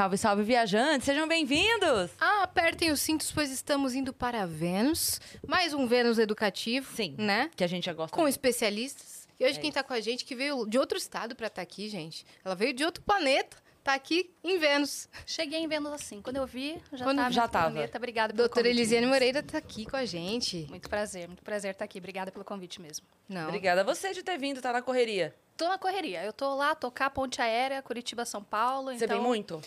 Salve, salve, viajantes! Sejam bem-vindos! Ah, apertem os cintos, pois estamos indo para Vênus. Mais um Vênus educativo. Sim. Né? Que a gente já gosta. Com especialistas. E hoje É quem tá com a gente, que veio de outro estado para estar aqui, gente. Ela veio de outro planeta, tá aqui em Vênus. Cheguei em Vênus assim. Quando eu vi, já Quando tava. já tava. planeta. Obrigada pelo Doutora convite. Elisiane Moreira tá aqui com a gente. Muito prazer, muito prazer estar aqui. Obrigada pelo convite mesmo. Não. Obrigada a você de ter vindo, tá na correria. Tô na correria. Eu tô lá tocar a ponte aérea, Curitiba, São Paulo. Você então, vem muito?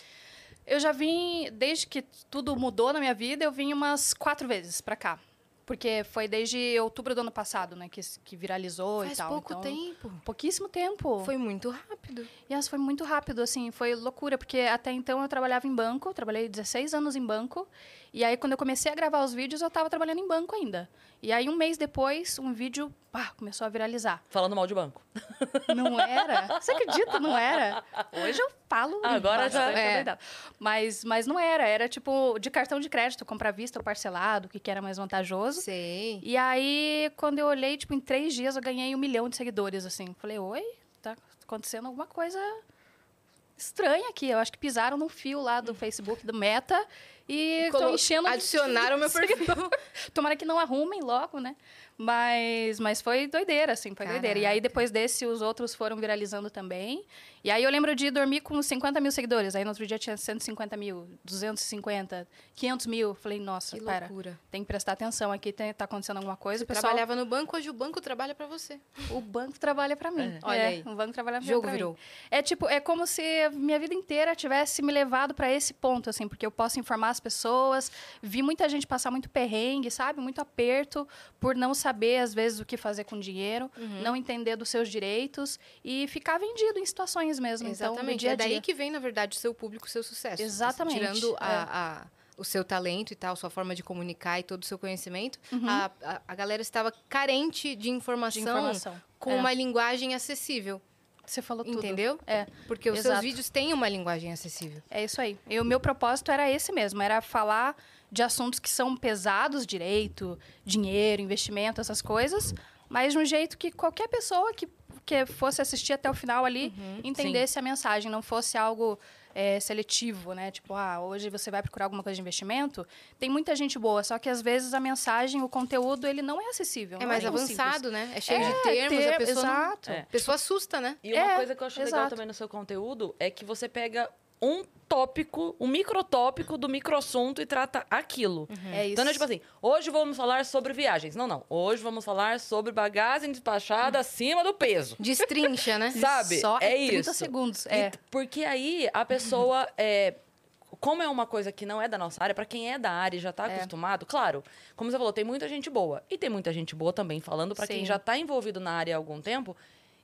Eu já vim, desde que tudo mudou na minha vida, eu vim umas quatro vezes pra cá. Porque foi desde outubro do ano passado, né, que, que viralizou Faz e tal. pouco então, tempo. Pouquíssimo tempo. Foi muito rápido. E essa foi muito rápido, assim, foi loucura, porque até então eu trabalhava em banco, trabalhei 16 anos em banco, e aí quando eu comecei a gravar os vídeos, eu estava trabalhando em banco ainda. E aí um mês depois, um vídeo, pá, começou a viralizar. Falando mal de banco. Não era? Você acredita? Não era. Hoje eu falo. Agora já- bastante, é. Mas, mas não era. Era tipo de cartão de crédito, comprar vista ou parcelado, o que, que era mais vantajoso. Sei. E aí, quando eu olhei, tipo, em três dias eu ganhei um milhão de seguidores, assim. Falei, oi, tá acontecendo alguma coisa estranha aqui. Eu acho que pisaram no fio lá do Facebook, do Meta, e Colo- enchendo... Adicionaram meu perfil. Tomara que não arrumem logo, né? Mas, mas foi doideira, assim, foi doideira. E aí, depois desse, os outros foram viralizando também. E aí, eu lembro de dormir com 50 mil seguidores. Aí, no outro dia, tinha 150 mil, 250, 500 mil. Falei, nossa, Que pera, loucura. tem que prestar atenção aqui, tem, tá acontecendo alguma coisa. Você O pessoal, trabalhava no banco, hoje o banco trabalha para você. o banco trabalha pra mim. É. Olha É, aí. O banco trabalha O jogo pra mim. virou. É tipo, é como se minha vida inteira tivesse me levado pra esse ponto, assim, porque eu posso informar as pessoas, vi muita gente passar muito perrengue, sabe? Muito aperto por não saber, às vezes, o que fazer com dinheiro, Uhum. não entender dos seus direitos e ficar vendido em situações mesmo. Então, no Exatamente. dia a é daí dia. que vem, na verdade, o seu público, o seu sucesso. Exatamente, Tirando a- é. a- o seu talento e tal, sua forma de comunicar e todo o seu conhecimento, Uhum. a, a- a galera estava carente de de informação, informação. com É. uma linguagem acessível. Você falou tudo. Entendeu? É. Porque os Exato. seus vídeos têm uma linguagem acessível. É isso aí. E o meu propósito era esse mesmo, era falar de assuntos que são pesados, direito, dinheiro, investimento, essas coisas, mas de um jeito que qualquer pessoa que, que fosse assistir até o final ali entendesse a mensagem, não fosse algo é, seletivo, né? Tipo, ah, hoje você vai procurar alguma coisa de investimento. Tem muita gente boa, só que às vezes a mensagem, o conteúdo, ele não é acessível. É não mais simples. avançado, né? É cheio É, de termos, a ter- pessoa, não- exato. É. a pessoa assusta, né? E uma É, coisa que eu acho legal exato. também no seu conteúdo é que você pega um tópico, um microtópico do microassunto e trata aquilo. É isso. Então, não é tipo assim, hoje vamos falar sobre viagens. Não, não. Hoje vamos falar sobre bagagem despachada acima do peso. Destrincha, né? Sabe? Só é 30 isso. segundos. E É. t- porque aí a pessoa é. Como é uma coisa que não é da nossa área, pra quem é da área e já tá É. acostumado, claro, como você falou, tem muita gente boa. E tem muita gente boa também falando pra quem já tá envolvido na área há algum tempo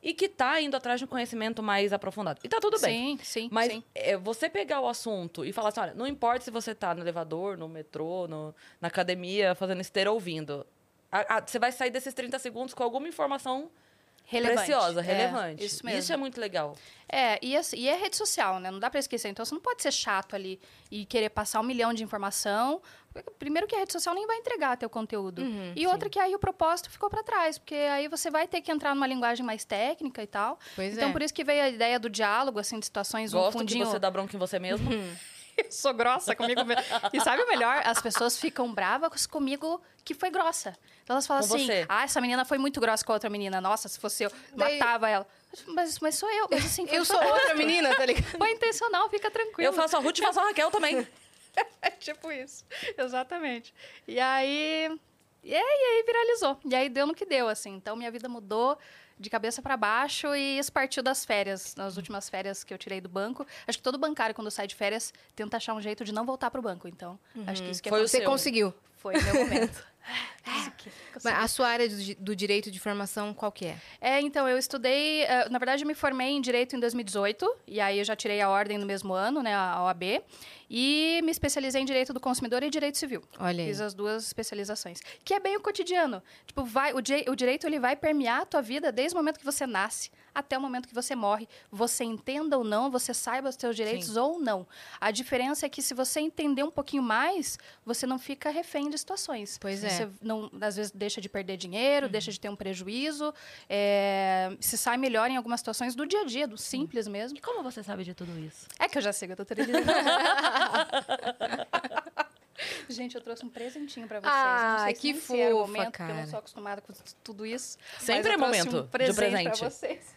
e que tá indo atrás de um conhecimento mais aprofundado. E tá tudo bem. Sim, sim, Mas sim. é, você pegar o assunto e falar assim, olha, não importa se você tá no elevador, no metrô, no- na academia, fazendo esteira ouvindo. A- a- você vai sair desses 30 segundos com alguma informação Relevante. preciosa, É, relevante. isso mesmo. é muito legal. É, e, assim, e é rede social, né? Não dá pra esquecer. Então, você não pode ser chato ali e querer passar um milhão de informação. Primeiro que a rede social nem vai entregar teu conteúdo. Uhum, e outra que aí o propósito ficou pra trás. Porque aí você vai ter que entrar numa linguagem mais técnica e tal. Pois então, é. por isso que veio a ideia do diálogo, assim, de situações, um Gosto fundinho... que você dá bronca em você mesmo. Sou grossa comigo mesmo. E sabe o melhor? As pessoas ficam bravas comigo que foi grossa. Então elas falam Com assim: você. ah, essa menina foi muito grossa com a outra menina. Nossa, se fosse eu, Daí- matava ela. Mas, mas sou eu. Mas assim, Eu sou outra menina, tá ligado? Foi intencional, fica tranquilo. Eu faço a Ruth e faço a Raquel também. É tipo isso. Exatamente. E aí. E aí, e aí viralizou. E aí deu no que deu, assim. Então minha vida mudou de cabeça para baixo e isso partiu das férias, nas últimas férias que eu tirei do banco. Acho que todo bancário, quando sai de férias, tenta achar um jeito de não voltar pro banco. Então, acho que isso que Foi o aconteceu. Você conseguiu. Foi o meu momento. Aqui. Mas a sua área do, do direito de formação, qual que é? É, então, eu estudei... eh, Na verdade, eu me formei em Direito em 2018. E aí, eu já tirei a ordem no mesmo ano, né? A OAB. E me especializei em Direito do Consumidor e Direito Civil. Olha aí. Fiz as duas especializações. Que é bem o cotidiano. Tipo, vai, o, o direito, ele vai permear a tua vida desde o momento que você nasce até o momento que você morre. Você entenda ou não, você saiba os seus direitos ou não. A diferença é que se você entender um pouquinho mais, você não fica refém de situações. Pois é. Você não, às vezes deixa de perder dinheiro, deixa de ter um prejuízo, é, se sai melhor em algumas situações do dia a dia, do simples mesmo. E como você sabe de tudo isso? É que eu já sigo a doutora Elisa. Gente, eu trouxe um presentinho pra vocês. Ah, não sei que se nem era o fofa, momento, porque eu cara. não sou acostumada com tudo isso. Sempre mas é momento um presente de presente. Pra vocês.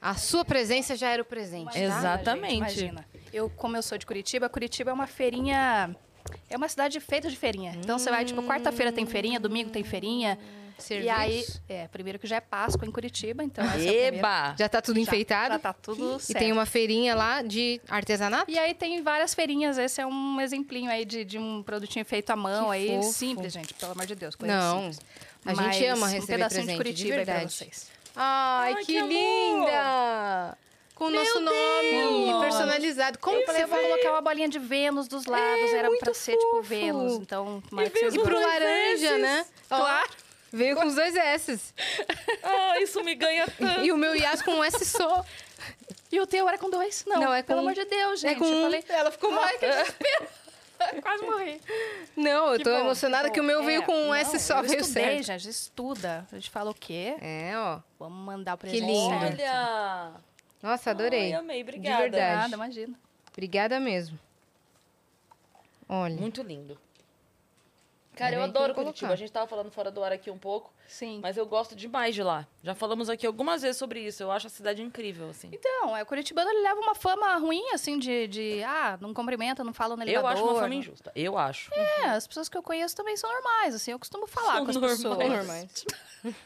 A sua presença já era o presente, tá? Exato. Exatamente. Gente, imagina. Eu, como eu sou de Curitiba, Curitiba é uma feirinha... É uma cidade feita de feirinha. Então, você vai, tipo, quarta-feira tem feirinha, domingo tem feirinha. Serviços. E aí, é, primeiro que já é Páscoa em Curitiba, então essa é. Eba! Já tá tudo Já- enfeitado? Já tá tudo E certo. tem uma feirinha lá de artesanato? E aí tem várias feirinhas. Esse é um exemplinho aí de, de um produtinho feito à mão Que aí. fofo. Simples, gente. Pelo amor de Deus. coisa Não. simples. A gente Mas ama um receber pedacinho presente, de de Curitiba aí pra verdade. vocês. Ai, Ai, que, que linda! Com o nosso nome Deus! personalizado. Como eu falei, você eu vou vai... colocar uma bolinha de Vênus dos lados. era muito pra ser, tipo. Vênus. Então, vocês E pro laranja, né? Claro. Veio com os dois S's. Ah, isso me ganha tanto. E o meu Yas com um S só. E o teu era com dois? Não, Não, é pelo com- amor de Deus, é gente. com eu um. falei, Ela ficou mal. Ai, que desespero. Quase morri. Não, eu Que tô bom, emocionada que o meu bom. veio É, com um não, S só, veio estudei, certo. gente. Estuda. A gente fala o quê? É, ó. Vamos mandar o presente lindo. certo. Olha! Nossa, adorei. Ai, amei, obrigada. De verdade. Nada, imagina. Obrigada mesmo. Olha. Muito lindo. Cara, eu que eu adoro Curitiba. colocar. A gente tava falando fora do ar aqui um pouco, Sim. mas eu gosto demais de lá. Já falamos aqui algumas vezes sobre isso. Eu acho a cidade incrível, assim. Então, é, o curitibano ele leva uma fama ruim, assim, de, de ah, não cumprimenta, não fala no Eu elevador. acho uma fama injusta. Eu acho. É, as pessoas que eu conheço também são normais, assim, eu costumo falar São com as normais. pessoas. Normais.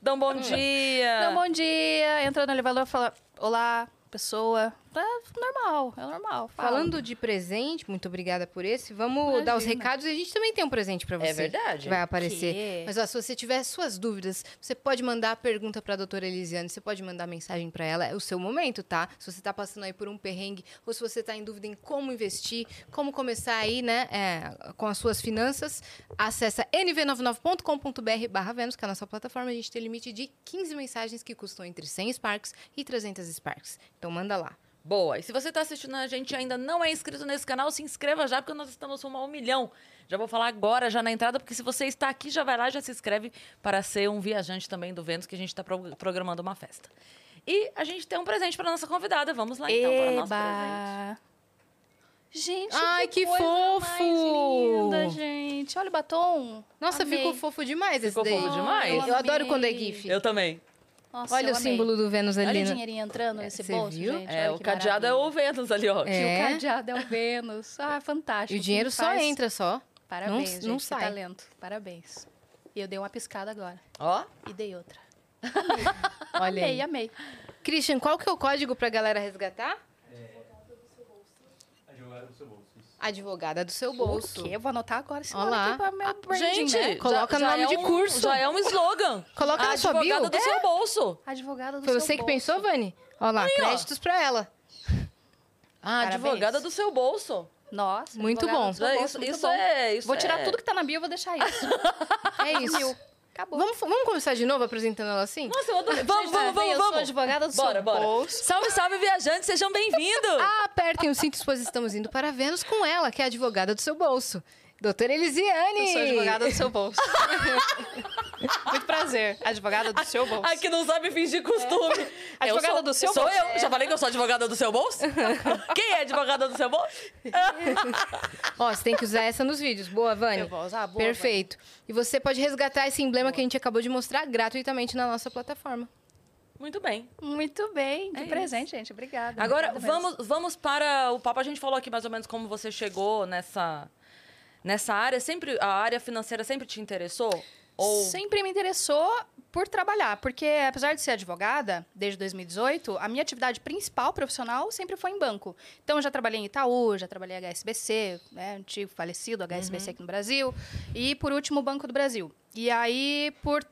Dão bom dia. Então, bom dia, entra no elevador e fala, olá, pessoa. É normal, é normal. fala. Falando de presente, muito obrigada por esse. Vamos dar os Imagina. recados e a gente também tem um presente pra você. É verdade. que vai aparecer. quê? Mas ó, se você tiver suas dúvidas, você pode mandar a pergunta pra doutora Elisiane, você pode mandar mensagem pra ela. É o seu momento, tá? Se você tá passando aí por um perrengue, ou se você tá em dúvida em como investir, como começar aí, né, é, com as suas finanças, acessa nv99.com.br barra Vênus, que é a nossa plataforma. A gente tem limite de 15 mensagens que custam entre 100 Sparks e 300 Sparks. Então manda lá. Boa. E se você está assistindo a gente e ainda não é inscrito nesse canal, se inscreva já, porque nós estamos rumo a um milhão. Já vou falar agora, já na entrada, porque se você está aqui, já vai lá, já se inscreve para ser um viajante também do Vênus, que a gente está programando uma festa. E a gente tem um presente para nossa convidada. Vamos lá, então, para o nosso presente. Eba! Gente, Ai, que coisa fofo! mais linda, gente. Olha o batom. Nossa, Amei. ficou fofo demais esse Ficou daí. fofo demais? Eu, Eu adoro quando é GIF. Eu também. Nossa, Olha o amei. símbolo do Vênus ali. Olha o né? dinheirinho entrando nesse Você bolso, viu? gente. É, o cadeado é o maravilha. Vênus ali, ó. É. o cadeado é o Vênus. Ah, fantástico. E o dinheiro só faz- entra só. Parabéns, não- gente. não que sai. talento. Parabéns. E eu dei uma piscada agora. Ó. E dei outra. Olha amei, aí. amei. Christian, qual que é o código pra galera resgatar? Advogado do seu bolso. isso. Advogada do seu bolso. O quê? Eu vou anotar agora esse nome aqui pra meu branding, Gente, né? Coloca já, nome já de é um- curso. Já é um slogan. Coloca a na sua bio. advogada do seu bolso. Advogada do Foi seu você que bolso. pensou, Vani? Olha lá, Aí, ó. créditos pra ela. Ah, Parabéns. advogada do seu bolso. Nossa, Muito bom. bolso, isso muito isso bom. é. Isso Vou tirar é- tudo que tá na bio e vou deixar isso. É isso. Acabou. Vamos, vamos começar de novo apresentando ela assim? Nossa, eu adorei. Vamos, Gente, vamos, vamos, eu sou vamos. advogada do Bora, seu bora. bolso. Salve, salve, viajantes, sejam bem-vindos. Apertem os cintos, pois estamos indo para Vênus com ela, que é a advogada do seu bolso. Doutora Elisiane! Eu sou advogada do seu bolso. Muito prazer. Advogada do seu bolso. Ai, que não sabe fingir costume. Eu Advogada sou- do seu sou bolso. eu. Já falei que eu sou advogada do seu bolso? Quem é advogada do seu bolso? Ó, você tem que usar essa nos vídeos. Boa, Vani? Eu vou usar, boa, Perfeito. E você pode resgatar esse emblema que a gente acabou de mostrar gratuitamente na nossa plataforma. Muito bem. Muito bem. Que É presente, gente. Obrigada. Agora, mesmo. vamos, vamos para o papo. A gente falou aqui mais ou menos como você chegou nessa, nessa área. Sempre, a área financeira sempre te interessou? Ou... Sempre me interessou por trabalhar, porque apesar de ser advogada desde 2018, a minha atividade principal profissional sempre foi em banco. Então eu já trabalhei em Itaú, já trabalhei em HSBC, né, antigo falecido HSBC aqui no Brasil, e por último o Banco do Brasil. E aí por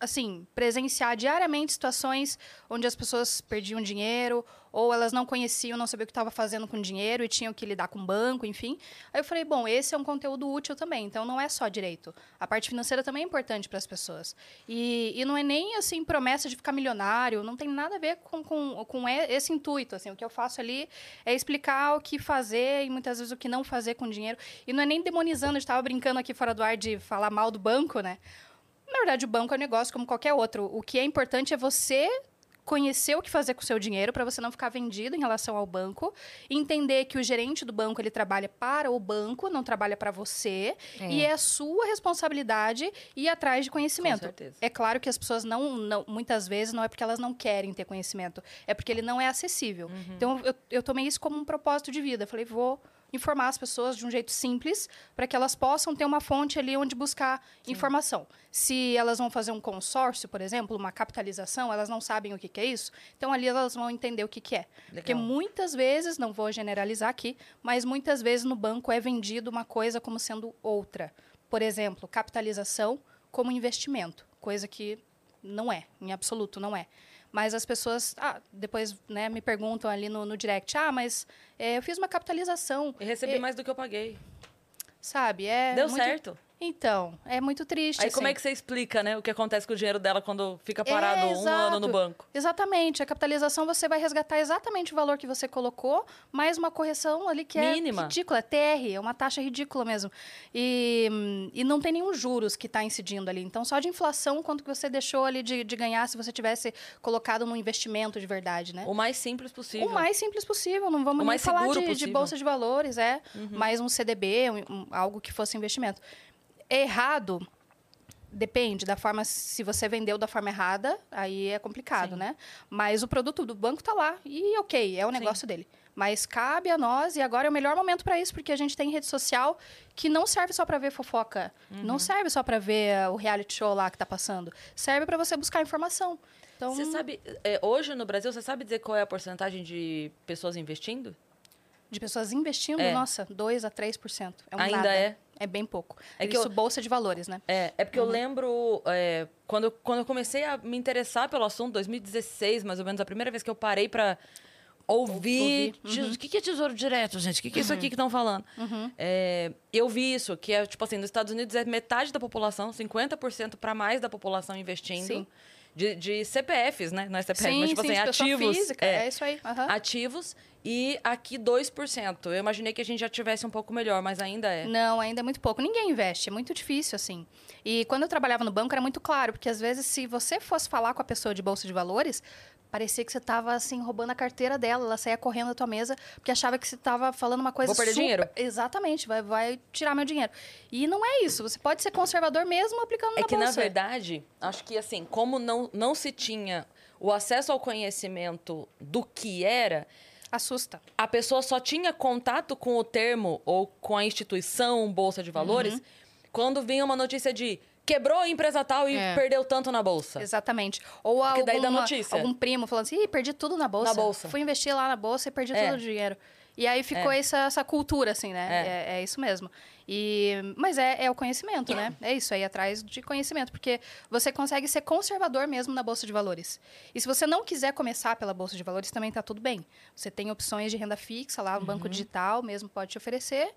assim, presenciar diariamente situações onde as pessoas perdiam dinheiro ou elas não conheciam, não sabiam o que estava fazendo com dinheiro e tinham que lidar com banco, enfim. Aí eu falei, bom, esse é um conteúdo útil também, então não é só direito. A parte financeira também é importante para as pessoas. E, e não é nem, assim, promessa de ficar milionário, não tem nada a ver com, com, com esse intuito, assim. O que eu faço ali é explicar o que fazer e muitas vezes o que não fazer com dinheiro. E não é nem demonizando, gente estava brincando aqui fora do ar de falar mal do banco, né? Na verdade, o banco é um negócio como qualquer outro. O que é importante é você conhecer o que fazer com o seu dinheiro para você não ficar vendido em relação ao banco, entender que o gerente do banco ele trabalha para o banco, não trabalha para você, é. e é a sua responsabilidade ir atrás de conhecimento. É claro que as pessoas não, não, muitas vezes não é porque elas não querem ter conhecimento, é porque ele não é acessível. Uhum. Então eu, eu tomei isso como um propósito de vida. falei, vou informar as pessoas de um jeito simples para que elas possam ter uma fonte ali onde buscar Sim. informação. Se elas vão fazer um consórcio, por exemplo, uma capitalização, elas não sabem o que, que é isso, então ali elas vão entender o que, que é. Legal. Porque muitas vezes, não vou generalizar aqui, mas muitas vezes no banco é vendido uma coisa como sendo outra. Por exemplo, capitalização como investimento, coisa que não é, em absoluto não é. Mas as pessoas, ah, depois né, me perguntam ali no, no direct, ah, mas é, eu fiz uma capitalização. E recebi mais do que eu paguei. Sabe, é. Deu muito... certo. Então, é muito triste. Aí assim. como é que você explica, né, o que acontece com o dinheiro dela quando fica parado é, um ano no banco? Exatamente. A capitalização você vai resgatar exatamente o valor que você colocou, mais uma correção ali que Mínima. é ridícula, é TR, é uma taxa ridícula mesmo. E, e não tem nenhum juros que está incidindo ali. Então, só de inflação, quanto que você deixou ali de, de ganhar se você tivesse colocado num investimento de verdade, né? O mais simples possível. O mais simples possível. Não vamos nem falar de, de, bolsa de valores, é. Uhum. Mais um CDB, um, um, algo que fosse investimento errado depende da forma se você vendeu da forma errada aí é complicado Sim. né mas o produto do banco está lá e ok é o negócio Sim. dele mas cabe a nós e agora é o melhor momento para isso porque a gente tem rede social que não serve só para ver fofoca uhum. não serve só para ver o reality show lá que está passando serve para você buscar informação então você sabe é, hoje no Brasil você sabe dizer qual é a porcentagem de pessoas investindo de pessoas investindo, é. nossa, 2 a 3%. É um Ainda nada. é? É bem pouco. É Isso, que eu, bolsa de valores, né? É, é porque uhum. eu lembro, é, quando, quando eu comecei a me interessar pelo assunto, 2016, mais ou menos, a primeira vez que eu parei para ouvir. ouvir. Uhum. O que é tesouro direto, gente? O que é isso aqui uhum. que estão falando? Uhum. É, eu vi isso, que é, tipo assim, nos Estados Unidos é metade da população, 50% para mais da população investindo. Sim. De, de CPFs, né? Não é CPF, sim, mas tipo sim, assim, ativos. Física, é, é isso aí. Uhum. Ativos. E aqui 2%. Eu imaginei que a gente já tivesse um pouco melhor, mas ainda é. Não, ainda é muito pouco. Ninguém investe, é muito difícil, assim. E quando eu trabalhava no banco era muito claro, porque às vezes se você fosse falar com a pessoa de bolsa de valores, parecia que você estava assim roubando a carteira dela, ela saía correndo da tua mesa porque achava que você estava falando uma coisa Vou perder super... dinheiro. Exatamente, vai, vai tirar meu dinheiro. E não é isso, você pode ser conservador mesmo aplicando é na que bolsa. na verdade, acho que assim, como não não se tinha o acesso ao conhecimento do que era, Assusta. A pessoa só tinha contato com o termo ou com a instituição Bolsa de Valores uhum. quando vinha uma notícia de quebrou a empresa tal e é. perdeu tanto na bolsa. Exatamente. Ou Porque alguma, daí da notícia. algum primo falando assim, Ih, perdi tudo na bolsa. Na bolsa. Fui investir lá na bolsa e perdi é. todo o dinheiro. E aí ficou é. essa, essa cultura, assim, né? É, é, é isso mesmo. E, mas é, é o conhecimento, né? É isso, aí atrás de conhecimento. Porque você consegue ser conservador mesmo na Bolsa de Valores. E se você não quiser começar pela Bolsa de Valores, também está tudo bem. Você tem opções de renda fixa lá, no uhum. banco digital mesmo pode te oferecer.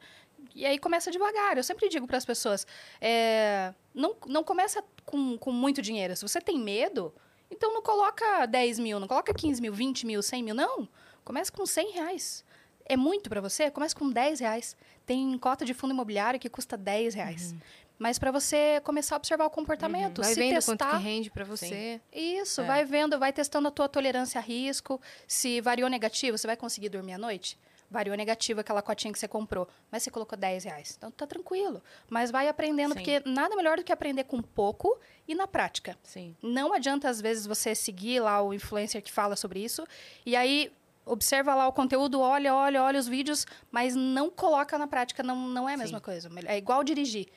E aí começa devagar. Eu sempre digo para as pessoas, é, não, não começa com, com muito dinheiro. Se você tem medo, então não coloca 10 mil, não coloca 15 mil, 20 mil, 100 mil, não. Começa com 100 reais é muito para você, começa com 10 reais. Tem cota de fundo imobiliário que custa 10 reais. Uhum. Mas para você começar a observar o comportamento, uhum. vai se vendo testar, quanto que rende para você. Sim. Isso, é. vai vendo, vai testando a tua tolerância a risco. Se variou negativo, você vai conseguir dormir à noite? Variou negativo aquela cotinha que você comprou, mas você colocou 10 reais. Então tá tranquilo. Mas vai aprendendo, Sim. porque nada melhor do que aprender com pouco e na prática. Sim. Não adianta, às vezes, você seguir lá o influencer que fala sobre isso, e aí observa lá o conteúdo, olha, olha, olha os vídeos, mas não coloca na prática, não, não é a mesma Sim. coisa. É igual dirigir.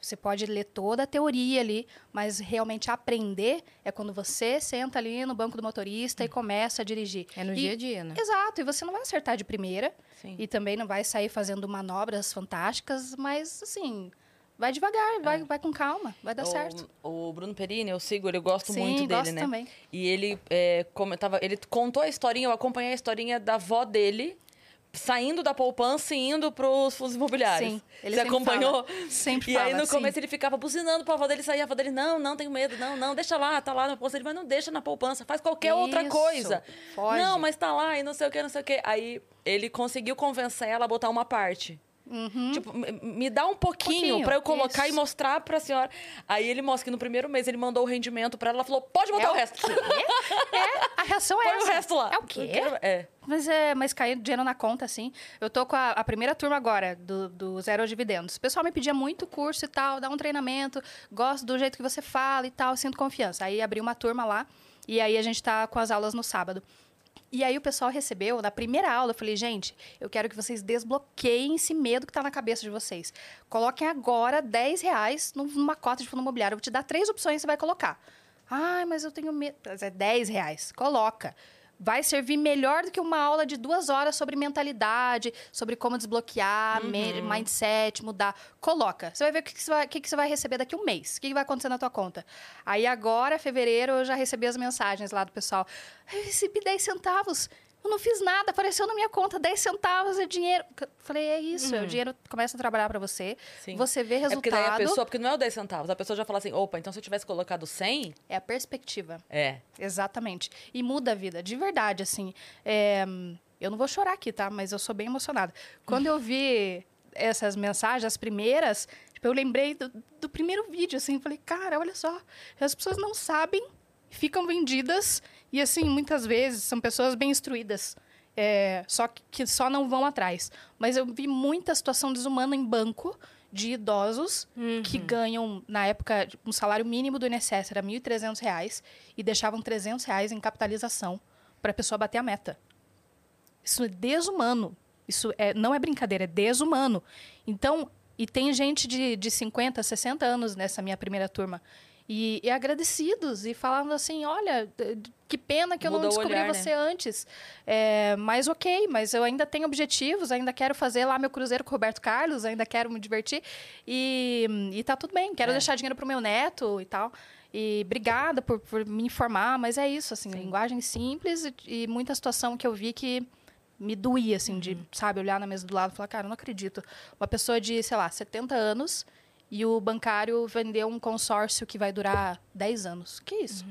Você pode ler toda a teoria ali, mas realmente aprender é quando você senta ali no banco do motorista e começa a dirigir. É no e, dia a dia, né? Exato, e você não vai acertar de primeira Sim. e também não vai sair fazendo manobras fantásticas, mas assim, Vai devagar, vai, vai com calma, vai dar o, certo. O Bruno Perini, eu sigo, ele eu gosto Sim, muito dele, gosto né? também. E ele é, comentava, ele contou a historinha, eu acompanhei a historinha da avó dele saindo da poupança e indo pros fundos imobiliários. Sim, ele Você sempre acompanhou? fala. Sempre E aí fala, no sim. começo ele ficava buzinando pra avó dele sair, a avó dele, não, não, tenho medo, não, não, deixa lá, tá lá na poupança. Ele, mas não deixa na poupança, faz qualquer outra Isso, coisa. foge. Não, mas tá lá e não sei o que, não sei o que. Aí ele conseguiu convencer ela a botar uma parte. Tipo, me- dá um pouquinho, Pouquinho, pra eu colocar isso. e mostrar pra senhora. Aí ele mostra que no primeiro mês ele mandou o rendimento pra ela, ela falou: pode botar É o o resto. É, a reação é Põe o essa. resto lá. É o quê? Quero- É. Mas, é, mas caiu dinheiro na conta, assim. Eu tô com a, a primeira turma agora, do, do Zero Dividendos. O pessoal me pedia muito curso e tal, dá um treinamento, gosto do jeito que você fala e tal, sinto confiança. Aí abri uma turma lá, e aí a gente tá com as aulas no sábado. E aí o pessoal recebeu, na primeira aula, eu falei, gente, eu quero que vocês desbloqueiem esse medo que tá na cabeça de vocês. Coloquem agora 10 reais numa cota de fundo imobiliário. Eu vou te dar três opções, você vai colocar. Ai, mas eu tenho medo. Mas é 10 reais. Coloca. Vai servir melhor do que uma aula de duas horas sobre mentalidade, sobre como desbloquear, me- mindset, mudar. Coloca. Você vai ver o que, que, você, vai, que, que você vai receber daqui a um mês. O que, que vai acontecer na tua conta. Aí agora, fevereiro, eu já recebi as mensagens lá do pessoal. Eu recebi 10 centavos. Eu não fiz nada, apareceu na minha conta 10 centavos é dinheiro. Falei, é isso, é o dinheiro começa a trabalhar para você. Sim. Você vê É porque resultado. daí a pessoa, porque não é o 10 centavos, a pessoa já fala assim: opa, então se eu tivesse colocado 100, É a perspectiva. é. Exatamente. E muda a vida, de verdade, assim. É, eu não vou chorar aqui, tá? Mas eu sou bem emocionada. Quando eu vi essas mensagens, as primeiras, tipo, eu lembrei do, do primeiro vídeo, assim. Falei, cara, olha só. As pessoas não sabem, ficam vendidas. E, assim, muitas vezes são pessoas bem instruídas. é, só que, que só não vão atrás. Mas eu vi muita situação desumana em banco de idosos que ganham, na época, um salário mínimo do INSS era 1.300 reais e deixavam 300 reais em capitalização para a pessoa bater a meta. Isso é desumano. Isso é, não é brincadeira, é desumano. Então, e tem gente de, de 50, 60 anos nessa minha primeira turma. E, e agradecidos e falando assim: olha, que pena que eu não descobri olhar, né? você antes. É, mas ok, mas eu ainda tenho objetivos, ainda quero fazer lá meu cruzeiro com o Roberto Carlos, ainda quero me divertir. E, e tá tudo bem, quero É. deixar dinheiro pro meu neto e tal. E obrigada por, por me informar, mas é isso, assim, linguagem simples e, e muita situação que eu vi que me doía, assim, de, sabe, olhar na mesa do lado e falar, cara, eu não acredito. Uma pessoa de, sei lá, 70 anos e o bancário vendeu um consórcio que vai durar 10 anos. Que isso?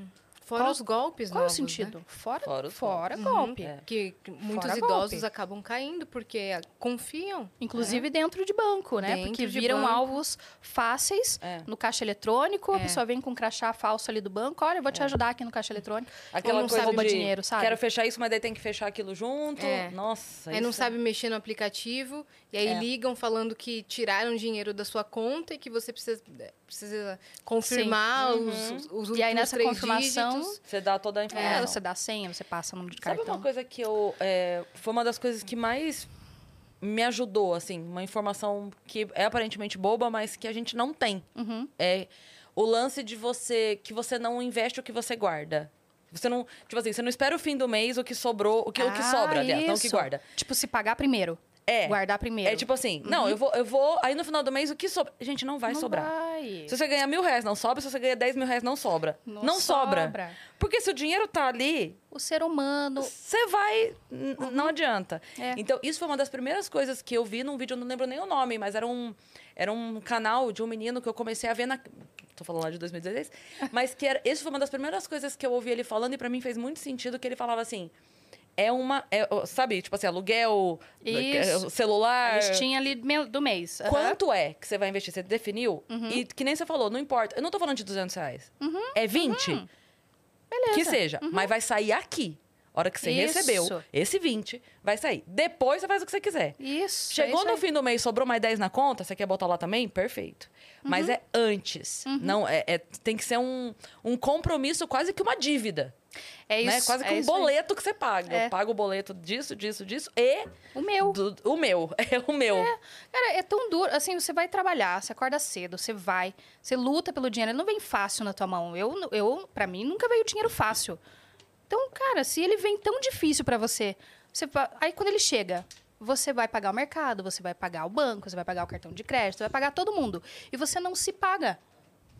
Fora Qual- os golpes Qual é o novos, né? sentido? Fora, Fora fora, os golpe. É. Que que muitos Fora idosos golpe. acabam caindo porque confiam. Inclusive dentro de banco, né? Dentro Porque viram banco. alvos fáceis É. no caixa eletrônico, a É. pessoa vem com um crachá falso ali do banco, olha, eu vou te ajudar aqui no caixa eletrônico. Aquela não coisa sabe de dinheiro, sabe? quero fechar isso, mas daí tem que fechar aquilo junto. É. Nossa, Aí não sabe mexer no aplicativo e aí É. ligam falando que tiraram dinheiro da sua conta e que você precisa, precisa confirmar Uhum. os, os últimos E aí, nessa confirmação, dígitos. Você dá toda a informação. É, você dá a senha, você passa o número de Sabe cartão. uma coisa que eu. é, foi uma das coisas que mais me ajudou, assim, uma informação que é aparentemente boba, mas que a gente não tem. Uhum. É o lance de você. que você não investe o que você guarda. Você não. Tipo assim, você não espera o fim do mês o que sobrou, o que, o que Ah, sobra, aliás, não o que guarda. Tipo, se pagar primeiro. É. Guardar primeiro. É tipo assim, não, eu vou, eu vou. Aí no final do mês, o que sobra? Gente, não vai Não sobrar. vai. Se você ganhar mil reais, não sobra. Se você ganhar 10 mil reais, não sobra. Não, sobra. Porque se o dinheiro tá ali, O ser humano. você vai. n- Não adianta. É. Então, isso foi uma das primeiras coisas que eu vi num vídeo, eu não lembro nem o nome, mas era um, era um canal de um menino que eu comecei a ver na. Tô falando lá de 2016. mas que era. Isso foi uma das primeiras coisas que eu ouvi ele falando, e pra mim fez muito sentido que ele falava assim. É uma. é, sabe, tipo assim, aluguel, Isso. é, celular. A listinha ali do mês. Aham. Quanto é que você vai investir? Você definiu? Uhum. E que nem você falou, não importa. Eu não tô falando de 200 reais. É 20? Que seja. Mas vai sair aqui. Hora que você Uhum. Isso. recebeu, esse 20 vai sair. Depois você faz o que você quiser. Isso. Chegou é isso no fim do mês, sobrou mais 10 na conta, você quer botar lá também? Perfeito. Uhum. Mas é antes. Não, é, é- tem que ser um, um compromisso, quase que uma dívida. É isso. né? Quase que é um isso aí. boleto que você paga. É. Eu pago o boleto disso, disso, disso e O meu. do- o meu. É o meu. Cara, é tão duro. Assim, você vai trabalhar, você acorda cedo, você vai, você luta pelo dinheiro. Ele não vem fácil na tua mão. Eu, eu para mim, nunca veio dinheiro fácil. Então, cara, se ele vem tão difícil pra você, você aí quando ele chega, você vai pagar o mercado, você vai pagar o banco, você vai pagar o cartão de crédito, você vai pagar todo mundo. E você não se paga.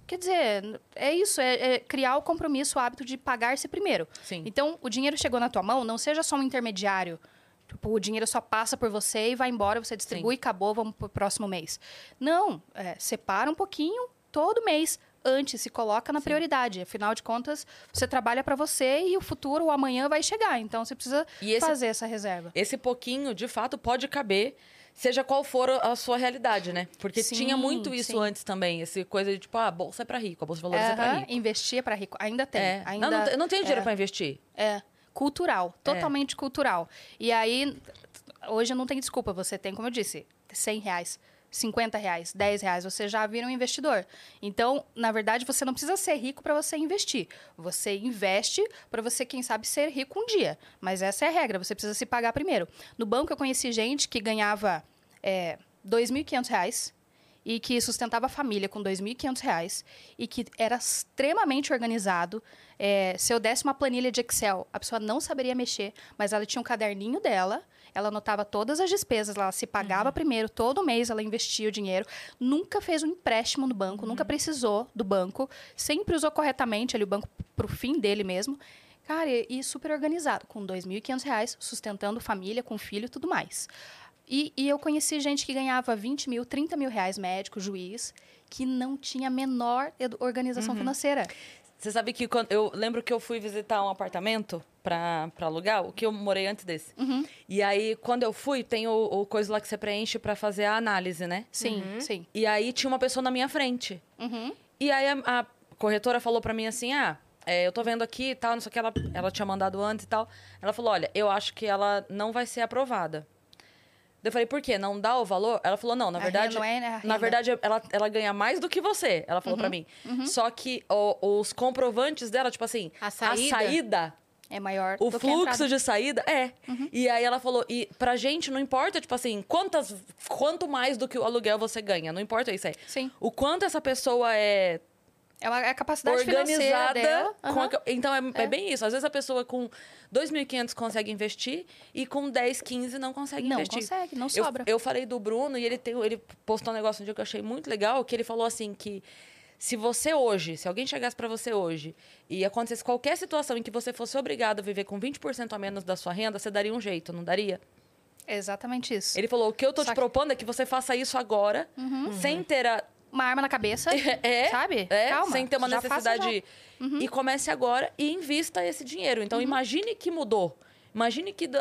Quer dizer, é isso, é, é criar o compromisso, o hábito de pagar-se primeiro. Sim. Então, o dinheiro chegou na tua mão, não seja só um intermediário. Tipo, o dinheiro só passa por você e vai embora, você distribui e acabou, vamos pro próximo mês. Não, é, separa um pouquinho todo mês. Antes, se coloca na prioridade. Afinal de contas, você trabalha para você e o futuro, o amanhã vai chegar. Então, você precisa E esse- fazer essa reserva. Esse pouquinho, de fato, pode caber, seja qual for a sua realidade, né? Porque Sim, tinha muito isso sim. antes também. Esse coisa de, tipo, ah, a bolsa é pra rico, a bolsa de valores é pra Aham, rico. Investir é para rico. Ainda tem. É. Ainda, Não, não, te- não tenho dinheiro é. pra investir. É, cultural, totalmente cultural. E aí, hoje não tem desculpa, você tem, como eu disse, 100 reais, 50 reais, 10 reais, você já vira um investidor. Então, na verdade, você não precisa ser rico para você investir. Você investe para você, quem sabe, ser rico um dia. Mas essa é a regra, você precisa se pagar primeiro. No banco, eu conheci gente que ganhava é, 2.500 reais e que sustentava a família com 2.500 reais e que era extremamente organizado. É, se eu desse uma planilha de Excel, a pessoa não saberia mexer, mas ela tinha um caderninho dela, ela anotava todas as despesas, ela se pagava primeiro, todo mês ela investia o dinheiro, nunca fez um empréstimo no banco, nunca precisou do banco, sempre usou corretamente ali o banco para o fim dele mesmo. Cara, e, e super organizado, com 2.500 reais, sustentando família, com filho e tudo mais. E, e eu conheci gente que ganhava 20 mil, 30 mil reais, médico, juiz, que não tinha a menor organização financeira. Você sabe que quando eu lembro que eu fui visitar um apartamento pra, pra alugar, o que eu morei antes desse. Uhum. E aí, quando eu fui, tem o, o coisa lá que você preenche pra fazer a análise, né? Sim, sim. E aí tinha uma pessoa na minha frente. Uhum. E aí a, a corretora falou pra mim assim: ah, é, eu tô vendo aqui e tal, não sei o que, ela, ela tinha mandado antes e tal. Ela falou: olha, eu acho que ela não vai ser aprovada. Eu falei, por quê? Não dá o valor? Ela falou, não, na A verdade. não é, né, a Na verdade, ela, ela ganha mais do que você, ela falou pra mim. Só que o- os comprovantes dela, tipo assim, A saída? saída, É maior o do que a entrada. fluxo de saída é. E aí ela falou, e pra gente não importa, tipo assim, quantas, quanto mais do que o aluguel você ganha, não importa isso aí. Sim. O quanto essa pessoa é É uma- é a capacidade organizada. dela. com Aham. a- então é, é É. bem isso. Às vezes a pessoa com 2.500 consegue investir e com 10, 15 não consegue Não investir. consegue, não Eu, sobra. eu falei do Bruno e ele, tem, ele postou um negócio um dia que eu achei muito legal, que ele falou assim que se você hoje, se alguém chegasse pra você hoje e acontecesse qualquer situação em que você fosse obrigado a viver com 20% a menos da sua renda, você daria um jeito, não daria? Exatamente isso. Ele falou, o que eu tô Só te que- Uhum. propondo é que você faça isso agora, sem ter a, Uma arma na cabeça, é, sabe? É, Calma, sem ter uma necessidade. E comece agora e invista esse dinheiro. Uhum. Então, imagine que mudou. Imagine que do,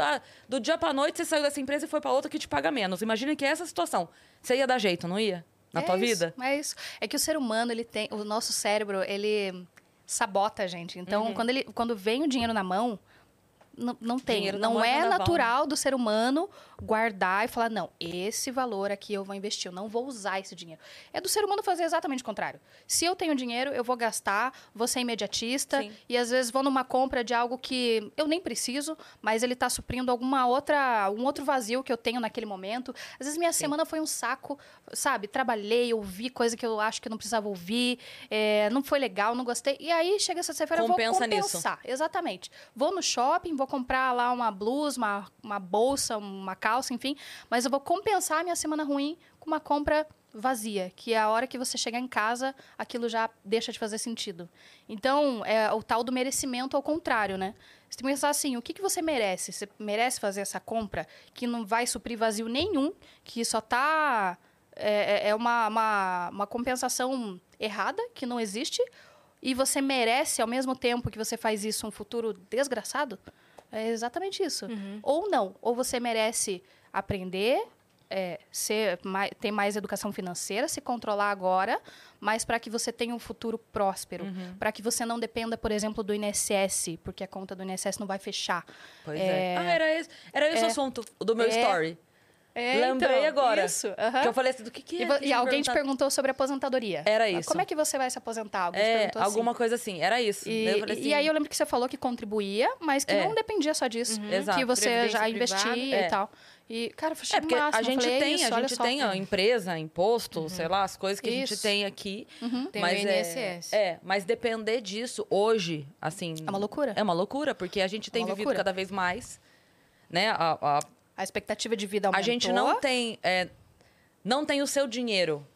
do dia pra noite você saiu dessa empresa e foi pra outra que te paga menos. Imagine que é essa situação. Você ia dar jeito, não ia? Na é tua isso, vida? É isso. É que o ser humano, ele tem. O nosso cérebro, ele sabota a gente. Então, quando, ele, quando vem o dinheiro na mão. Não, não tem. Dinheiro não mão é natural do ser humano guardar e falar, não, esse valor aqui eu vou investir, eu não vou usar esse dinheiro. É do ser humano fazer exatamente o contrário. Se eu tenho dinheiro, eu vou gastar, vou ser imediatista Sim. e às vezes vou numa compra de algo que eu nem preciso, mas ele está suprindo alguma outra, um outro vazio que eu tenho naquele momento. Às vezes minha semana foi um saco, sabe? Trabalhei, ouvi coisa que eu acho que eu não precisava ouvir, é, não foi legal, não gostei. E aí chega essa feira eu vou Compensa nisso. compensar. Exatamente. Vou no shopping, vou comprar lá uma blusa, uma, uma bolsa, uma enfim, mas eu vou compensar a minha semana ruim com uma compra vazia, que é a hora que você chegar em casa, aquilo já deixa de fazer sentido. Então, é o tal do merecimento ao contrário, né? Você tem que pensar assim, o que, que você merece? Você merece fazer essa compra que não vai suprir vazio nenhum, que só tá... É, é uma, uma, uma compensação errada, que não existe, e você merece, ao mesmo tempo que você faz isso, um futuro desgraçado? É exatamente isso. Ou não. Ou você merece aprender, é, ser, mai- ter mais educação financeira, se controlar agora, mas para que você tenha um futuro próspero. Para que você não dependa, por exemplo, do INSS, porque a conta do INSS não vai fechar. Pois é. É. Ah, era esse, era esse o É. assunto do meu É. story. É, Lembrei então, agora. Isso. Que eu falei assim, do que, que é? E, e alguém te perguntou sobre aposentadoria. Era isso. Como é que você vai se aposentar? Alguém É, assim. alguma coisa assim. Era isso. E, e- assim, e aí eu lembro que você falou que contribuía, mas que É. não dependia só disso. Exato. Que você já privada. investia É. e tal. E, cara, achei É, porque máximo. a gente falei, é tem, isso, a gente só. tem ó, empresa, imposto, sei lá, as coisas que a gente Isso. tem aqui. Tem mas o é- INSS. É, mas depender disso hoje, assim. É uma loucura. É uma loucura, porque a gente tem uma vivido loucura. cada vez mais, né? A, a- A expectativa de vida aumentou. A gente não tem, é, não tem o seu dinheiro.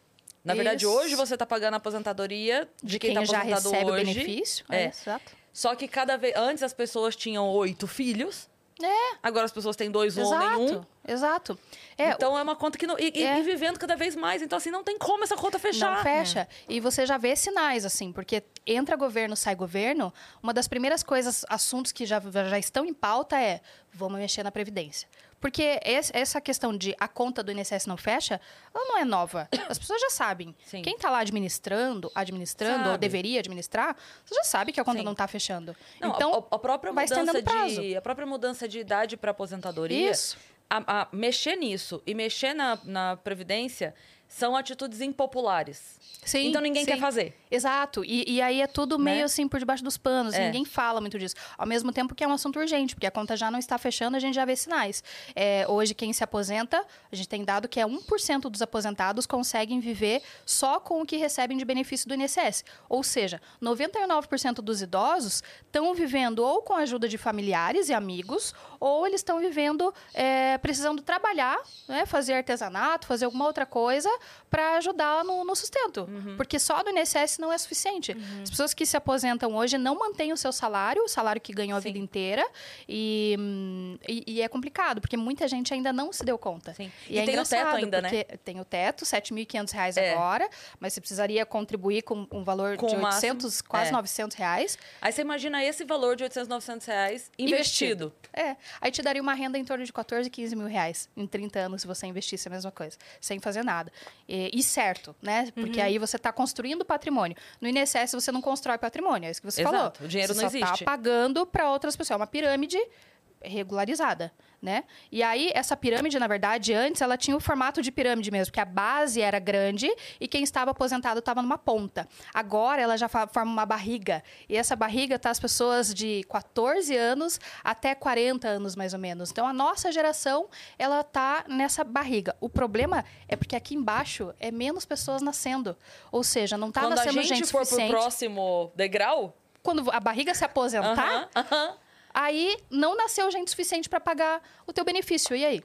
Na verdade, Isso. hoje você está pagando a aposentadoria de, de quem, quem, está já aposentado recebe hoje. o benefício. É. É, exato. Só que cada vez antes as pessoas tinham oito filhos. É, Agora as pessoas têm dois, um homem e um. exato. Exato. É, então é uma conta que não. E, É. e vivendo cada vez mais. Então, assim, não tem como essa conta fechar. Não fecha. E você já vê sinais, assim, porque entra governo, sai governo. Uma das primeiras coisas, assuntos que já, já estão em pauta é vamos mexer na Previdência. Porque essa questão de a conta do INSS não fecha, ela não é nova. As pessoas já sabem. Sim. Quem está lá administrando, administrando, ou Sabe. deveria administrar, você já sabe que a conta Sim. não está fechando. Não, então, a, a própria vai mudança prazo. de a própria mudança de idade para aposentadoria, Isso. a- a- mexer nisso e mexer na, na previdência são atitudes impopulares. Sim, então ninguém sim. quer fazer. Exato. E, e aí é tudo meio Né? assim por debaixo dos panos. É. Ninguém fala muito disso. Ao mesmo tempo que é um assunto urgente, porque a conta já não está fechando, a gente já vê sinais. É, hoje, quem se aposenta, a gente tem dado que é 1% dos aposentados conseguem viver só com o que recebem de benefício do INSS. Ou seja, 99% dos idosos estão vivendo ou com a ajuda de familiares e amigos, ou eles estão vivendo é, precisando trabalhar, né, fazer artesanato, fazer alguma outra coisa para ajudar no, no sustento. Porque só do INSS não é suficiente. As pessoas que se aposentam hoje não mantêm o seu salário, o salário que ganhou a Sim. vida inteira, e, e, e é complicado, porque muita gente ainda não se deu conta. Sim. E, E é tem o teto ainda, né? Tem o teto, 7.500 reais É. agora, mas você precisaria contribuir com um valor Com de o máximo, 800, quase é. 900 reais. Aí você imagina esse valor de 800, 900 reais investido. É. Aí te daria uma renda em torno de 14, 15 mil reais em 30 anos se você investisse a mesma coisa, sem fazer nada. E, e certo, né? Porque Uhum. aí você está construindo patrimônio. No INSS você não constrói patrimônio, é isso que você Exato, falou. o dinheiro você não só existe. Tá pagando para outras pessoas. É uma pirâmide regularizada, né? E aí essa pirâmide, na verdade, antes ela tinha o formato de pirâmide mesmo, porque a base era grande e quem estava aposentado estava numa ponta. Agora ela já forma uma barriga e essa barriga tá as pessoas de 14 anos até 40 anos mais ou menos. Então a nossa geração ela tá nessa barriga. O problema é porque aqui embaixo é menos pessoas nascendo, ou seja, não tá Quando a nascendo gente, for pro suficiente. próximo degrau, Quando a barriga se aposentar. Aí não nasceu gente suficiente para pagar o teu benefício. E aí? O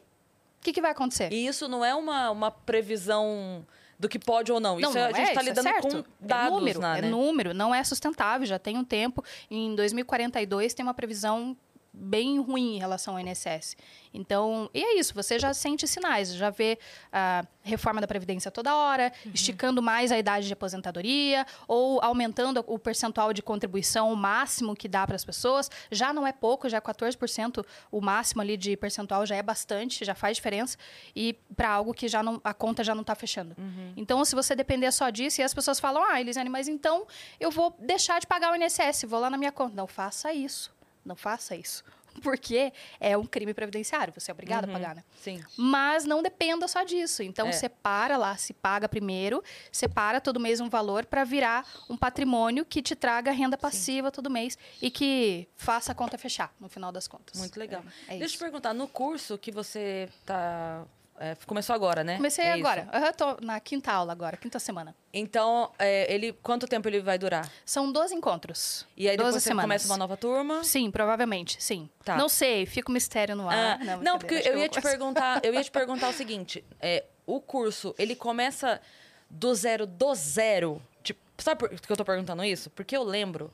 que, que vai acontecer? e isso não é uma, uma previsão do que pode ou não. não, Isso é- a não gente é, está isso é lidando certo. com dados, é número, né? é número, não é sustentável, já tem um tempo. Em 2042 tem uma previsão bem ruim em relação ao INSS. Então, e é isso, você já sente sinais, já vê a reforma da Previdência toda hora, Uhum. esticando mais a idade de aposentadoria, ou aumentando o percentual de contribuição o máximo que dá para as pessoas. Já não é pouco, já é 14% o máximo ali de percentual, já é bastante, já faz diferença. E para algo que já não, a conta já não está fechando. Uhum. Então, se você depender só disso, e as pessoas falam, ah, Elisiane, mas então eu vou deixar de pagar o INSS, vou lá na minha conta. Não faça isso. Não faça isso. Porque é um crime previdenciário, você é obrigado a pagar, né? Sim. Mas não dependa só disso. Então, É. separa lá, se paga primeiro, separa todo mês um valor para virar um patrimônio que te traga renda passiva todo mês e que faça a conta fechar, no final das contas. Muito legal. É, é Deixa eu te perguntar, no curso que você tá. É, começou agora, né? Comecei É isso. agora. Eu tô na quinta aula agora, quinta semana. Então, é, ele, quanto tempo ele vai durar? São 12 encontros. E aí 12 depois você semanas. começa uma nova turma? Sim, provavelmente, sim. Tá. Não sei, fica um mistério no ar. Ah, não, não, porque que eu ia te perguntar, eu ia te perguntar o seguinte: é, o curso, ele começa do zero do zero. Tipo, sabe por que eu tô perguntando isso? Porque eu lembro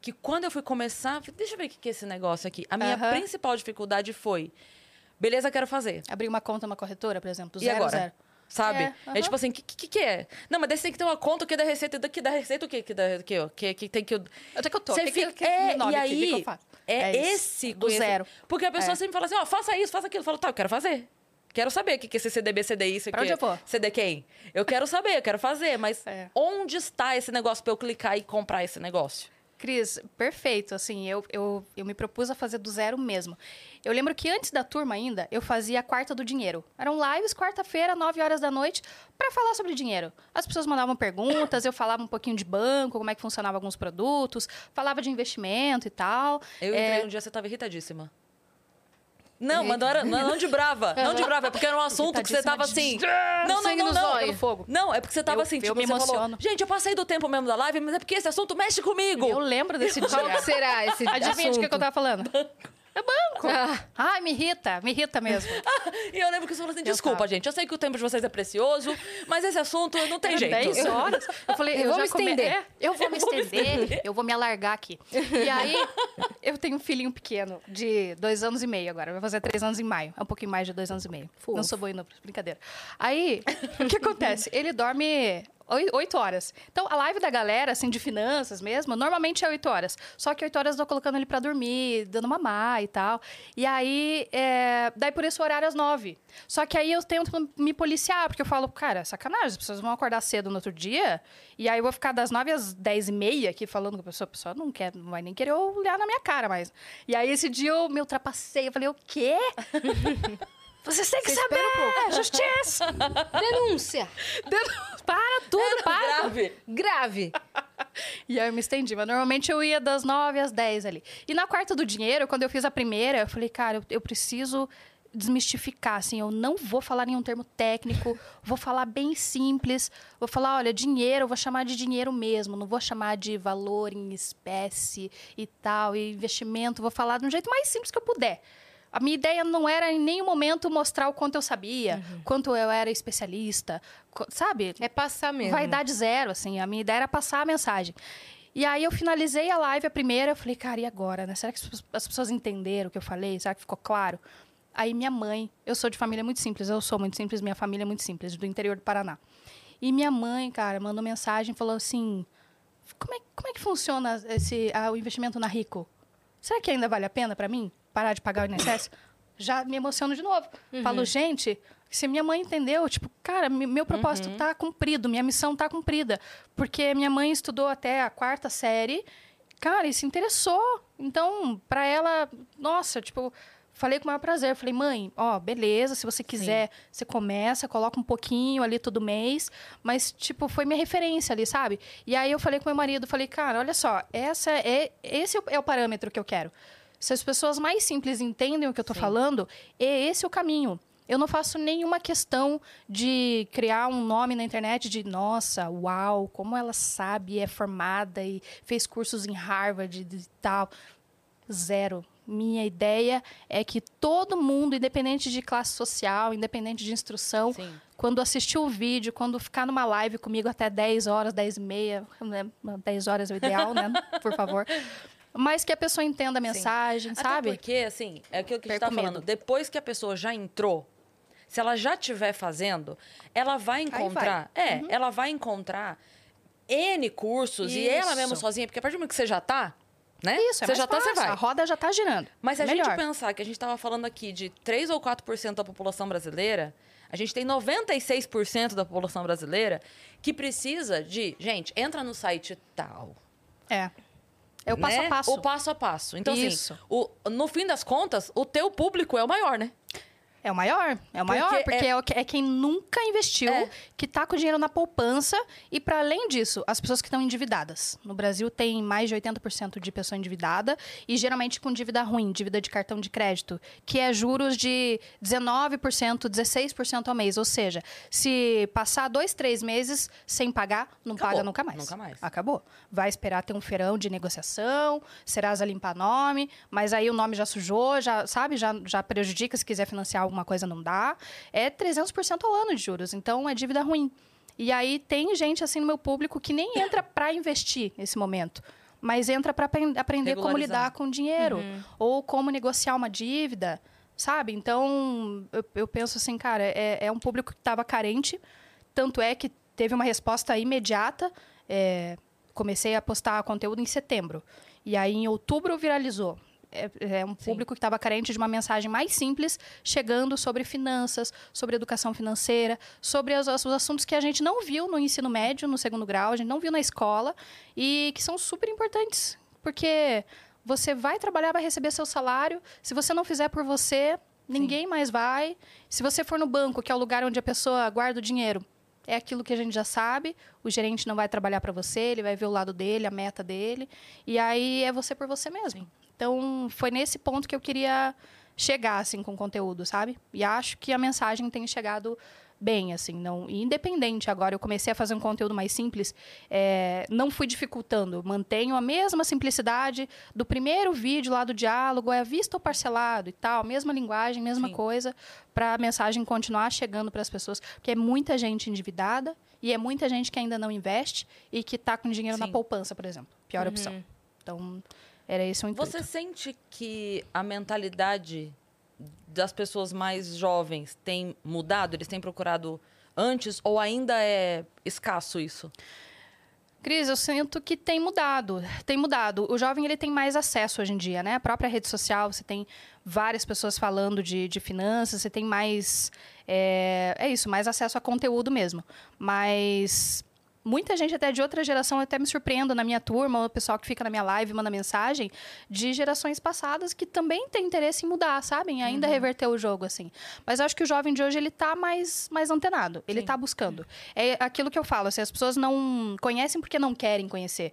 que quando eu fui começar, deixa eu ver o que é esse negócio aqui. A minha Aham. principal dificuldade foi, beleza, quero fazer. Abrir uma conta numa corretora, por exemplo, do E zero agora? zero. Sabe? É, É, aham. tipo assim, o que, que, que é? Não, mas daí você tem que ter uma conta que dá receita, e daqui dá receita o quê? Que dá que, que, que tem que. Onde é que eu tô? Você Que- fica, que- que é, e que que aí, é, É esse do zero. Porque a pessoa É. sempre fala assim, ó, faça isso, faça aquilo. Eu falo, tá, eu quero fazer. Quero saber o que que é esse CDB, CDI, isso aqui. onde eu vou? CD quem? Eu quero saber, eu quero fazer, mas É. onde está esse negócio pra eu clicar e comprar esse negócio? Cris, perfeito. Assim, eu, eu, eu me propus a fazer do zero mesmo. Eu lembro que antes da turma ainda, eu fazia a quarta do dinheiro. Eram lives, quarta-feira, 9 horas da noite, para falar sobre dinheiro. As pessoas mandavam perguntas, eu falava um pouquinho de banco, como é que funcionava alguns produtos, falava de investimento e tal. Eu É, entrei um dia, você tava irritadíssima. Não, mas não, era, não, de brava. Não de brava, é porque era um assunto que você tava assim. Não, não, não, não. fogo. Não, é porque você tava Eu- assim, eu tipo, me você falou, emociono. gente, eu passei do tempo mesmo da live, mas é porque esse assunto mexe comigo. Eu lembro desse dia. Qual será esse Adivinha de que, que eu tava falando? É banco. Ah. Ai, me irrita, me irrita mesmo. E eu lembro que você falou assim: desculpa, tava. gente, eu sei que o tempo de vocês é precioso, mas esse assunto não tem jeito. 10 horas. Eu falei, Eu eu, vou me come- estender. É, eu vou me Eu vou me estender, estender. eu vou me alargar aqui. E aí, eu tenho um filhinho pequeno, de dois anos e meio agora. Vai fazer três anos em maio. É um pouquinho mais de dois anos e meio. Não sou boa não, brincadeira. Aí, o que acontece? Ele dorme oi- oito horas. Então, a live da galera, assim, de finanças mesmo, normalmente é oito horas. Só que oito horas eu tô colocando ele pra dormir, dando mamar e tal. E aí, é, daí por o horário às nove. Só que aí eu tento me policiar, porque eu falo, cara, sacanagem, as pessoas vão acordar cedo no outro dia, e aí eu vou ficar das nove às dez e meia aqui falando com a pessoa, a pessoa não quer, não vai nem querer olhar na minha cara mais. E aí esse dia eu me ultrapassei, eu falei, o quê? Vocês têm que Você saber! um pouco. Justiça! Denúncia. para tudo, para! Grave. Grave. E aí eu me estendi, mas normalmente eu ia das 9 às 10 ali. E na quarta do dinheiro, quando eu fiz a primeira, eu falei, cara, eu, eu preciso desmistificar, assim, eu não vou falar nenhum termo técnico, vou falar bem simples, vou falar, olha, dinheiro, eu vou chamar de dinheiro mesmo, não vou chamar de valor em espécie e tal, e investimento, vou falar de um jeito mais simples que eu puder. A minha ideia não era em nenhum momento mostrar o quanto eu sabia, quanto eu era especialista, sabe? É passar mesmo. Vaidade zero, assim. A minha ideia era passar a mensagem. E aí eu finalizei a live, a primeira, eu falei, cara, e agora, né? Será que as pessoas- as pessoas entenderam o que eu falei? Será que ficou claro? Aí minha mãe, eu sou de família muito simples, eu sou muito simples, minha família é muito simples, do interior do Paraná. E minha mãe, cara, mandou mensagem, falou assim, como é, como é que funciona esse, ah, o investimento na Rico? Será que ainda vale a pena para mim parar de pagar o INSS? Já me emociono de novo. Falo, gente, se minha mãe entendeu, tipo, cara, me- meu propósito tá cumprido, minha missão tá cumprida. Porque minha mãe estudou até a quarta série, cara, e se interessou. Então, para ela, nossa, tipo, falei com o maior prazer. Falei, mãe, ó, beleza, se você quiser, você começa, coloca um pouquinho ali todo mês. Mas, tipo, foi minha referência ali, sabe? E aí eu falei com meu marido, falei, cara, olha só, essa é, esse é o parâmetro que eu quero. Se as pessoas mais simples entendem o que eu tô falando, é esse o caminho. Eu não faço nenhuma questão de criar um nome na internet de nossa, uau, como ela sabe, é formada e fez cursos em Harvard e tal. Zero. Minha ideia é que todo mundo, independente de classe social, independente de instrução, Sim. quando assistir o vídeo, quando ficar numa live comigo até 10 horas, 10 e meia, né? 10 horas é o ideal, né? Por favor. Mas que a pessoa entenda a mensagem, Até sabe? porque, assim, é aquilo que a gente Perco tá falando. medo. Depois que a pessoa já entrou, se ela já estiver fazendo, ela vai encontrar. É, Uhum. ela vai encontrar N cursos e ela mesma Isso. sozinha, porque a partir do momento que você já tá, né? Isso, é você mais já tá, você fácil, vai. A roda já tá girando. Mas se a Melhor. gente pensar que a gente estava falando aqui de 3 ou 4% da população brasileira, a gente tem 96% da população brasileira que precisa de, gente, entra no site tal. É. É o passo né? a passo. O passo a passo. Então, Isso. assim, o, no fim das contas, o teu público é o maior, né? É o maior, é o maior, Porque é- é, o é quem nunca investiu, É. que tá com dinheiro na poupança. E para além disso, as pessoas que estão endividadas. No Brasil tem mais de 80% de pessoa endividada e geralmente com dívida ruim, dívida de cartão de crédito, que é juros de 19%, 16% ao mês. Ou seja, se passar dois, três meses sem pagar, não Acabou. paga nunca mais. Nunca mais. Acabou. Vai esperar ter um feirão de negociação, Serasa limpar nome, mas aí o nome já sujou, já, sabe, já, já prejudica se quiser financiar alguma coisa, não dá. É 300% ao ano de juros, então é dívida ruim. E aí tem gente assim no meu público que nem entra para investir nesse momento, mas entra para aprender como lidar com dinheiro ou como negociar uma dívida, sabe? Então eu, eu penso assim, cara, é, é um público que estava carente, tanto é que teve uma resposta imediata. é, comecei a postar conteúdo em setembro. E aí, em outubro, viralizou. É, é um público que estava carente de uma mensagem mais simples, chegando sobre finanças, sobre educação financeira, sobre os, os assuntos que a gente não viu no ensino médio, no segundo grau, a gente não viu na escola e que são super importantes. Porque você vai trabalhar, vai receber seu salário. Se você não fizer por você, ninguém mais vai. Se você for no banco, que é o lugar onde a pessoa guarda o dinheiro, é aquilo que a gente já sabe. O gerente não vai trabalhar para você, ele vai ver o lado dele, a meta dele. E aí é você por você mesmo. Então, foi nesse ponto que eu queria chegar assim com o conteúdo, sabe? E acho que a mensagem tem chegado bem, assim, não independente agora. Eu comecei a fazer um conteúdo mais simples, é, não fui dificultando, mantenho a mesma simplicidade do primeiro vídeo lá do diálogo, é visto ou parcelado e tal, mesma linguagem, mesma Sim. coisa, para a mensagem continuar chegando para as pessoas, porque é muita gente endividada e é muita gente que ainda não investe e que está com dinheiro na Sim. poupança, por exemplo. Pior opção. Então, era esse o intuito. Você sente que a mentalidade das pessoas mais jovens tem mudado? Eles têm procurado antes ou ainda é escasso isso? Cris, eu sinto que tem mudado. Tem mudado. O jovem ele tem mais acesso hoje em dia, né? A própria rede social, você tem várias pessoas falando de, de finanças, você tem mais. É, é isso, mais acesso a conteúdo mesmo. Mas muita gente até de outra geração, eu até me surpreendo na minha turma, o pessoal que fica na minha live manda mensagem, de gerações passadas que também tem interesse em mudar, sabem? Ainda reverter o jogo, assim. Mas eu acho que o jovem de hoje, ele tá mais, mais antenado. Ele Sim. tá buscando. É aquilo que eu falo, assim, as pessoas não conhecem porque não querem conhecer.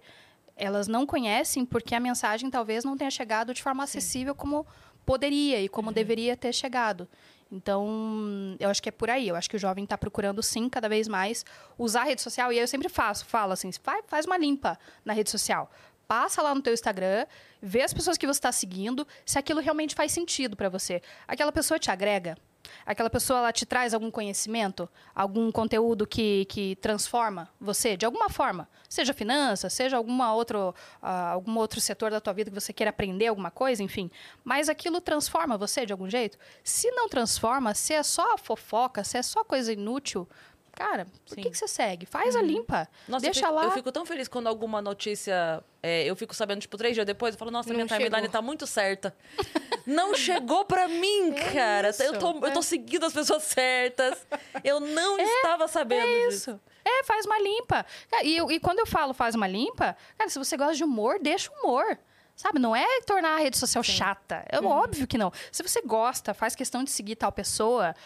Elas não conhecem porque a mensagem talvez não tenha chegado de forma acessível como poderia e como deveria ter chegado. Então, eu acho que é por aí. Eu acho que o jovem está procurando, sim, cada vez mais usar a rede social. E aí eu sempre faço, falo assim, faz uma limpa na rede social. Passa lá no teu Instagram, vê as pessoas que você está seguindo, se aquilo realmente faz sentido para você. Aquela pessoa te agrega? Aquela pessoa ela te traz algum conhecimento, algum conteúdo que, que transforma você de alguma forma, seja finanças, seja alguma outro, ah, algum outro setor da tua vida que você queira aprender alguma coisa, enfim. Mas aquilo transforma você de algum jeito. Se não transforma, se é só fofoca, se é só coisa inútil, cara, por Sim. que, que você segue? Faz a limpa, Nossa, eu deixa fico, lá. eu fico tão feliz quando alguma notícia. é, eu fico sabendo, tipo, três dias depois, eu falo, nossa, Não minha timeline tá muito certa. Não chegou pra mim, cara. isso, eu, tô, eu tô seguindo as pessoas certas. Eu não estava sabendo É disso. isso. É, faz uma limpa. E, eu- e quando eu falo faz uma limpa, cara, se você gosta de humor, deixa humor. Sabe, não é tornar a rede social chata. É óbvio que não. Se você gosta, faz questão de seguir tal pessoa,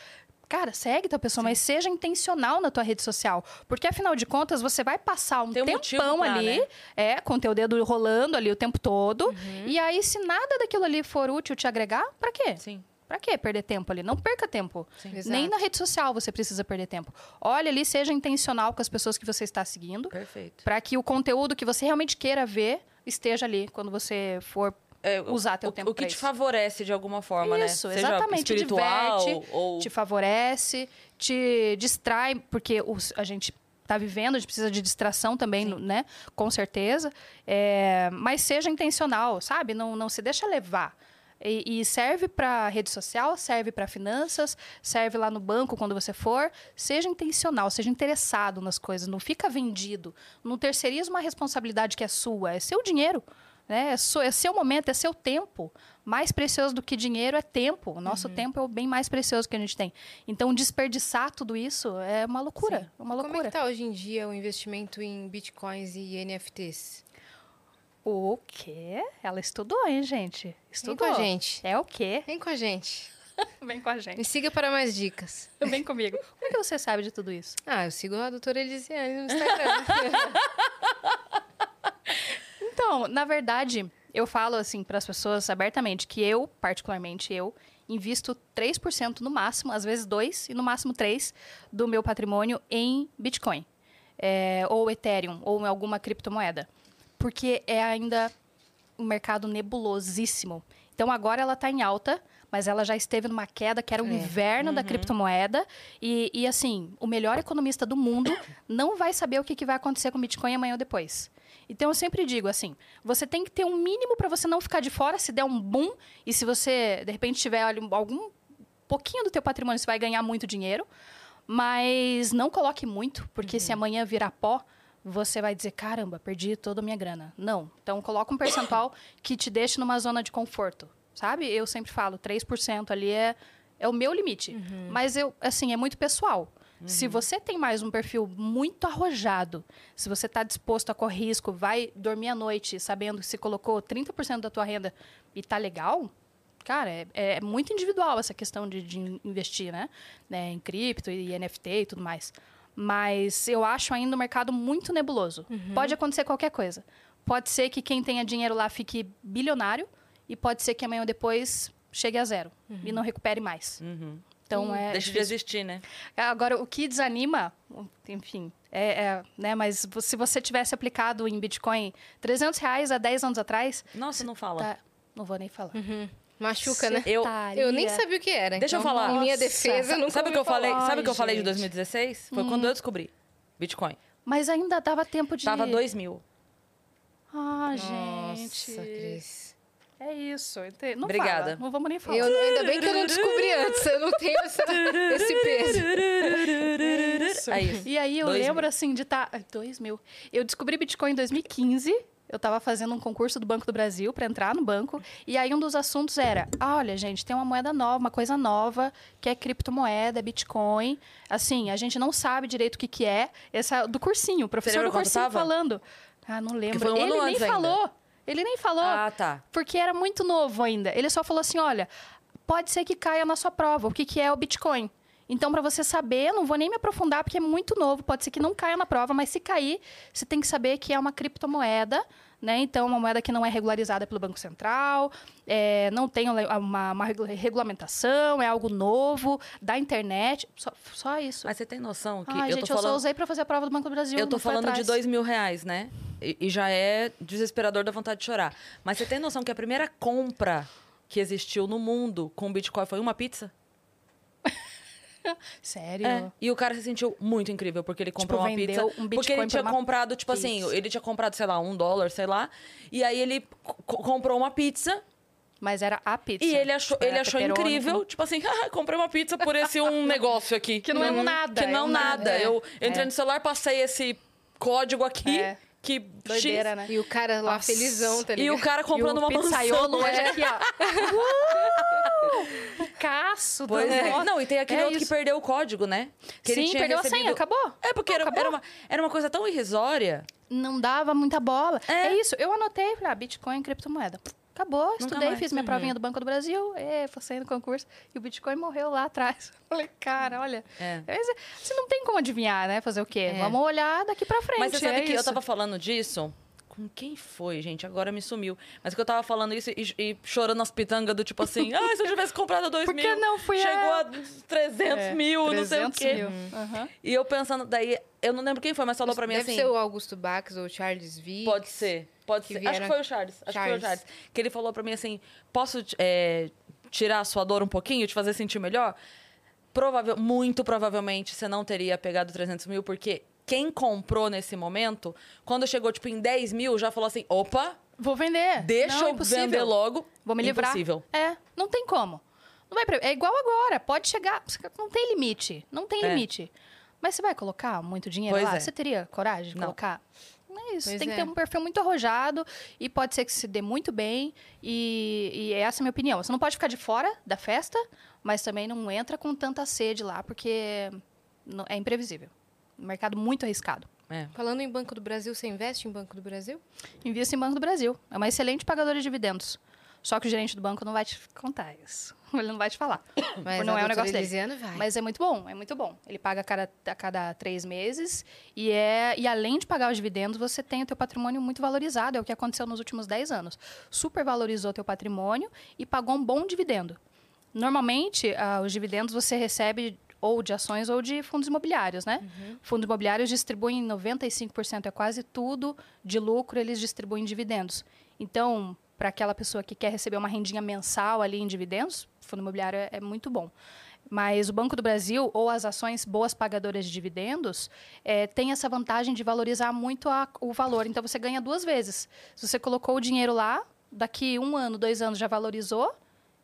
cara, segue tal pessoa, mas seja intencional na tua rede social. Porque, afinal de contas, você vai passar um Tem um tempão pra, ali, né? é, com teu dedo rolando ali o tempo todo. E aí, se nada daquilo ali for útil te agregar, pra quê? Sim. Pra quê perder tempo ali? Não perca tempo. Exato. Nem na rede social você precisa perder tempo. Olha ali, seja intencional com as pessoas que você está seguindo, Perfeito. para que o conteúdo que você realmente queira ver esteja ali quando você for É, usar teu o, tempo O que te isso. favorece de alguma forma, né? Isso, Seja exatamente. espiritual Diverte, ou... te favorece, te distrai, porque os- a gente está vivendo, a gente precisa de distração também, Sim. né? Com certeza. É, mas seja intencional, sabe? Não, não se deixa levar. E, e serve para rede social, serve para finanças, serve lá no banco quando você for. Seja intencional, seja interessado nas coisas, não fica vendido. Não terceiriza uma responsabilidade que é sua, é seu dinheiro. Né? É, é seu momento, é seu tempo. Mais precioso do que dinheiro é tempo. O nosso tempo é o bem mais precioso que a gente tem. Então, desperdiçar tudo isso é uma loucura. É uma Como é loucura. que tá hoje em dia o investimento em bitcoins e NFTs? O quê? Ela estudou, hein, gente? Vem Estudou. com a gente. É o quê? Vem com a gente. Vem com a Me gente. siga para mais dicas. Vem comigo. Como é que você sabe de tudo isso? Ah, eu sigo a doutora Elisiane no Instagram. Então, na verdade, eu falo assim para as pessoas abertamente que eu, particularmente eu, invisto 3% no máximo, às vezes 2 e no máximo 3 do meu patrimônio em Bitcoin. É, ou Ethereum, ou em alguma criptomoeda. Porque é ainda um mercado nebulosíssimo. Então agora ela está em alta, mas ela já esteve numa queda que era o É. inverno da criptomoeda. E, e, assim, o melhor economista do mundo não vai saber o que, que vai acontecer com o Bitcoin amanhã ou depois. Então eu sempre digo assim, você tem que ter um mínimo para você não ficar de fora se der um boom e se você de repente tiver algum pouquinho do teu patrimônio você vai ganhar muito dinheiro, mas não coloque muito, porque se amanhã virar pó, você vai dizer, caramba, perdi toda a minha grana. Não. Então, coloca um percentual que te deixe numa zona de conforto, sabe? Eu sempre falo, 3% ali é, é o meu limite. Mas, eu assim, é muito pessoal. Se você tem mais um perfil muito arrojado, se você está disposto a correr risco, vai dormir à noite sabendo que se colocou 30% da tua renda e tá legal, cara, é, é muito individual essa questão de, de investir, né? né? Em cripto e NFT e tudo mais. Mas eu acho ainda o mercado muito nebuloso. Pode acontecer qualquer coisa. Pode ser que quem tenha dinheiro lá fique bilionário e pode ser que amanhã ou depois chegue a zero e não recupere mais. Uhum. Então é Deixa de existir, né? Agora, o que desanima, enfim, é, é, né? Mas se você tivesse aplicado em Bitcoin 300 reais há 10 anos atrás, Nossa, não fala. tá, não vou nem falar. Machuca, né? Eu- Eu nem sabia o que era. Deixa eu então, falar. Em minha defesa, eu nunca Sabe o que eu falei? Sabe o que eu falei de gente. 2016? Foi quando eu descobri Bitcoin. Mas ainda dava tempo de... Tava 2 mil. Ah, Nossa, gente. Cris. É isso. ente- Não Obrigada. fala, Não vamos nem falar. Eu, ainda bem que eu não descobri antes. Eu não tenho essa- esse peso. É isso. E aí eu Dois lembro mil. assim de estar. dois mil. Eu descobri Bitcoin em 2015. Eu estava fazendo um concurso do Banco do Brasil para entrar no banco. E aí um dos assuntos era: olha, gente, tem uma moeda nova, uma coisa nova, que é criptomoeda, é Bitcoin. Assim, a gente não sabe direito o que, que é. Essa do cursinho, o professor do cursinho falando. Ah, não lembro. um Ele nem ainda. Ele nem falou. Ah, tá. Porque era muito novo ainda. Ele só falou assim: olha, pode ser que caia na sua prova. O que, que é o Bitcoin? Então, para você saber, não vou nem me aprofundar porque é muito novo. Pode ser que não caia na prova, mas se cair, você tem que saber que é uma criptomoeda. Né? Então, uma moeda que não é regularizada pelo Banco Central, é, não tem uma, uma- uma regula- regulamentação, é algo novo, da internet. Só, só isso. Mas você tem noção que Ai, eu gente, tô eu só falando... usei para fazer a prova do Banco do Brasil. Eu tô falando de atrás. dois mil reais, né? E, e já é desesperador da vontade de chorar. Mas você tem noção que a primeira compra que existiu no mundo com Bitcoin foi uma pizza? Sério? É. E o cara se sentiu muito incrível, porque ele comprou uma vendeu pizza. um porque ele tinha uma comprado, tipo assim, pizza. ele tinha comprado, sei lá, um dólar, sei lá. E aí ele co- comprou uma pizza Mas era a pizza. e ele achou, Tipo, ele achou incrível. Tipo assim, ah, comprei uma pizza por esse um negócio aqui. Que não é um nada, Que é não um nada. nada. Eu, eu entrei É. no celular, passei esse código aqui. É. Que Doideira, X, né? E o cara lá Nossa. felizão, tá E ligado? o cara comprando e o uma pizzaiolo mansão. hoje É. aqui, ó. Uh! Caço. Pois do- é. Não, e tem aquele É outro que isso. perdeu o código, né? Que ele Sim, tinha perdeu a recebido- senha, acabou. É, porque era, Acabou. era, uma, era uma coisa tão irrisória. Não dava muita bola. É. É, isso. Eu anotei, falei, ah, Bitcoin, criptomoeda. Acabou, estudei, mais. fiz minha Uhum. provinha do Banco do Brasil, e passei no concurso, e o Bitcoin morreu lá atrás. Falei, cara, olha, É. mas você não tem como adivinhar, né? Fazer o quê? É. Vamos olhar daqui pra frente. Mas você sabe é que eu isso. tava falando disso? Com quem foi, gente? Agora me sumiu. Mas que eu tava falando isso e, e chorando nas pitangas do tipo assim, ah, se eu tivesse comprado dois Por mil. que não fui Chegou eu? a 300 É, mil, não sei o 300 quê. Aham. E eu pensando, daí, eu não lembro quem foi, mas falou pra mim Deve assim. ser o Augusto Bax ou o Charles V. Pode ser, pode que ser. Acho que foi o Charles. Acho que foi o Charles. Charles. Que ele falou pra mim assim: posso é, tirar a sua dor um pouquinho, te fazer sentir melhor? Provável, muito provavelmente você não teria pegado 300 mil, porque quem comprou nesse momento, quando chegou tipo em 10 mil, já falou assim: opa, Vou vender. deixa Não, eu impossível. vender logo. Vou me livrar. Impossível. É, não tem como. Não vai É igual agora, pode chegar. Não tem limite. Não tem É. limite. Mas você vai colocar muito dinheiro Pois lá? é. Você teria coragem de Não. colocar? É isso. Pois tem que é. ter um perfil muito arrojado e pode ser que se dê muito bem. E, e essa é a minha opinião. Você não pode ficar de fora da festa, mas também não entra com tanta sede lá, porque não- é imprevisível. Um mercado muito arriscado. É. Falando em Banco do Brasil, você investe em Banco do Brasil? Invista em Banco do Brasil. É uma excelente pagadora de dividendos. Só que o gerente do banco não vai te contar isso. Ele não vai te falar. Mas não é um negócio dele. Vai. Mas é muito bom, é muito bom. Ele paga a cada, a cada três meses e, é, e além de pagar os dividendos, você tem o teu patrimônio muito valorizado. É o que aconteceu nos últimos 10 anos. Super valorizou o teu patrimônio e pagou um bom dividendo. Normalmente, ah, os dividendos você recebe ou de ações ou de fundos imobiliários, né? Fundos imobiliários distribuem 95%, é quase tudo de lucro, eles distribuem dividendos. Então, para aquela pessoa que quer receber uma rendinha mensal ali em dividendos, fundo imobiliário é, é muito bom. Mas o Banco do Brasil ou as ações boas pagadoras de dividendos eh, tem essa vantagem de valorizar muito a- o valor. Então você ganha duas vezes. Se você colocou o dinheiro lá, daqui um ano, dois anos já valorizou,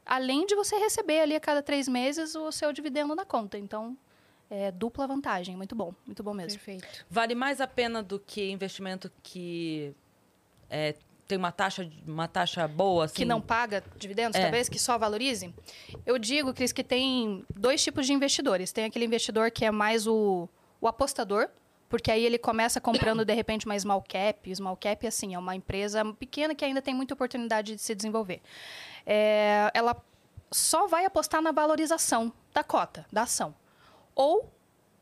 além de você receber ali a cada três meses o seu dividendo na conta. Então é dupla vantagem, muito bom, muito bom mesmo. Perfeito. Vale mais a pena do que investimento que é, tem uma taxa, uma taxa boa, assim? que não paga dividendos, É. talvez, que só valorize? Eu digo, Cris, que tem dois tipos de investidores. Tem aquele investidor que é mais o, o apostador, porque aí ele começa comprando, de repente, uma small cap. Small cap, assim, é uma empresa pequena que ainda tem muita oportunidade de se desenvolver. É, ela só vai apostar na valorização da cota, da ação. Ou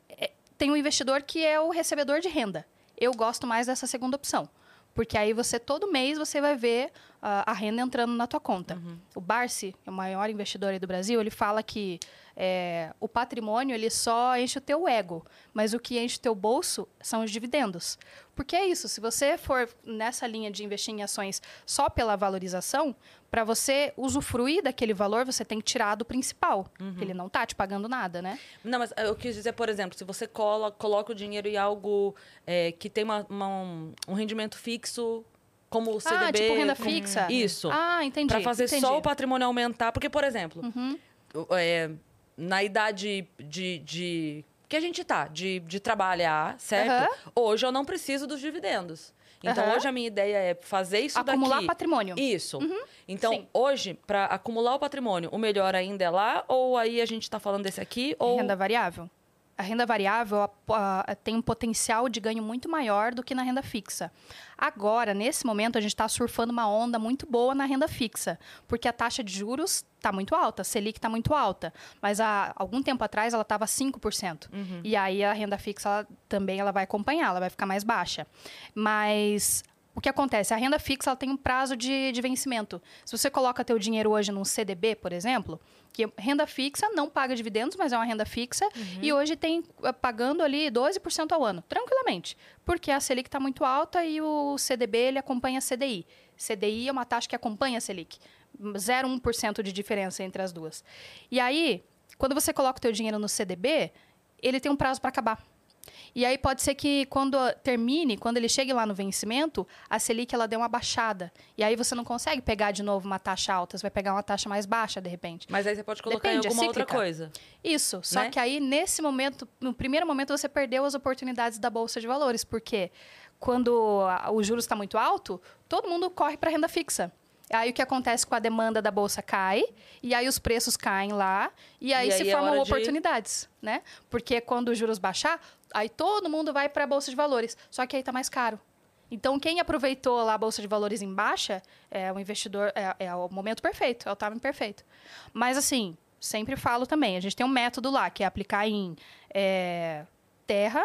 é, tem um investidor que é o recebedor de renda. Eu gosto mais dessa segunda opção. Porque aí você, todo mês, você vai ver ah, a renda entrando na tua conta. O Barsi, que é o maior investidor aí do Brasil, ele fala que é, o patrimônio ele só enche o teu ego, mas o que enche o teu bolso são os dividendos. Porque é isso, se você for nessa linha de investir em ações só pela valorização, para você usufruir daquele valor, você tem que tirar do principal. Uhum. Ele não tá te pagando nada, né? Não, mas eu quis dizer, por exemplo, se você cola, coloca o dinheiro em algo é, que tem uma, uma- um, rendimento fixo, como o CDB. ah, tipo renda com- fixa? Isso. Ah, entendi. Para fazer entendi. só o patrimônio aumentar. Porque, por exemplo, Uhum. é, na idade de, de- que a gente tá, de, de trabalhar, certo? Aham. Hoje eu não preciso dos dividendos. Então, Aham. hoje a minha ideia é fazer isso Acumular daqui. patrimônio. Isso. Então, Sim. hoje, para acumular o patrimônio, o melhor ainda é lá? Ou aí a gente está falando desse aqui? Ou... Renda variável? A renda variável a- a- tem um potencial de ganho muito maior do que na renda fixa. Agora, nesse momento, a gente está surfando uma onda muito boa na renda fixa, porque a taxa de juros está muito alta, a Selic está muito alta. Mas há algum tempo atrás ela estava 5%. E aí a renda fixa ela, também ela vai acompanhar, ela vai ficar mais baixa. Mas o que acontece? A renda fixa ela tem um prazo de, de vencimento. Se você coloca teu dinheiro hoje num CDB, por exemplo, que renda fixa não paga dividendos, mas é uma renda fixa, e hoje tem eh, pagando ali 12% ao ano, tranquilamente. Porque a Selic está muito alta e o CDB ele acompanha a CDI. CDI é uma taxa que acompanha a Selic. 0,1% de diferença entre as duas. E aí, quando você coloca o teu dinheiro no CDB, ele tem um prazo para acabar. E aí pode ser que quando termine, quando ele chegue lá no vencimento, a Selic ela dê uma baixada. E aí você não consegue pegar de novo uma taxa alta, você vai pegar uma taxa mais baixa de repente. Mas aí você pode colocar Depende, em é alguma outra cíclica. coisa. Isso, só Né? que aí nesse momento, no primeiro momento você perdeu as oportunidades da bolsa de valores, porque quando o juros está muito alto, todo mundo corre para renda fixa. Aí o que acontece com a demanda da bolsa cai, e aí os preços caem lá, e aí, E se aí é formam de- oportunidades, né? Porque quando os juros baixar, aí todo mundo vai para a bolsa de valores, só que aí tá mais caro. Então, quem aproveitou lá a bolsa de valores em baixa, é o investidor, é, é o momento perfeito, é o timing perfeito. Mas, assim, sempre falo também, a gente tem um método lá, que é aplicar em é, terra,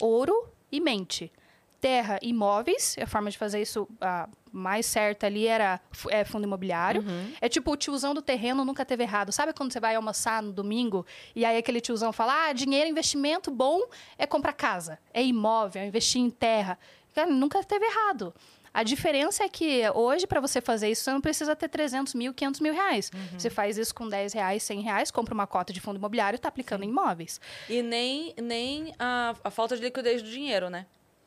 ouro e mente. Terra, imóveis, a forma de fazer isso a mais certa ali era é, fundo imobiliário. É tipo o tiozão do terreno nunca teve errado. Sabe quando você vai almoçar no domingo e aí aquele tiozão fala: ah, dinheiro, investimento bom é comprar casa, é imóvel, é investir em terra. Cara, nunca teve errado. A diferença é que hoje, para você fazer isso, você não precisa ter 300 mil, 500 mil reais. Você faz isso com 10 reais, 100 reais, compra uma cota de fundo imobiliário e está aplicando em imóveis. E nem, nem a, a falta de liquidez do dinheiro, né?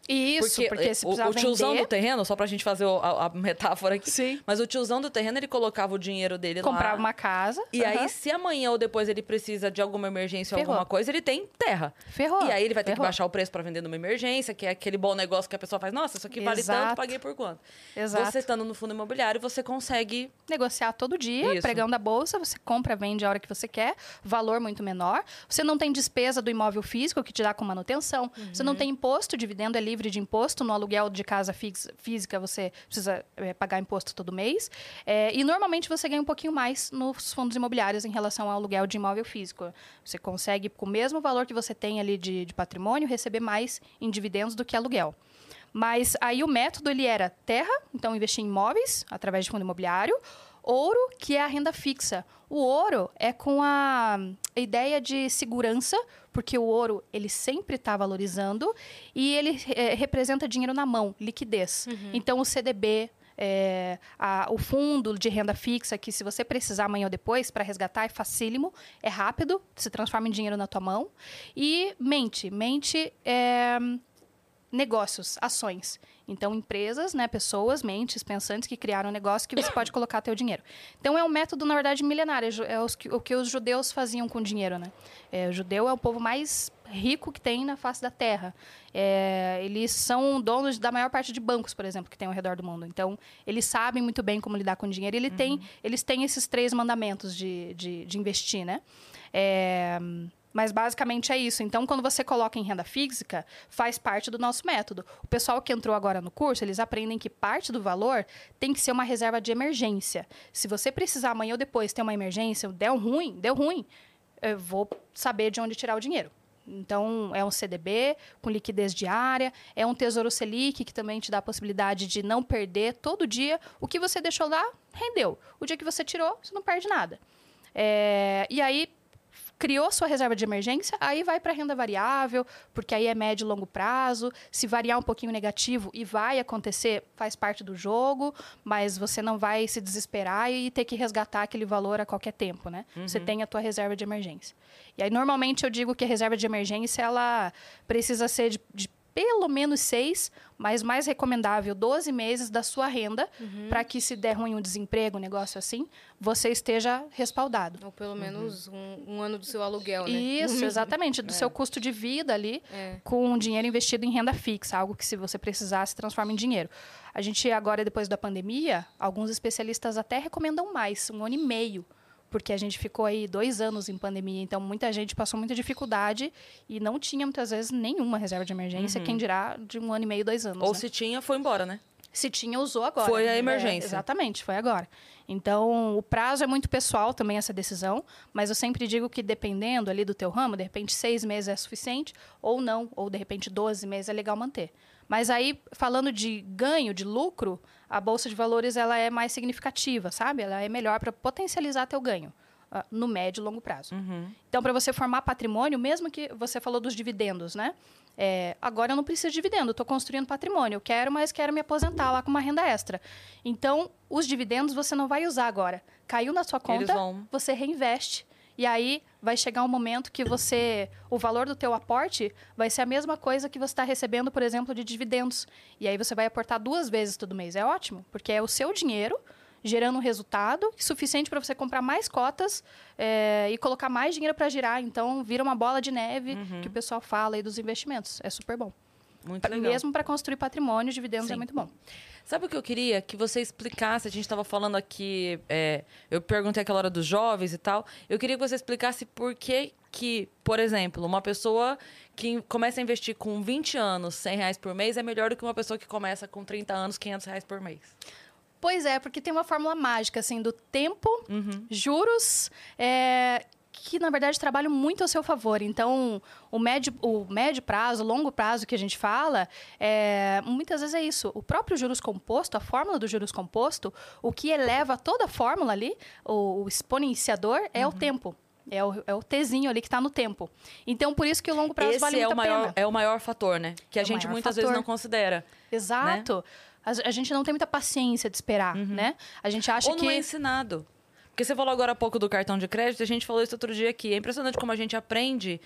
Isso, porque, se o, precisar o tiozão vender, do terreno, só pra gente fazer o- a, a metáfora aqui. Sim. Mas o tiozão do terreno, ele colocava o dinheiro dele comprava lá. uma casa. E aí, aham, se amanhã ou depois ele precisa de alguma emergência ou Ferrou. alguma coisa, ele tem terra. ferrou. E aí ele vai ter que ferrou. baixar o preço pra vender numa emergência, que é aquele bom negócio que a pessoa faz. Nossa, isso aqui vale tanto, Exato. paguei por quanto? Exato. Você estando no fundo imobiliário, você consegue. negociar todo dia, Isso. pregão da bolsa, você compra, vende a hora que você quer, valor muito menor. Você não tem despesa do imóvel físico que te dá com manutenção. Você Uhum. não tem imposto, dividendo é livre de imposto. No aluguel de casa física, você precisa eh, pagar imposto todo mês. Eh, e normalmente você ganha um pouquinho mais nos fundos imobiliários em relação ao aluguel de imóvel físico. Você consegue, com o mesmo valor que você tem ali de, de patrimônio, receber mais em dividendos do que aluguel. Mas aí o método ele era terra, então investir em imóveis através de fundo imobiliário, ouro, que é a renda fixa. O ouro é com a ideia de segurança, porque o ouro ele sempre está valorizando e ele eh, representa dinheiro na mão, liquidez. Então o CDB é, a- o fundo de renda fixa, que se você precisar amanhã ou depois para resgatar, é facílimo, é rápido, se transforma em dinheiro na tua mão. E mente. Mente é negócios, ações. Então, empresas, né, pessoas, mentes, pensantes que criaram um negócio que você pode colocar teu dinheiro. Então, é um método, na verdade, milenário. É É o que os judeus faziam com dinheiro, né? É, o judeu é o povo mais rico que tem na face da Terra. É, eles são donos da maior parte de bancos, por exemplo, que tem ao redor do mundo. Então, eles sabem muito bem como lidar com dinheiro. E ele tem, eles têm esses três mandamentos de, de, de investir, né? É, mas basicamente é isso. Então, quando você coloca em renda física, faz parte do nosso método. O pessoal que entrou agora no curso, eles aprendem que parte do valor tem que ser uma reserva de emergência. Se você precisar amanhã ou depois ter uma emergência, deu ruim, deu ruim, eu vou saber de onde tirar o dinheiro. Então, é um CDB com liquidez diária, é um Tesouro Selic que também te dá a possibilidade de não perder todo dia. O que você deixou lá, rendeu. O dia que você tirou, você não perde nada. É, e aí, criou sua reserva de emergência, aí vai para renda variável, porque aí é médio e longo prazo. Se variar um pouquinho negativo e vai acontecer, faz parte do jogo, mas você não vai se desesperar e ter que resgatar aquele valor a qualquer tempo, né? Você tem a tua reserva de emergência. E aí normalmente eu digo que a reserva de emergência ela precisa ser de, de pelo menos seis, mas mais recomendável 12 meses da sua renda, para que se der ruim um desemprego, um negócio assim, você esteja respaldado. Ou pelo menos um, um ano do seu aluguel, né? Isso, exatamente, do seu custo de vida ali, É. com dinheiro investido em renda fixa, algo que se você precisar se transforma em dinheiro. A gente agora, depois da pandemia, alguns especialistas até recomendam mais, um ano e meio, porque a gente ficou aí dois anos em pandemia, então muita gente passou muita dificuldade e não tinha muitas vezes nenhuma reserva de emergência, quem dirá de um ano e meio, dois anos. Ou né? se tinha, foi embora, né? Se tinha, usou agora. Foi a É, emergência. exatamente, foi agora. Então, o prazo é muito pessoal também, essa decisão, mas eu sempre digo que dependendo ali do teu ramo, de repente seis meses é suficiente, ou não, ou de repente 12 meses é legal manter. Mas aí, falando de ganho, de lucro, a Bolsa de Valores ela é mais significativa, sabe? Ela é melhor para potencializar teu ganho ah, no médio e longo prazo. Então, para você formar patrimônio, mesmo que você falou dos dividendos, né? É, agora eu não preciso de dividendo, estou construindo patrimônio. Eu quero, mas quero me aposentar lá com uma renda extra. Então, os dividendos você não vai usar agora. Caiu na sua conta, vão- você reinveste. E aí vai chegar um momento que você, o valor do teu aporte vai ser a mesma coisa que você está recebendo, por exemplo, de dividendos. E aí você vai aportar duas vezes todo mês. É ótimo, porque é o seu dinheiro gerando um resultado suficiente para você comprar mais cotas é, e colocar mais dinheiro para girar. Então, vira uma bola de neve que o pessoal fala aí dos investimentos. É super bom. Muito legal. Mesmo para construir patrimônio, dividendos Sim. é muito bom. Sabe o que eu queria? Que você explicasse. A gente estava falando aqui. é, eu perguntei aquela hora dos jovens e tal. Eu queria que você explicasse por que, que, por exemplo, uma pessoa que começa a investir com 20 anos, 100 reais por mês, é melhor do que uma pessoa que começa com 30 anos, 500 reais por mês. Pois é, porque tem uma fórmula mágica, assim, do tempo, Uhum. juros, é, que na verdade trabalham muito ao seu favor. Então, o médio, o médio prazo, o longo prazo que a gente fala, é, muitas vezes é isso. O próprio juros composto, a fórmula do juros composto, o que eleva toda a fórmula ali, o, o exponenciador, é Uhum. o tempo. É o, é o Tzinho ali que está no tempo. Então, por isso que o longo prazo Esse vale é muito o, a maior, pena. é o maior fator, né? Que a É o gente muitas vezes fator. não considera. Exato. A, a gente não tem muita paciência de esperar, né? A gente acha Uhum. Ou que... não é ensinado. Porque você falou agora há pouco do cartão de crédito, a gente falou isso outro dia aqui. É impressionante como a gente aprende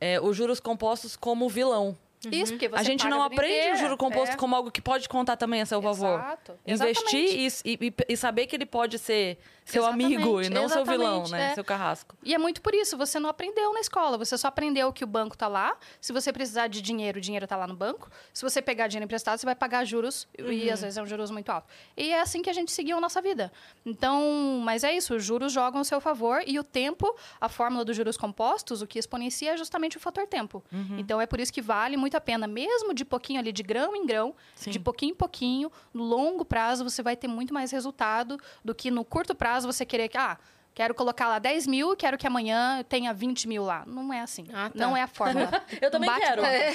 é, os juros compostos como vilão. Isso, porque você a gente não a aprende inteira. o juro composto É. como algo que pode contar também a seu favor. Exato, Investir e, e- e saber que ele pode ser seu amigo e Exatamente, não seu vilão, né? é. Seu carrasco. E é muito por isso, você não aprendeu na escola, você só aprendeu que o banco tá lá. Se você precisar de dinheiro, o dinheiro tá lá no banco. Se você pegar dinheiro emprestado, você vai pagar juros, e às vezes é um juros muito alto. E é assim que a gente seguiu a nossa vida. Então, mas é isso, os juros jogam ao seu favor e o tempo, a fórmula dos juros compostos, o que exponencia é justamente o fator tempo. Então é por isso que vale muito a pena, mesmo de pouquinho ali, de grão em grão, Sim. de pouquinho em pouquinho, no longo prazo você vai ter muito mais resultado do que no curto prazo você querer que, ah, quero colocar lá 10 mil, quero que amanhã tenha 20 mil lá. Não é assim. Ah, tá. Não é a fórmula. Eu também Bate- quero. É,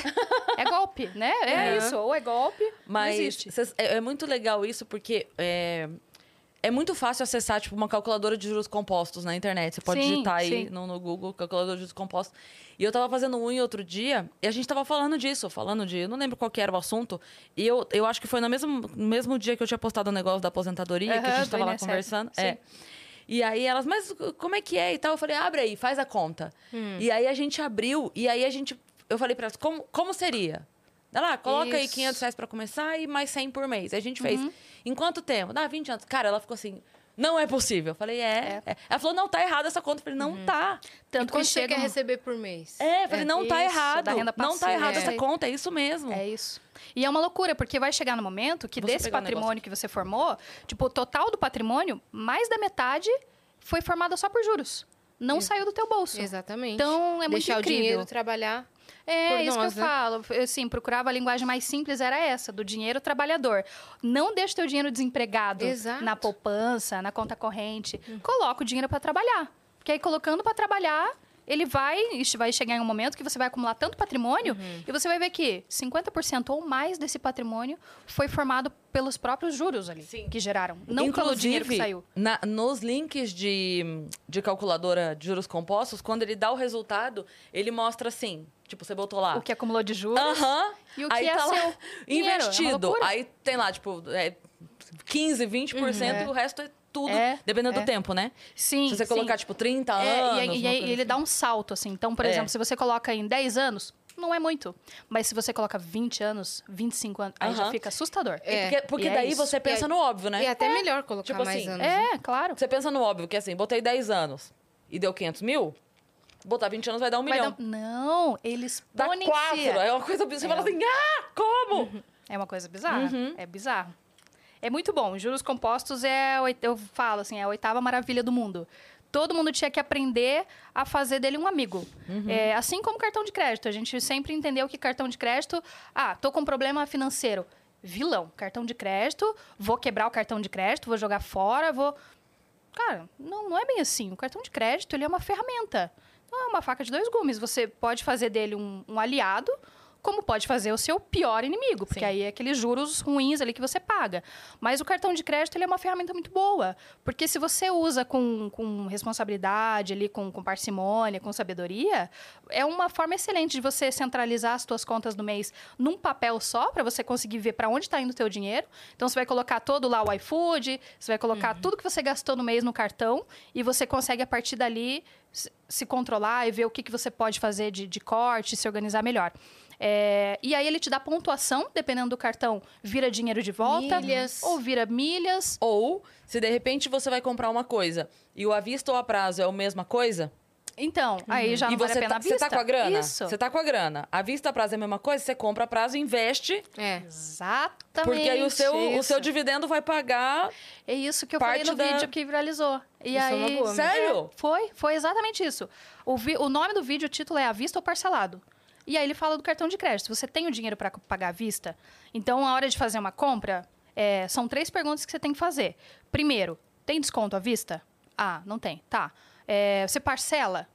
é golpe, né? É, É. isso. Ou é golpe, Mas existe. cês- é, é muito legal isso porque é, é muito fácil acessar tipo, uma calculadora de juros compostos na internet. Você pode Sim, digitar aí sim. no, no Google, calculadora de juros compostos. E eu tava fazendo um em outro dia e a gente tava falando disso, falando de. Eu não lembro qual que era o assunto. E eu, eu acho que foi no mesmo, no mesmo dia que eu tinha postado o negócio da aposentadoria, que a gente tava lá conversando. Sim. É. E aí elas, mas como é que é e tal? Eu falei, abre aí, faz a conta. E aí a gente abriu, e aí a gente. Eu falei pra elas, como, como seria? Ela, ah, coloca aí Isso. 500 reais pra começar e mais 100 por mês. Aí a gente fez. Em quanto tempo? Dá 20 anos. Cara, ela ficou assim, não é possível. Eu falei, é. é. Ela falou, não, tá errada essa conta. Eu falei, não tá. Tanto e quanto que você chega quer um- receber por mês? É, eu falei, não tá Isso, errado. da renda Não tá errada é. essa conta, é isso mesmo. É isso. E é uma loucura, porque vai chegar no momento que só desse pegar um patrimônio que você formou, tipo, o total do patrimônio, mais da metade foi formada só por juros. Não saiu do teu bolso. Exatamente. Então, é muito Deixar incrível. o dinheiro trabalhar. É isso nós, que eu né? falo. Assim, procurava a linguagem mais simples, era essa, do dinheiro trabalhador. Não deixe teu dinheiro desempregado Exato. Na poupança, na conta corrente. Coloca o dinheiro para trabalhar. Porque aí, colocando para trabalhar, ele vai, isso vai chegar em um momento que você vai acumular tanto patrimônio Uhum. e você vai ver que 50% ou mais desse patrimônio foi formado pelos próprios juros ali Sim. que geraram, não pelo dinheiro que saiu. na- nos links de, de calculadora de juros compostos, quando ele dá o resultado, ele mostra assim, tipo, você botou lá. O que acumulou de juros Aham. e o que Aí é tá seu é investido. loucura. aí tem lá, tipo, é 15, 20% e o resto é tudo, É, dependendo é. do tempo, né? Sim, Se você sim. colocar, tipo, 30 É, anos. e, aí- e coisa ele assim. dá um salto, assim. Então, por É. exemplo, se você coloca em 10 anos, não é muito. Mas se você coloca 20 anos, 25 anos, aí já fica assustador. É. Porque, porque E é daí isso. você pensa E é- no óbvio, né? E até melhor colocar Tipo mais assim, anos. né? É, claro. Você pensa no óbvio, que assim, botei 10 anos e deu 500 mil, botar 20 anos vai dar um Vai milhão. dar- Não, ele Dá. 4. É uma coisa... Você fala assim, ah, como? É uma coisa bizarra. Uhum. É bizarro. É muito bom. Juros compostos é, eu falo assim, é a oitava maravilha do mundo. Todo mundo tinha que aprender a fazer dele um amigo. Uhum. É, assim como cartão de crédito. A gente sempre entendeu que cartão de crédito... Ah, tô com problema financeiro. Vilão. Cartão de crédito, vou quebrar o cartão de crédito, vou jogar fora, vou... Cara, não, não é bem assim. O cartão de crédito, ele é uma ferramenta. Não é uma faca de dois gumes. Você pode fazer dele um, um aliado, como pode fazer o seu pior inimigo. Porque Sim. aí é aqueles juros ruins ali que você paga. Mas o cartão de crédito, ele é uma ferramenta muito boa. Porque se você usa com, com responsabilidade, ali, com, com parcimônia, com sabedoria, é uma forma excelente de você centralizar as suas contas do mês num papel só, para você conseguir ver para onde está indo o teu dinheiro. Então, você vai colocar todo lá o iFood, você vai colocar tudo que você gastou no mês no cartão e você consegue, a partir dali, se- se controlar e ver o que, que você pode fazer de, de corte, se organizar melhor. É, e aí ele te dá pontuação, dependendo do cartão, vira dinheiro de volta. Milhas. Ou vira milhas. Ou, se de repente você vai comprar uma coisa e o à vista ou a prazo é a mesma coisa, Então, aí já e não vale você a pena tá, a você vista. tá com a grana? Isso. Você tá com a grana. A vista a prazo é a mesma coisa, você compra a prazo e investe, É. Exatamente. porque aí o seu, o seu dividendo vai pagar. É isso que eu falei no da- vídeo que viralizou. E Isso é uma aí, boa. Sério? Foi, foi exatamente isso. O, vi- o nome do vídeo, o título é À Vista ou Parcelado. E aí ele fala do cartão de crédito. Você tem o dinheiro para pagar à vista? Então, a hora de fazer uma compra, é, são três perguntas que você tem que fazer. Primeiro, tem desconto à vista? Ah, não tem. Tá. É, você parcela?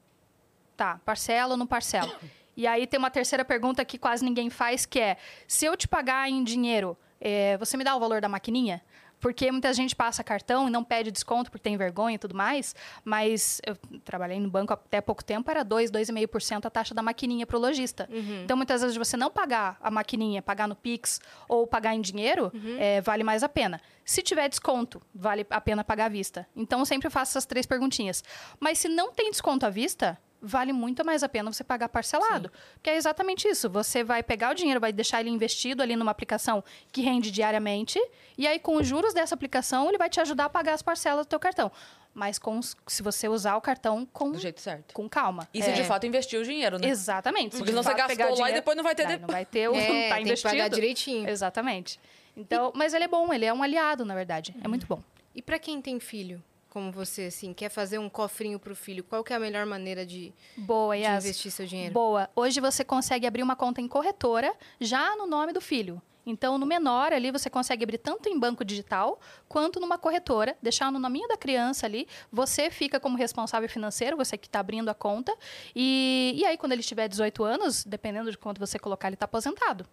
Tá, parcela ou não parcela? E aí tem uma terceira pergunta que quase ninguém faz, que é: se eu te pagar em dinheiro, é, você me dá o valor da maquininha? Porque muita gente passa cartão e não pede desconto porque tem vergonha e tudo mais, mas eu trabalhei no banco até pouco tempo, era 2, 2,5% a taxa da maquininha para o lojista. Então, muitas vezes, você não pagar a maquininha, pagar no Pix ou pagar em dinheiro, é, vale mais a pena. Se tiver desconto, vale a pena pagar à vista. Então, eu sempre faço essas três perguntinhas. Mas se não tem desconto à vista, vale muito mais a pena você pagar parcelado. Porque é exatamente isso. Você vai pegar o dinheiro, vai deixar ele investido ali numa aplicação que rende diariamente, e aí com os juros dessa aplicação, ele vai te ajudar a pagar as parcelas do teu cartão. Mas com se você usar o cartão com, Do jeito certo. com calma. E se É, de fato investir o dinheiro, né? Exatamente. Porque de senão você gastou pegar lá e dinheiro, depois não vai ter de- Não vai ter o É, tá tem que investido. pagar direitinho. Exatamente. Então, mas ele é bom, ele é um aliado, na verdade. É muito bom. E pra quem tem filho, como você, assim, quer fazer um cofrinho pro filho, qual que é a melhor maneira de, Boa, de Yas. investir seu dinheiro? Boa. Hoje você consegue abrir uma conta em corretora já no nome do filho. Então, no menor ali, você consegue abrir tanto em banco digital quanto numa corretora, deixar no nominho da criança ali. Você fica como responsável financeiro, você que está abrindo a conta. E, e aí, quando ele tiver 18 anos, dependendo de quanto você colocar, ele está aposentado.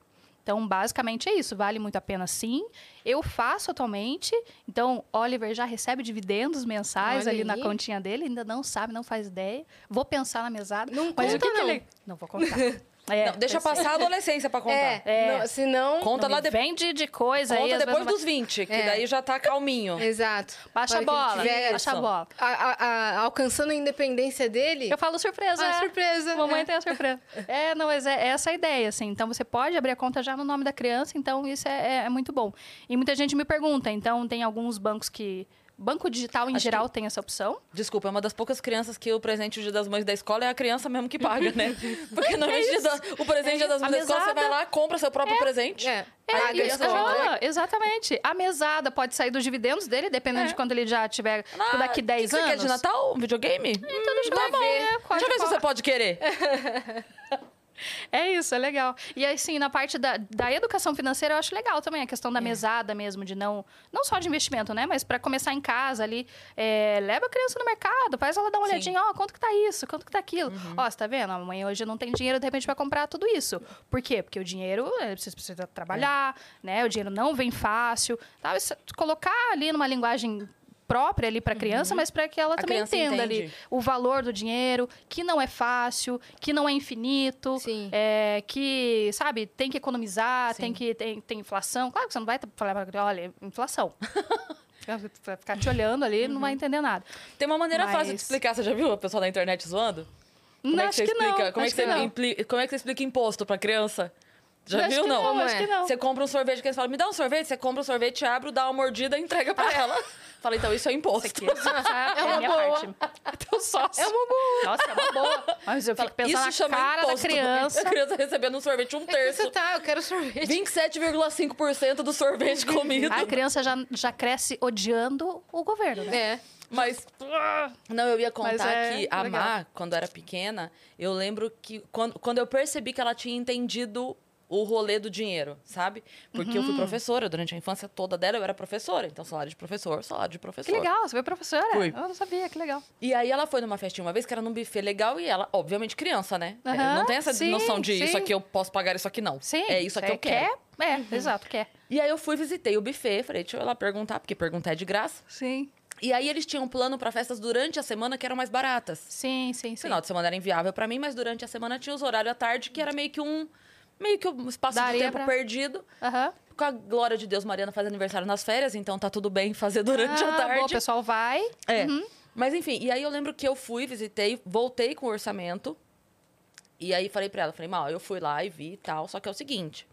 Então, basicamente é isso. Vale muito a pena sim. Eu faço atualmente. Então, Oliver já recebe dividendos mensais Olha ali na continha dele. Ainda não sabe, não faz ideia. Vou pensar na mesada. Não mas o conta, que que não. ele... Não vou contar. É, Não, deixa passar a adolescência pra contar. É, É. não, senão... Conta Não lá depois. Vende de coisa aí. Conta às depois dos 20, que É. daí já tá calminho. Exato. Baixa a bola. tiver Baixa a bola. a- a- a- alcançando a independência dele... Eu falo surpresa. Ah, é. surpresa. Mamãe é. tem a surpresa. É, não, mas é, é essa a ideia, assim. Então, você pode abrir a conta já no nome da criança, então isso é, é- é muito bom. E muita gente me pergunta, então tem alguns bancos que... Banco digital, em Acho geral, tem essa opção. Desculpa, é uma das poucas crianças que o presente do Dia das Mães da escola é a criança mesmo que paga, né? Porque normalmente da- o presente do Dia das É Mães da escola, você vai lá, compra seu próprio presente. É, É, paga a escola. ah, exatamente. A mesada pode sair dos dividendos dele, dependendo É. de quando ele já tiver Ah, daqui o 10 que que você anos. quer de Natal? Um videogame? Então deixa eu ver. É, Deixa eu ver se você pode querer. É isso, é legal. E assim, na parte da, da educação financeira, eu acho legal também a questão da é. mesada mesmo, de não. Não só de investimento, né? Mas para começar em casa ali, é, leva a criança no mercado, faz ela dar uma olhadinha, ó, oh, quanto que tá isso, quanto que tá aquilo. Uhum. Ó, você tá vendo? A mãe hoje não tem dinheiro, de repente, vai comprar tudo isso. Por quê? Porque o dinheiro, é, você precisa trabalhar, é. né? O dinheiro não vem fácil. Tá? Colocar ali numa linguagem própria ali para a criança, uhum. mas para que ela a também entenda entende. ali o valor do dinheiro, que não é fácil, que não é infinito, é, que, sabe, tem que economizar, Sim. tem que tem, tem inflação. Claro que você não vai falar para olha, inflação. vai ficar te olhando ali, uhum. não vai uhum. entender nada. Tem uma maneira mas... fácil de explicar, você já viu a pessoa na internet zoando? Como não, é que você explica? Que como, é que você impli... como é que você explica imposto para criança? Já acho viu? Não. não. Acho que não. Você compra um sorvete que eles falam, me dá um sorvete, você compra um sorvete, abre, dá uma mordida e entrega pra ela. Fala, então, isso é imposto. Isso aqui, é, é uma boa. Teu sócio. É uma boa. Nossa, é uma boa. Mas eu fico pensando isso na cara imposto. da criança. A criança recebendo um sorvete um terço. É você tá, eu quero sorvete. 27,5% do sorvete comido. A criança já, já cresce odiando o governo, né? É. Mas. Não, eu ia contar é que a legal. Má, quando era pequena, eu lembro que quando, quando eu percebi que ela tinha entendido o rolê do dinheiro, sabe? Porque uhum. eu fui uhum. professora durante a infância toda dela, eu era professora. Então, salário de professor, salário de professor. Que legal, você foi professora? Fui. Eu não sabia, que legal. E aí ela foi numa festinha uma vez que era num buffet legal e ela, obviamente, criança, né? Uhum. Não tem essa sim, noção de sim. isso aqui eu posso pagar, isso aqui não. Sim. É isso aqui eu quero. Quer? É, uhum. exato, quer. E aí eu fui, visitei o buffet, falei, deixa eu ir lá perguntar, porque perguntar é de graça. Sim. E aí eles tinham um plano para festas durante a semana que eram mais baratas. Sim, sim, sim. Final de semana era inviável para mim, mas durante a semana tinha os horários à tarde que era meio que um meio que um espaço Daria de tempo pra... perdido. Uhum. Com a glória de Deus, Mariana faz aniversário nas férias, então tá tudo bem fazer durante ah, a tarde. Bom, o pessoal vai. É. Uhum. Mas enfim, e aí eu lembro que eu fui, visitei, voltei com o orçamento. E aí falei pra ela, falei, mal, eu fui lá e vi e tal, só que é o seguinte.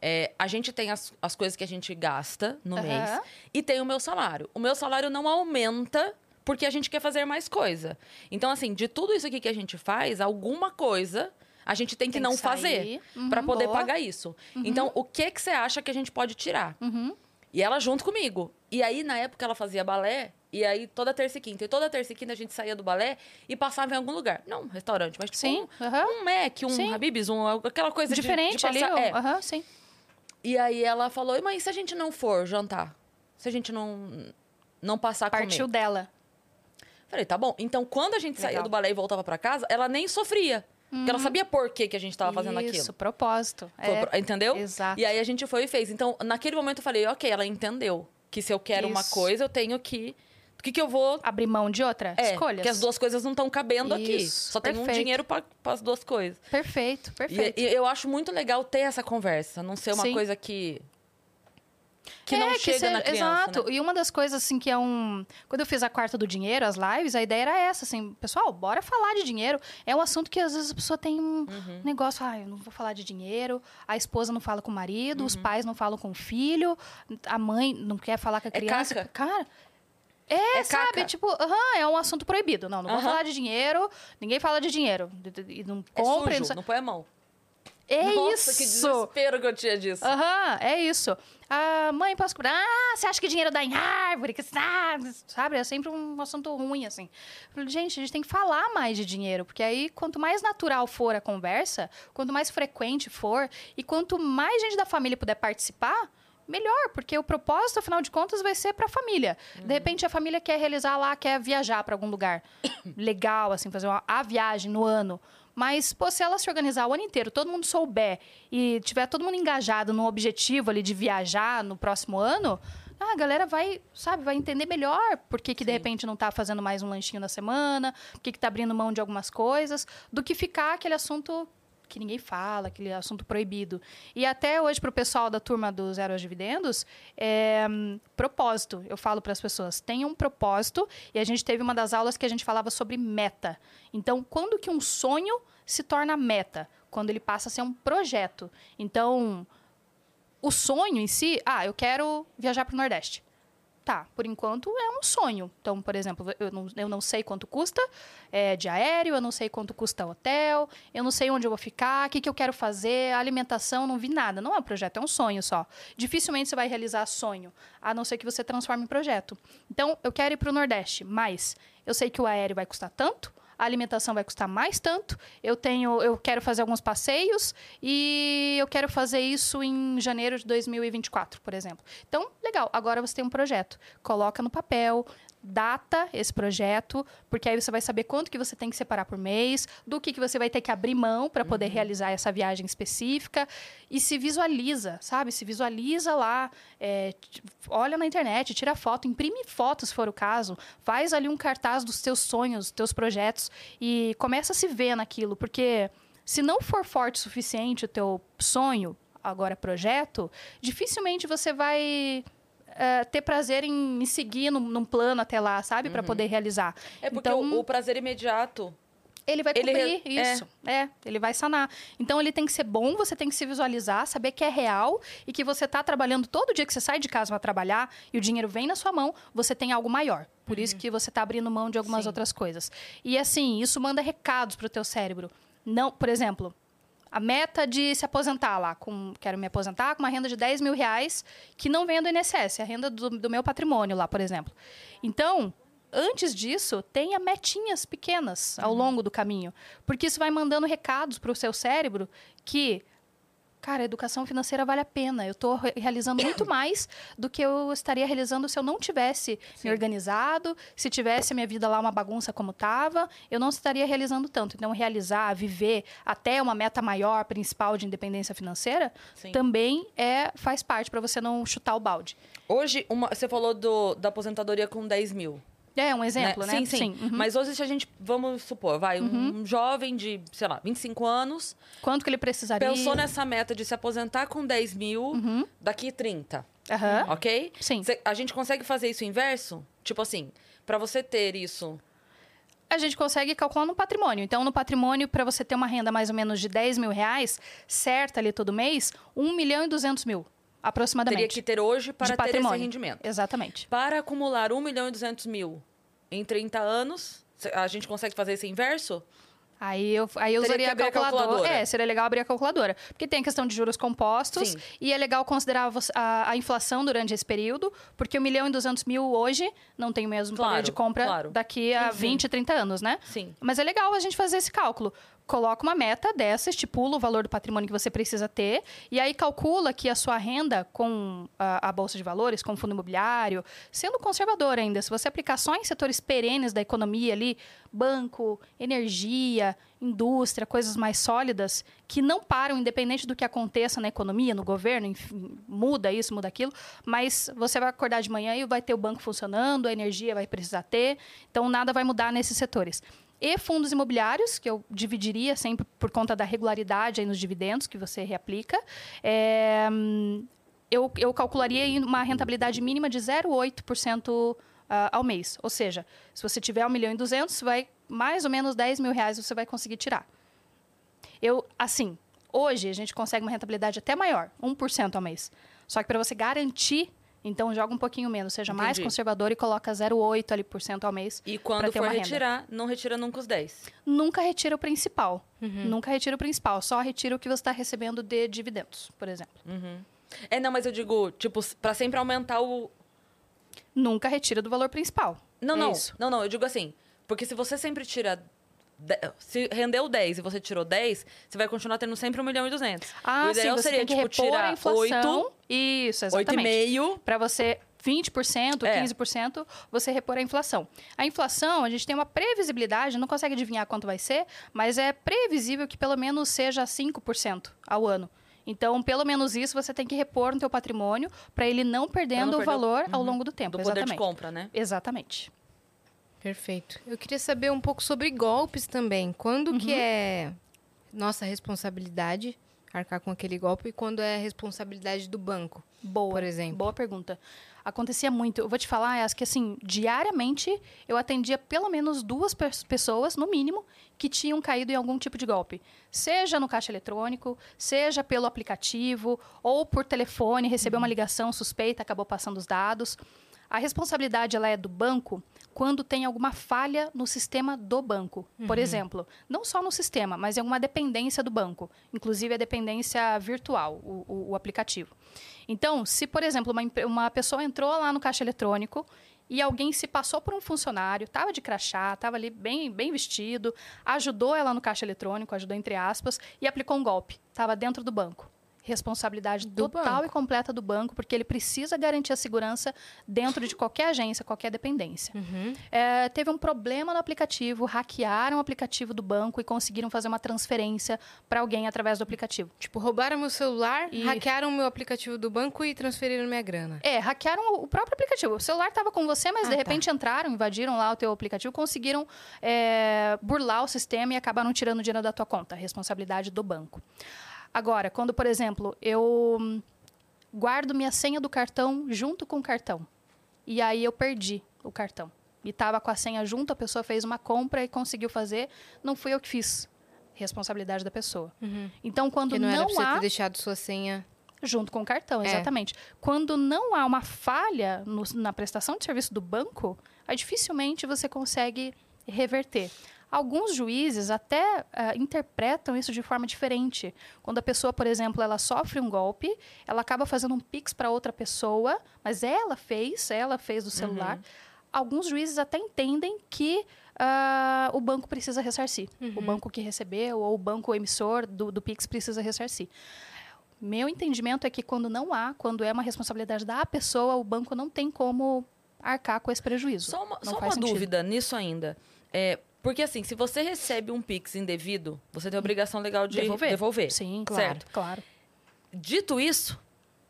É, a gente tem as, as coisas que a gente gasta no uhum. mês e tem o meu salário. O meu salário não aumenta porque a gente quer fazer mais coisa. Então, assim, de tudo isso aqui que a gente faz, alguma coisa a gente tem que tem não que fazer uhum, para poder boa. pagar isso. Uhum. Então, o que que você acha que a gente pode tirar? Uhum. E ela junto comigo. E aí, na época, ela fazia balé. E aí, toda terça e quinta. E toda terça e quinta a gente saía do balé e passava em algum lugar. Não um restaurante, mas tipo sim, um, um Mac, um sim. Habib's, um, aquela coisa Diferente de, de passar, ali. É. Uhum, sim. E aí, ela falou, mas se a gente não for jantar? Se a gente não, não passar a comer? Partiu dela. Falei, tá bom. Então, quando a gente Legal. saía do balé e voltava para casa, ela nem sofria. Porque ela sabia por que, que a gente estava fazendo Isso, aquilo. Isso, propósito. É. Entendeu? Exato. E aí a gente foi e fez. Então, naquele momento eu falei, ok, ela entendeu. Que se eu quero Isso. uma coisa, eu tenho que. O que, que eu vou. Abrir mão de outra? É, Escolhas. Que as duas coisas não estão cabendo Isso. aqui. Só Perfeito. tem um dinheiro para as duas coisas. Perfeito, perfeito. E, e, eu acho muito legal ter essa conversa. Não ser uma Sim. coisa que que é, não chega ser, na criança, Exato. Né? E uma das coisas, assim, que é um... Quando eu fiz a quarta do dinheiro, as lives, a ideia era essa, assim... Pessoal, bora falar de dinheiro. É um assunto que, às vezes, a pessoa tem um uhum. negócio... Ah, eu não vou falar de dinheiro. A esposa não fala com o marido. Uhum. Os pais não falam com o filho. A mãe não quer falar com a criança. É. Cara... É, é sabe? Caca. Tipo, uhum, é um assunto proibido. Não, não uhum. vou falar de dinheiro. Ninguém fala de dinheiro. E não compra... É sujo, não, não põe a mão. É Nossa, isso. que desespero que eu tinha disso. Aham, uhum, é isso. Ah, mãe, posso comprar? Ah, você acha que dinheiro dá em árvore? Que, ah, sabe? É sempre um assunto ruim, assim. Gente, a gente tem que falar mais de dinheiro, porque aí, quanto mais natural for a conversa, quanto mais frequente for, e quanto mais gente da família puder participar, melhor, porque o propósito, afinal de contas, vai ser para a família. Uhum. De repente, a família quer realizar lá, quer viajar para algum lugar legal, assim, fazer uma, a viagem no ano. Mas, pô, se ela se organizar o ano inteiro, todo mundo souber e tiver todo mundo engajado no objetivo ali de viajar no próximo ano, ah, a galera vai, sabe, vai entender melhor por que, que de repente não está fazendo mais um lanchinho na semana, por que, que tá abrindo mão de algumas coisas, do que ficar aquele assunto que ninguém fala, aquele assunto proibido. E até hoje, para o pessoal da turma do Zero aos Dividendos, é, propósito. Eu falo para as pessoas, tenham um propósito. E a gente teve uma das aulas que a gente falava sobre meta. Então, quando que um sonho se torna meta? Quando ele passa a ser um projeto. Então, o sonho em si, ah, eu quero viajar para o Nordeste. Tá, por enquanto é um sonho. Então, por exemplo, eu não, eu não sei quanto custa é, de aéreo, eu não sei quanto custa hotel, eu não sei onde eu vou ficar, o que, que eu quero fazer, alimentação, não vi nada. Não é um projeto, é um sonho só. Dificilmente você vai realizar sonho, a não ser que você transforme em projeto. Então, eu quero ir para o Nordeste, mas eu sei que o aéreo vai custar tanto, a alimentação vai custar mais tanto, eu tenho, eu quero fazer alguns passeios e eu quero fazer isso em janeiro de 2024, por exemplo. Então, legal, agora você tem um projeto. Coloca no papel, data esse projeto, porque aí você vai saber quanto que você tem que separar por mês, do que, que você vai ter que abrir mão para poder uhum. realizar essa viagem específica e se visualiza, sabe? Se visualiza lá, é, olha na internet, tira foto, imprime fotos se for o caso, faz ali um cartaz dos teus sonhos, dos teus projetos e começa a se ver naquilo, porque se não for forte o suficiente o teu sonho, agora projeto, dificilmente você vai uh, ter prazer em me seguir num, num, plano até lá, sabe? Uhum. Para poder realizar. É porque então, o, o prazer imediato ele vai cumprir ele, isso. É. é. ele vai sanar. Então ele tem que ser bom, você tem que se visualizar, saber que é real e que você está trabalhando todo dia que você sai de casa para trabalhar e o dinheiro vem na sua mão, você tem algo maior. Por uhum. isso que você está abrindo mão de algumas Sim. outras coisas. E assim, isso manda recados para o teu cérebro. Não, por exemplo, a meta de se aposentar lá, com, quero me aposentar com uma renda de 10 mil reais que não venha do INSS, a renda do, do meu patrimônio lá, por exemplo. Então, antes disso, tenha metinhas pequenas ao uhum. longo do caminho, porque isso vai mandando recados para o seu cérebro que cara, a educação financeira vale a pena. Eu estou realizando muito mais do que eu estaria realizando se eu não tivesse Sim. me organizado, se tivesse a minha vida lá uma bagunça como estava, eu não estaria realizando tanto. Então, realizar, viver até uma meta maior, principal de independência financeira, Sim. também é faz parte para você não chutar o balde. Hoje, uma, você falou do, da aposentadoria com 10 mil. É, um exemplo, né? né? Sim, sim. sim. Uhum. Mas hoje, se a gente, vamos supor, vai, uhum. um jovem de, sei lá, 25 anos. Quanto que ele precisaria? Pensou nessa meta de se aposentar com 10 mil uhum. daqui 30. Uhum. Ok? Sim. Cê, a gente consegue fazer isso inverso? Tipo assim, para você ter isso. A gente consegue calcular no patrimônio. Então, no patrimônio, para você ter uma renda mais ou menos de 10 mil reais, certa ali todo mês, 1 milhão e 200 mil aproximadamente. Teria que ter hoje para ter esse rendimento. Exatamente. Para acumular 1 milhão e 200 mil em 30 anos, a gente consegue fazer esse inverso? Aí eu, aí eu usaria a calculadora. a calculadora. É, seria legal abrir a calculadora. Porque tem a questão de juros compostos Sim. e é legal considerar a, a, inflação durante esse período, porque o milhão e duzentos mil hoje não tem o mesmo claro, poder de compra claro. daqui a Sim. 20, 30 anos, né? Sim. Mas é legal a gente fazer esse cálculo coloca uma meta dessa, estipula o valor do patrimônio que você precisa ter, e aí calcula que a sua renda com a, a, Bolsa de Valores, com o fundo imobiliário, sendo conservador ainda, se você aplicar só em setores perenes da economia ali, banco, energia, indústria, coisas mais sólidas, que não param, independente do que aconteça na economia, no governo, enfim, muda isso, muda aquilo, mas você vai acordar de manhã e vai ter o banco funcionando, a energia vai precisar ter, então nada vai mudar nesses setores e fundos imobiliários, que eu dividiria sempre por conta da regularidade aí nos dividendos que você reaplica. É, eu, eu calcularia uma rentabilidade mínima de 0,8% uh, ah, ao mês. Ou seja, se você tiver 1 milhão e 200, vai mais ou menos 10 mil reais você vai conseguir tirar. Eu, assim, hoje a gente consegue uma rentabilidade até maior, 1% ao mês. Só que para você garantir então joga um pouquinho menos, seja Entendi. mais conservador e coloca 0,8 ali por cento ao mês. E quando for retirar, não retira nunca os 10. Nunca retira o principal. Uhum. Nunca retira o principal, só retira o que você está recebendo de dividendos, por exemplo. Uhum. É, não, mas eu digo, tipo, para sempre aumentar o. Nunca retira do valor principal. Não, é não. Isso. Não, não, eu digo assim. Porque se você sempre tira se rendeu 10 e você tirou 10, você vai continuar tendo sempre 1 milhão e 200. Ah, o ideal sim, seria, tem que tipo, tirar a inflação. 8, isso, exatamente. 8,5. Para você 20%, é. 15%, você repor a inflação. A inflação, a gente tem uma previsibilidade, não consegue adivinhar quanto vai ser, mas é previsível que pelo menos seja 5% ao ano. Então, pelo menos isso você tem que repor no teu patrimônio para ele não perdendo não o valor uhum. ao longo do tempo. Do exatamente. poder de compra, né? Exatamente. Perfeito. Eu queria saber um pouco sobre golpes também. Quando uhum. que é nossa responsabilidade arcar com aquele golpe e quando é responsabilidade do banco? Boa, por exemplo. Boa pergunta. Acontecia muito. Eu vou te falar, acho que assim, diariamente eu atendia pelo menos duas pessoas, no mínimo, que tinham caído em algum tipo de golpe. Seja no caixa eletrônico, seja pelo aplicativo, ou por telefone, recebeu uhum. uma ligação suspeita, acabou passando os dados. A responsabilidade ela é do banco quando tem alguma falha no sistema do banco. Uhum. Por exemplo, não só no sistema, mas em alguma dependência do banco, inclusive a dependência virtual, o, o, o aplicativo. Então, se, por exemplo, uma, uma pessoa entrou lá no caixa eletrônico e alguém se passou por um funcionário, estava de crachá, estava ali bem, bem vestido, ajudou ela no caixa eletrônico, ajudou entre aspas, e aplicou um golpe. Estava dentro do banco responsabilidade Do total banco. e completa do banco, porque ele precisa garantir a segurança dentro de qualquer agência, qualquer dependência. Uhum. É, teve um problema no aplicativo, hackearam o aplicativo do banco e conseguiram fazer uma transferência para alguém através do aplicativo. Tipo, roubaram meu celular, E- hackearam meu aplicativo do banco e transferiram minha grana. É, hackearam o próprio aplicativo. O celular estava com você, mas Ah, de tá. repente entraram, invadiram lá o teu aplicativo, conseguiram é, burlar o sistema e acabaram tirando dinheiro da tua conta. Responsabilidade do banco. Agora, quando, por exemplo, eu guardo minha senha do cartão junto com o cartão. E aí eu perdi o cartão. E estava com a senha junto, a pessoa fez uma compra e conseguiu fazer. Não fui eu que fiz. Responsabilidade da pessoa. Então, quando Porque não, era pra você há... ter deixado sua senha. Junto com o cartão, É. exatamente. Quando não há uma falha no- na prestação de serviço do banco, aí dificilmente você consegue reverter. Alguns juízes até ah, interpretam isso de forma diferente. Quando a pessoa, por exemplo, ela sofre um golpe, ela acaba fazendo um pix para outra pessoa, mas ela fez, ela fez do celular. Alguns juízes até entendem que ah, o banco precisa ressarcir. O banco que recebeu ou o banco emissor do, do pix precisa ressarcir. Meu entendimento é que quando não há, quando é uma responsabilidade da pessoa, o banco não tem como arcar com esse prejuízo. Só uma, só uma dúvida nisso ainda. É, porque assim, se você recebe um Pix indevido, você tem a obrigação legal de Devolver. devolver. Sim, claro, Certo. claro. Dito isso,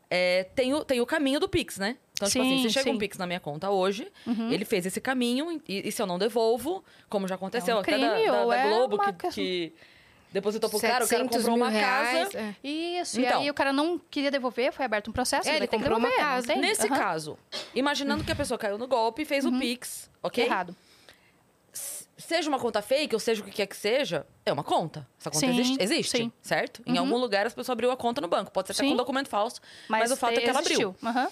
é, tem, o, tem o caminho do Pix, né? Então, tipo assim, Sim, se chega um sim. Pix na minha conta hoje, Uhum. ele fez esse caminho, e, e se eu não devolvo, como já aconteceu É um até crime da, da- da é Globo, uma que, que depositou pro cara, o cara 700 comprou uma reais, casa. é. Isso, Então. e aí o cara não queria devolver, foi aberto um processo, É, ele, ele comprou uma devolver, não casa. Nesse Aham. caso, imaginando que a pessoa caiu no golpe e fez o Pix, ok? Errado. Seja uma conta fake, ou seja o que quer que seja, é uma conta. Essa conta Sim, existe, existe sim. certo? Em Uhum. algum lugar as pessoas abriu a conta no banco. Pode ser até Sim. com documento falso, mas, o fato é que ela abriu. existiu. Aham.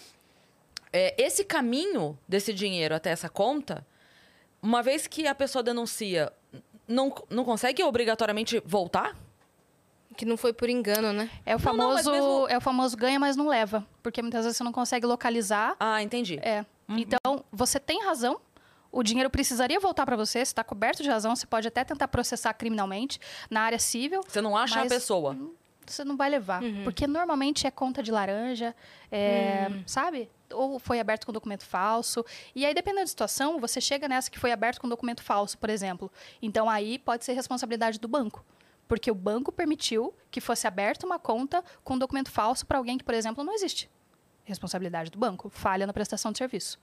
É, esse caminho desse dinheiro até essa conta, uma vez que a pessoa denuncia, não, não consegue obrigatoriamente voltar? Que não foi por engano, né? É o Não, não, mas famoso, mesmo- é o famoso ganha, mas não leva, porque muitas vezes você não consegue localizar. Ah, entendi. É. Então, você tem razão. O dinheiro precisaria voltar para você, você está coberto de razão, você pode até tentar processar criminalmente na área civil, Você não acha Mas- a pessoa. você não vai levar. Porque normalmente é conta de laranja, é, sabe? Ou foi aberto com documento falso. E aí, dependendo da situação, você chega nessa que foi aberto com documento falso, por exemplo. Então, aí pode ser responsabilidade do banco. Porque o banco permitiu que fosse aberta uma conta com documento falso para alguém que, por exemplo, não existe. Responsabilidade do banco. Falha na prestação de serviço.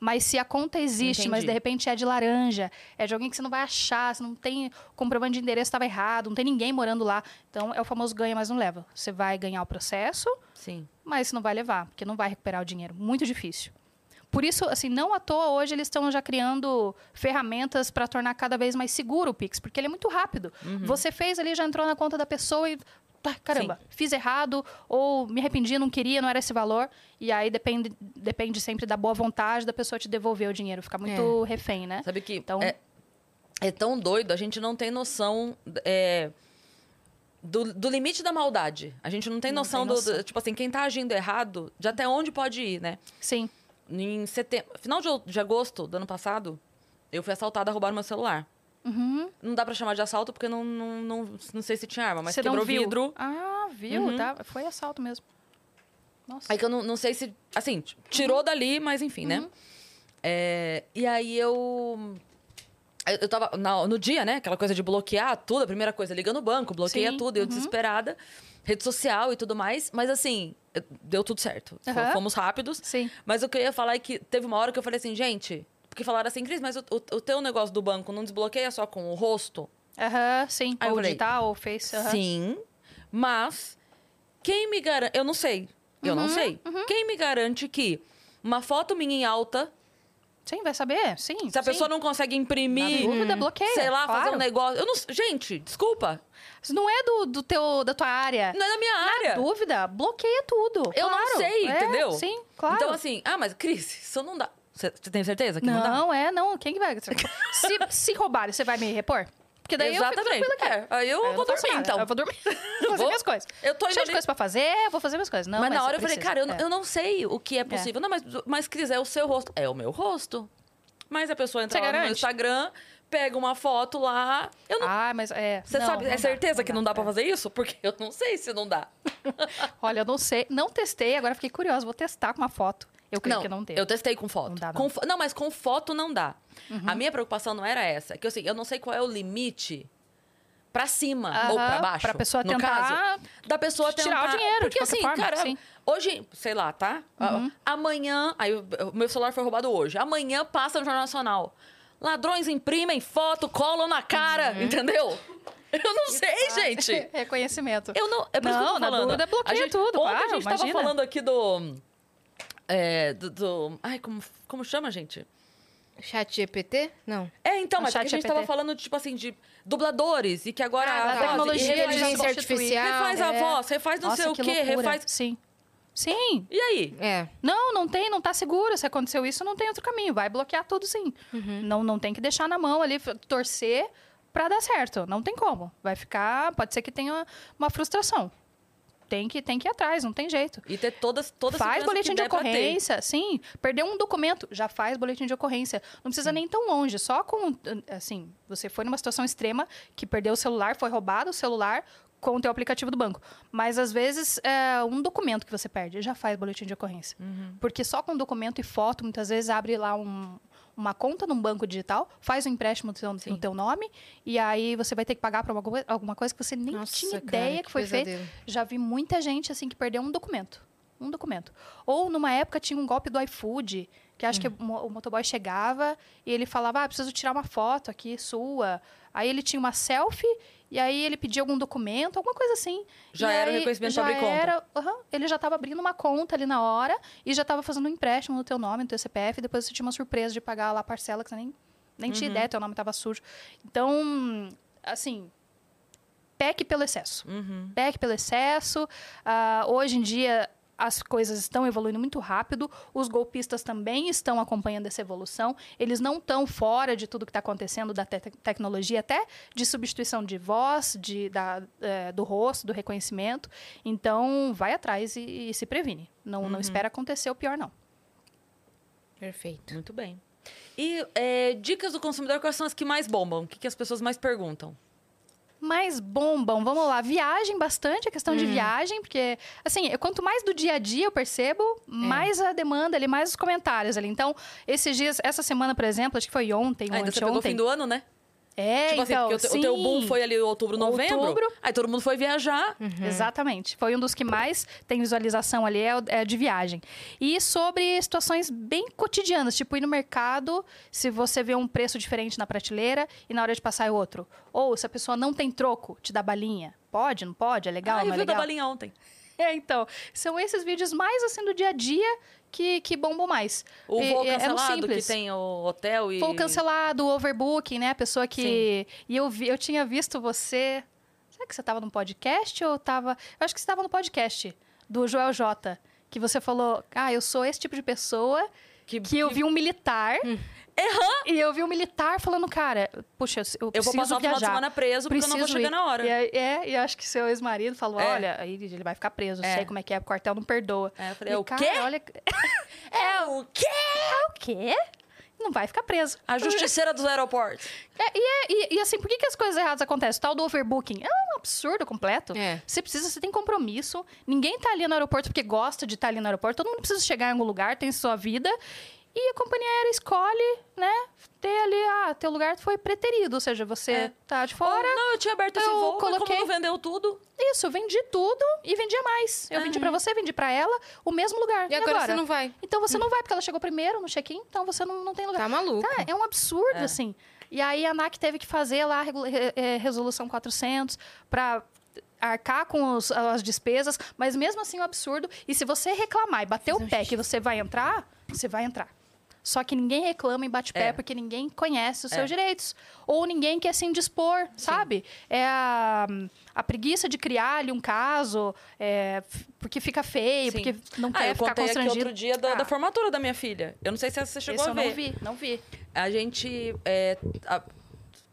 Mas se a conta existe, mas Entendi. de repente é de laranja, é de alguém que você não vai achar, você não tem comprovante de endereço estava errado, não tem ninguém morando lá. Então é o famoso ganha, mas não leva. Você vai ganhar o processo, Sim. mas não vai levar, porque não vai recuperar o dinheiro. Muito difícil. Por isso, assim, não à toa hoje eles estão já criando ferramentas para tornar cada vez mais seguro o Pix, porque ele é muito rápido. Você fez ali, já entrou na conta da pessoa e. tá, caramba, fiz errado, ou me arrependi, não queria, não era esse valor. E aí depende, depende sempre da boa vontade da pessoa te devolver o dinheiro. Fica muito refém, né? Sabe que Então- é, é tão doido, a gente não tem noção é, do, do limite da maldade. A gente não tem Não noção, tem do- noção. do, Tipo assim, quem tá agindo errado, de até onde pode ir, né? Sim. Em setembro, final de, de agosto do ano passado, eu fui assaltada, roubaram meu celular. Uhum. Não dá pra chamar de assalto porque não, não, não, não sei se tinha arma, mas Você quebrou viu? vidro. Ah, viu? Uhum. Tá? Foi assalto mesmo. Nossa. Aí que eu não, não sei se. Assim, tirou dali, mas enfim, né? É, e aí eu. Eu tava na- no dia, né? Aquela coisa de bloquear tudo, a primeira coisa, liga no banco, bloqueia Sim, tudo, eu uhum. desesperada, rede social e tudo mais. Mas assim, eu- deu tudo certo. Fomos rápidos. Sim. Mas o que eu ia falar é que teve uma hora que eu falei assim, gente, porque falaram assim, Cris, mas o, o- o teu negócio do banco não desbloqueia só com o rosto? Aham, sim. Aí ou falei, digital, ou face. aham. Sim, mas quem me garante. Eu não sei. Eu Uhum, não sei. Quem me garante que uma foto minha em alta, Sim, vai saber. Sim. se a sim. pessoa não consegue Na imprimir, dúvida, bloqueia. sei lá, fazer claro. um negócio. Eu não, gente, desculpa. Isso não é do, do teu, da tua área. Não é da minha Na área. dúvida, bloqueia tudo. Eu não claro. sei, É, entendeu? Sim, claro. Então, assim, ah, mas Cris, isso não dá. Você tem certeza que não, dá? não, é, não. Quem que vai? Se, se roubarem, você vai me repor? Porque daí eu fico Exatamente. tranquila aqui. É, aí eu Aí vou dormir, então. Eu vou dormir. vou fazer minhas coisas. Eu tô Cheio de coisa pra fazer, vou fazer minhas coisas. Não, mas, na hora eu falei, cara, eu, É. eu não sei o que é possível. Não, mas, mas Cris, é o seu rosto. É o meu rosto. Mas a pessoa entra Você lá no? Instagram, pega uma foto lá. Eu não. Ah, mas é. Você não, sabe, não é dá, certeza que não dá pra é. fazer isso? Porque eu não sei se não dá. Olha, eu não sei. Não testei, agora fiquei curiosa. Vou testar com uma foto. Eu creio que não deu. Eu testei com foto. Não dá, não. Com não, mas com foto não dá. A minha preocupação não era essa. É que assim, eu não sei qual é o limite pra cima ou pra Aham, baixo. pra pessoa no tentar caso, da pessoa tentar tirar o dinheiro, Porque assim, forma, cara, sim. Uhum. hoje, sei lá, tá? Ah, Amanhã, aí meu celular foi roubado hoje. Amanhã passa no Jornal Nacional. Ladrões imprimem foto, colam na cara, Uhum. entendeu? Eu não sei, gente. Reconhecimento. Eu não. É por isso que eu Não, tô na falando. dúvida, bloqueia A gente- tudo, Ontem claro, a gente tava imagina. falando aqui do. É, do, do- Ai, como, como chama, gente? Chat GPT? Não. É, então, mas é que a chat gente GPT. tava falando, tipo assim, de dubladores e que agora. Ah, a tá. tecnologia de a, inteligência voz- artificial. refaz a É. voz, refaz não Nossa, sei o que quê, loucura. refaz. Sim. Sim. E aí? É. Não, não tem, não tá seguro. Se aconteceu isso, não tem outro caminho. Vai bloquear tudo sim. Uhum. Não, não tem que deixar na mão ali, torcer pra dar certo. Não tem como. Vai ficar. Pode ser que tenha uma frustração. Tem que, tem que ir atrás, não tem jeito. E ter todas, toda a faz boletim de ocorrência, sim. Perdeu um documento, já faz boletim de ocorrência. Não precisa nem tão longe, só com, assim, você foi numa situação extrema que perdeu o celular, foi roubado o celular com o teu aplicativo do banco. Mas, às vezes, é um documento que você perde, já faz boletim de ocorrência. Uhum. Porque só com documento e foto, muitas vezes, abre lá um- uma conta num banco digital, faz um empréstimo no teu, no teu nome, e aí você vai ter que pagar por alguma, alguma coisa que você nem Nossa, tinha cara, ideia que que foi feito. pesadelo. Já vi muita gente assim que perdeu um documento. Um documento. Ou numa época tinha um golpe do iFood, que acho que o mo- o motoboy chegava e ele falava: "Ah, preciso tirar uma foto aqui sua". Aí ele tinha uma selfie e aí ele pedia algum documento, alguma coisa assim. Já E era o reconhecimento já pra abrir conta. era, aham, ele já estava abrindo uma conta ali na hora e já estava fazendo um empréstimo no teu nome, no teu CPF, e depois você tinha uma surpresa de pagar lá a parcela que você nem nem tinha ideia, teu nome estava sujo. Então, assim, peque pelo excesso. Uhum. Peque pelo excesso. Ah, hoje em dia, as coisas estão evoluindo muito rápido. Os golpistas também estão acompanhando essa evolução. Eles não estão fora de tudo que está acontecendo da te- tecnologia, até de substituição de voz, de, da, eh, do rosto, do reconhecimento. Então, vai atrás e, e se previne. Não, não espera acontecer o pior, não. Perfeito. Muito bem. E é, dicas do consumidor, quais são as que mais bombam? O que, que as pessoas mais perguntam? Mais bombam, vamos lá, viagem bastante, a questão de viagem, porque, assim, quanto mais do dia a dia eu percebo, mais a demanda ali, mais os comentários ali. Então, esses dias, essa semana, por exemplo, acho que foi ontem, Ainda você pegou o anteontem. fim do ano, né? É, tipo assim, então, porque o, o teu boom foi ali outubro, novembro. Outubro. Aí todo mundo foi viajar. Exatamente. Foi um dos que mais tem visualização ali, é, é de viagem. E sobre situações bem cotidianas, tipo ir no mercado, se você vê um preço diferente na prateleira e na hora de passar é outro. Ou se a pessoa não tem troco, te dá balinha. Pode, não pode? É legal, ah, eu não é vi o da balinha ontem. É, então, são esses vídeos mais assim do dia a dia que, que bombam mais. O voo e é no cancelado, que simples. tem o hotel e... Voo cancelado, o overbooking, né? A pessoa que. E eu, vi, eu tinha visto você. Será que você estava no podcast ou estava. Eu acho que você estava no podcast do Joel J. Que você falou, ah, eu sou esse tipo de pessoa Que, que eu vi um militar. Errando. E eu vi um militar falando, cara, puxa, eu, eu Eu preciso vou passar o final de viajar. semana preso porque eu não vou Preciso chegar ir. na hora. E, aí- é, e eu acho que seu ex-marido falou, É. olha, aí ele vai ficar preso, É. sei como é que é, o quartel não perdoa. É, eu falei, E, é o cara, quê? Olha, É o quê? é o quê? Não vai ficar preso. A justiceira dos aeroportos. É, e, é- e- e assim, por que, que as coisas erradas acontecem? O tal do overbooking é um absurdo completo. É. Você precisa, você tem compromisso. Ninguém tá ali no aeroporto porque gosta de estar ali no aeroporto. Todo mundo precisa chegar em algum lugar, tem sua vida. E a companhia aérea escolhe, né, ter ali, ah, teu lugar foi preterido. Ou seja, você É. tá de Fora, fora. não, eu tinha aberto esse eu voo, mas como coloquei- não vendeu tudo... Isso, eu vendi tudo e vendia mais. Eu vendi pra você, vendi pra ela, o mesmo lugar. E agora, você não vai. Então você não vai, porque ela chegou primeiro no check-in, então você não, não tem lugar. Tá maluco. Tá, é um absurdo, É. assim. E aí a ANAC teve que fazer lá a eh, resolução 400 para arcar com os- as despesas, mas mesmo assim é um absurdo. E se você reclamar e bater o pé que você vai entrar, você vai entrar. Só que ninguém reclama e bate pé É. porque ninguém conhece os É. seus direitos. Ou ninguém quer se indispor, sabe? É a, a preguiça de criar ali um caso, é, porque fica feio, Sim. porque não Ah, quer eu ficar contei aqui constrangido. outro dia da, Ah, da formatura da minha filha. Eu não sei se você chegou esse a eu ver. não vi, não vi. A gente é, a-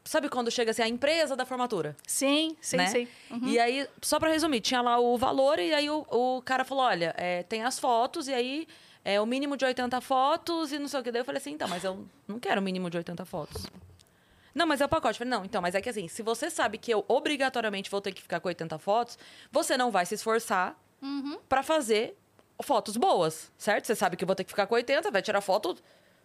Sabe quando chega assim, a empresa da formatura? Sim, sim, né? sim. Uhum. E aí, só pra resumir, tinha lá o valor e aí o, o cara falou: olha, é, tem as fotos e aí é o mínimo de 80 fotos e não sei o que. Daí eu falei assim: então, mas eu não quero o mínimo de 80 fotos. Não, mas é o pacote. Eu falei, não, então, mas é que assim, se você sabe que eu obrigatoriamente vou ter que ficar com 80 fotos, você não vai se esforçar Uhum. pra fazer fotos boas, certo? Você sabe que eu vou ter que ficar com 80, vai tirar foto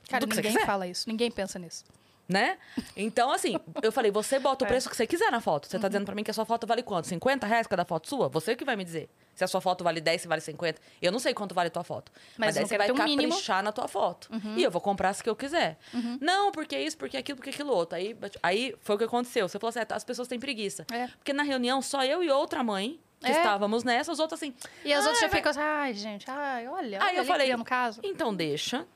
Cara, do que você ninguém quiser fala isso. Ninguém pensa nisso. Né? Então, assim, eu falei, você bota o É. preço que você quiser na foto. Você tá dizendo pra mim que a sua foto vale quanto? 50 reais cada foto sua? Você que vai me dizer. Se a sua foto vale 10, se vale 50. Eu não sei quanto vale a tua foto. Mas, Mas aí eu você vai um mínimo. caprichar na tua foto. E eu vou comprar as que eu quiser. Não, porque isso, porque aquilo, porque aquilo outro. Aí, aí foi o que aconteceu. Você falou assim, "Ah, as pessoas têm preguiça. É. Porque na reunião, só eu e outra mãe que É. estávamos nessa, os outros assim... E as "Ah, outras já ficam assim, ai, gente, ai, olha, Aí olha eu ali falei, criando caso. então deixa.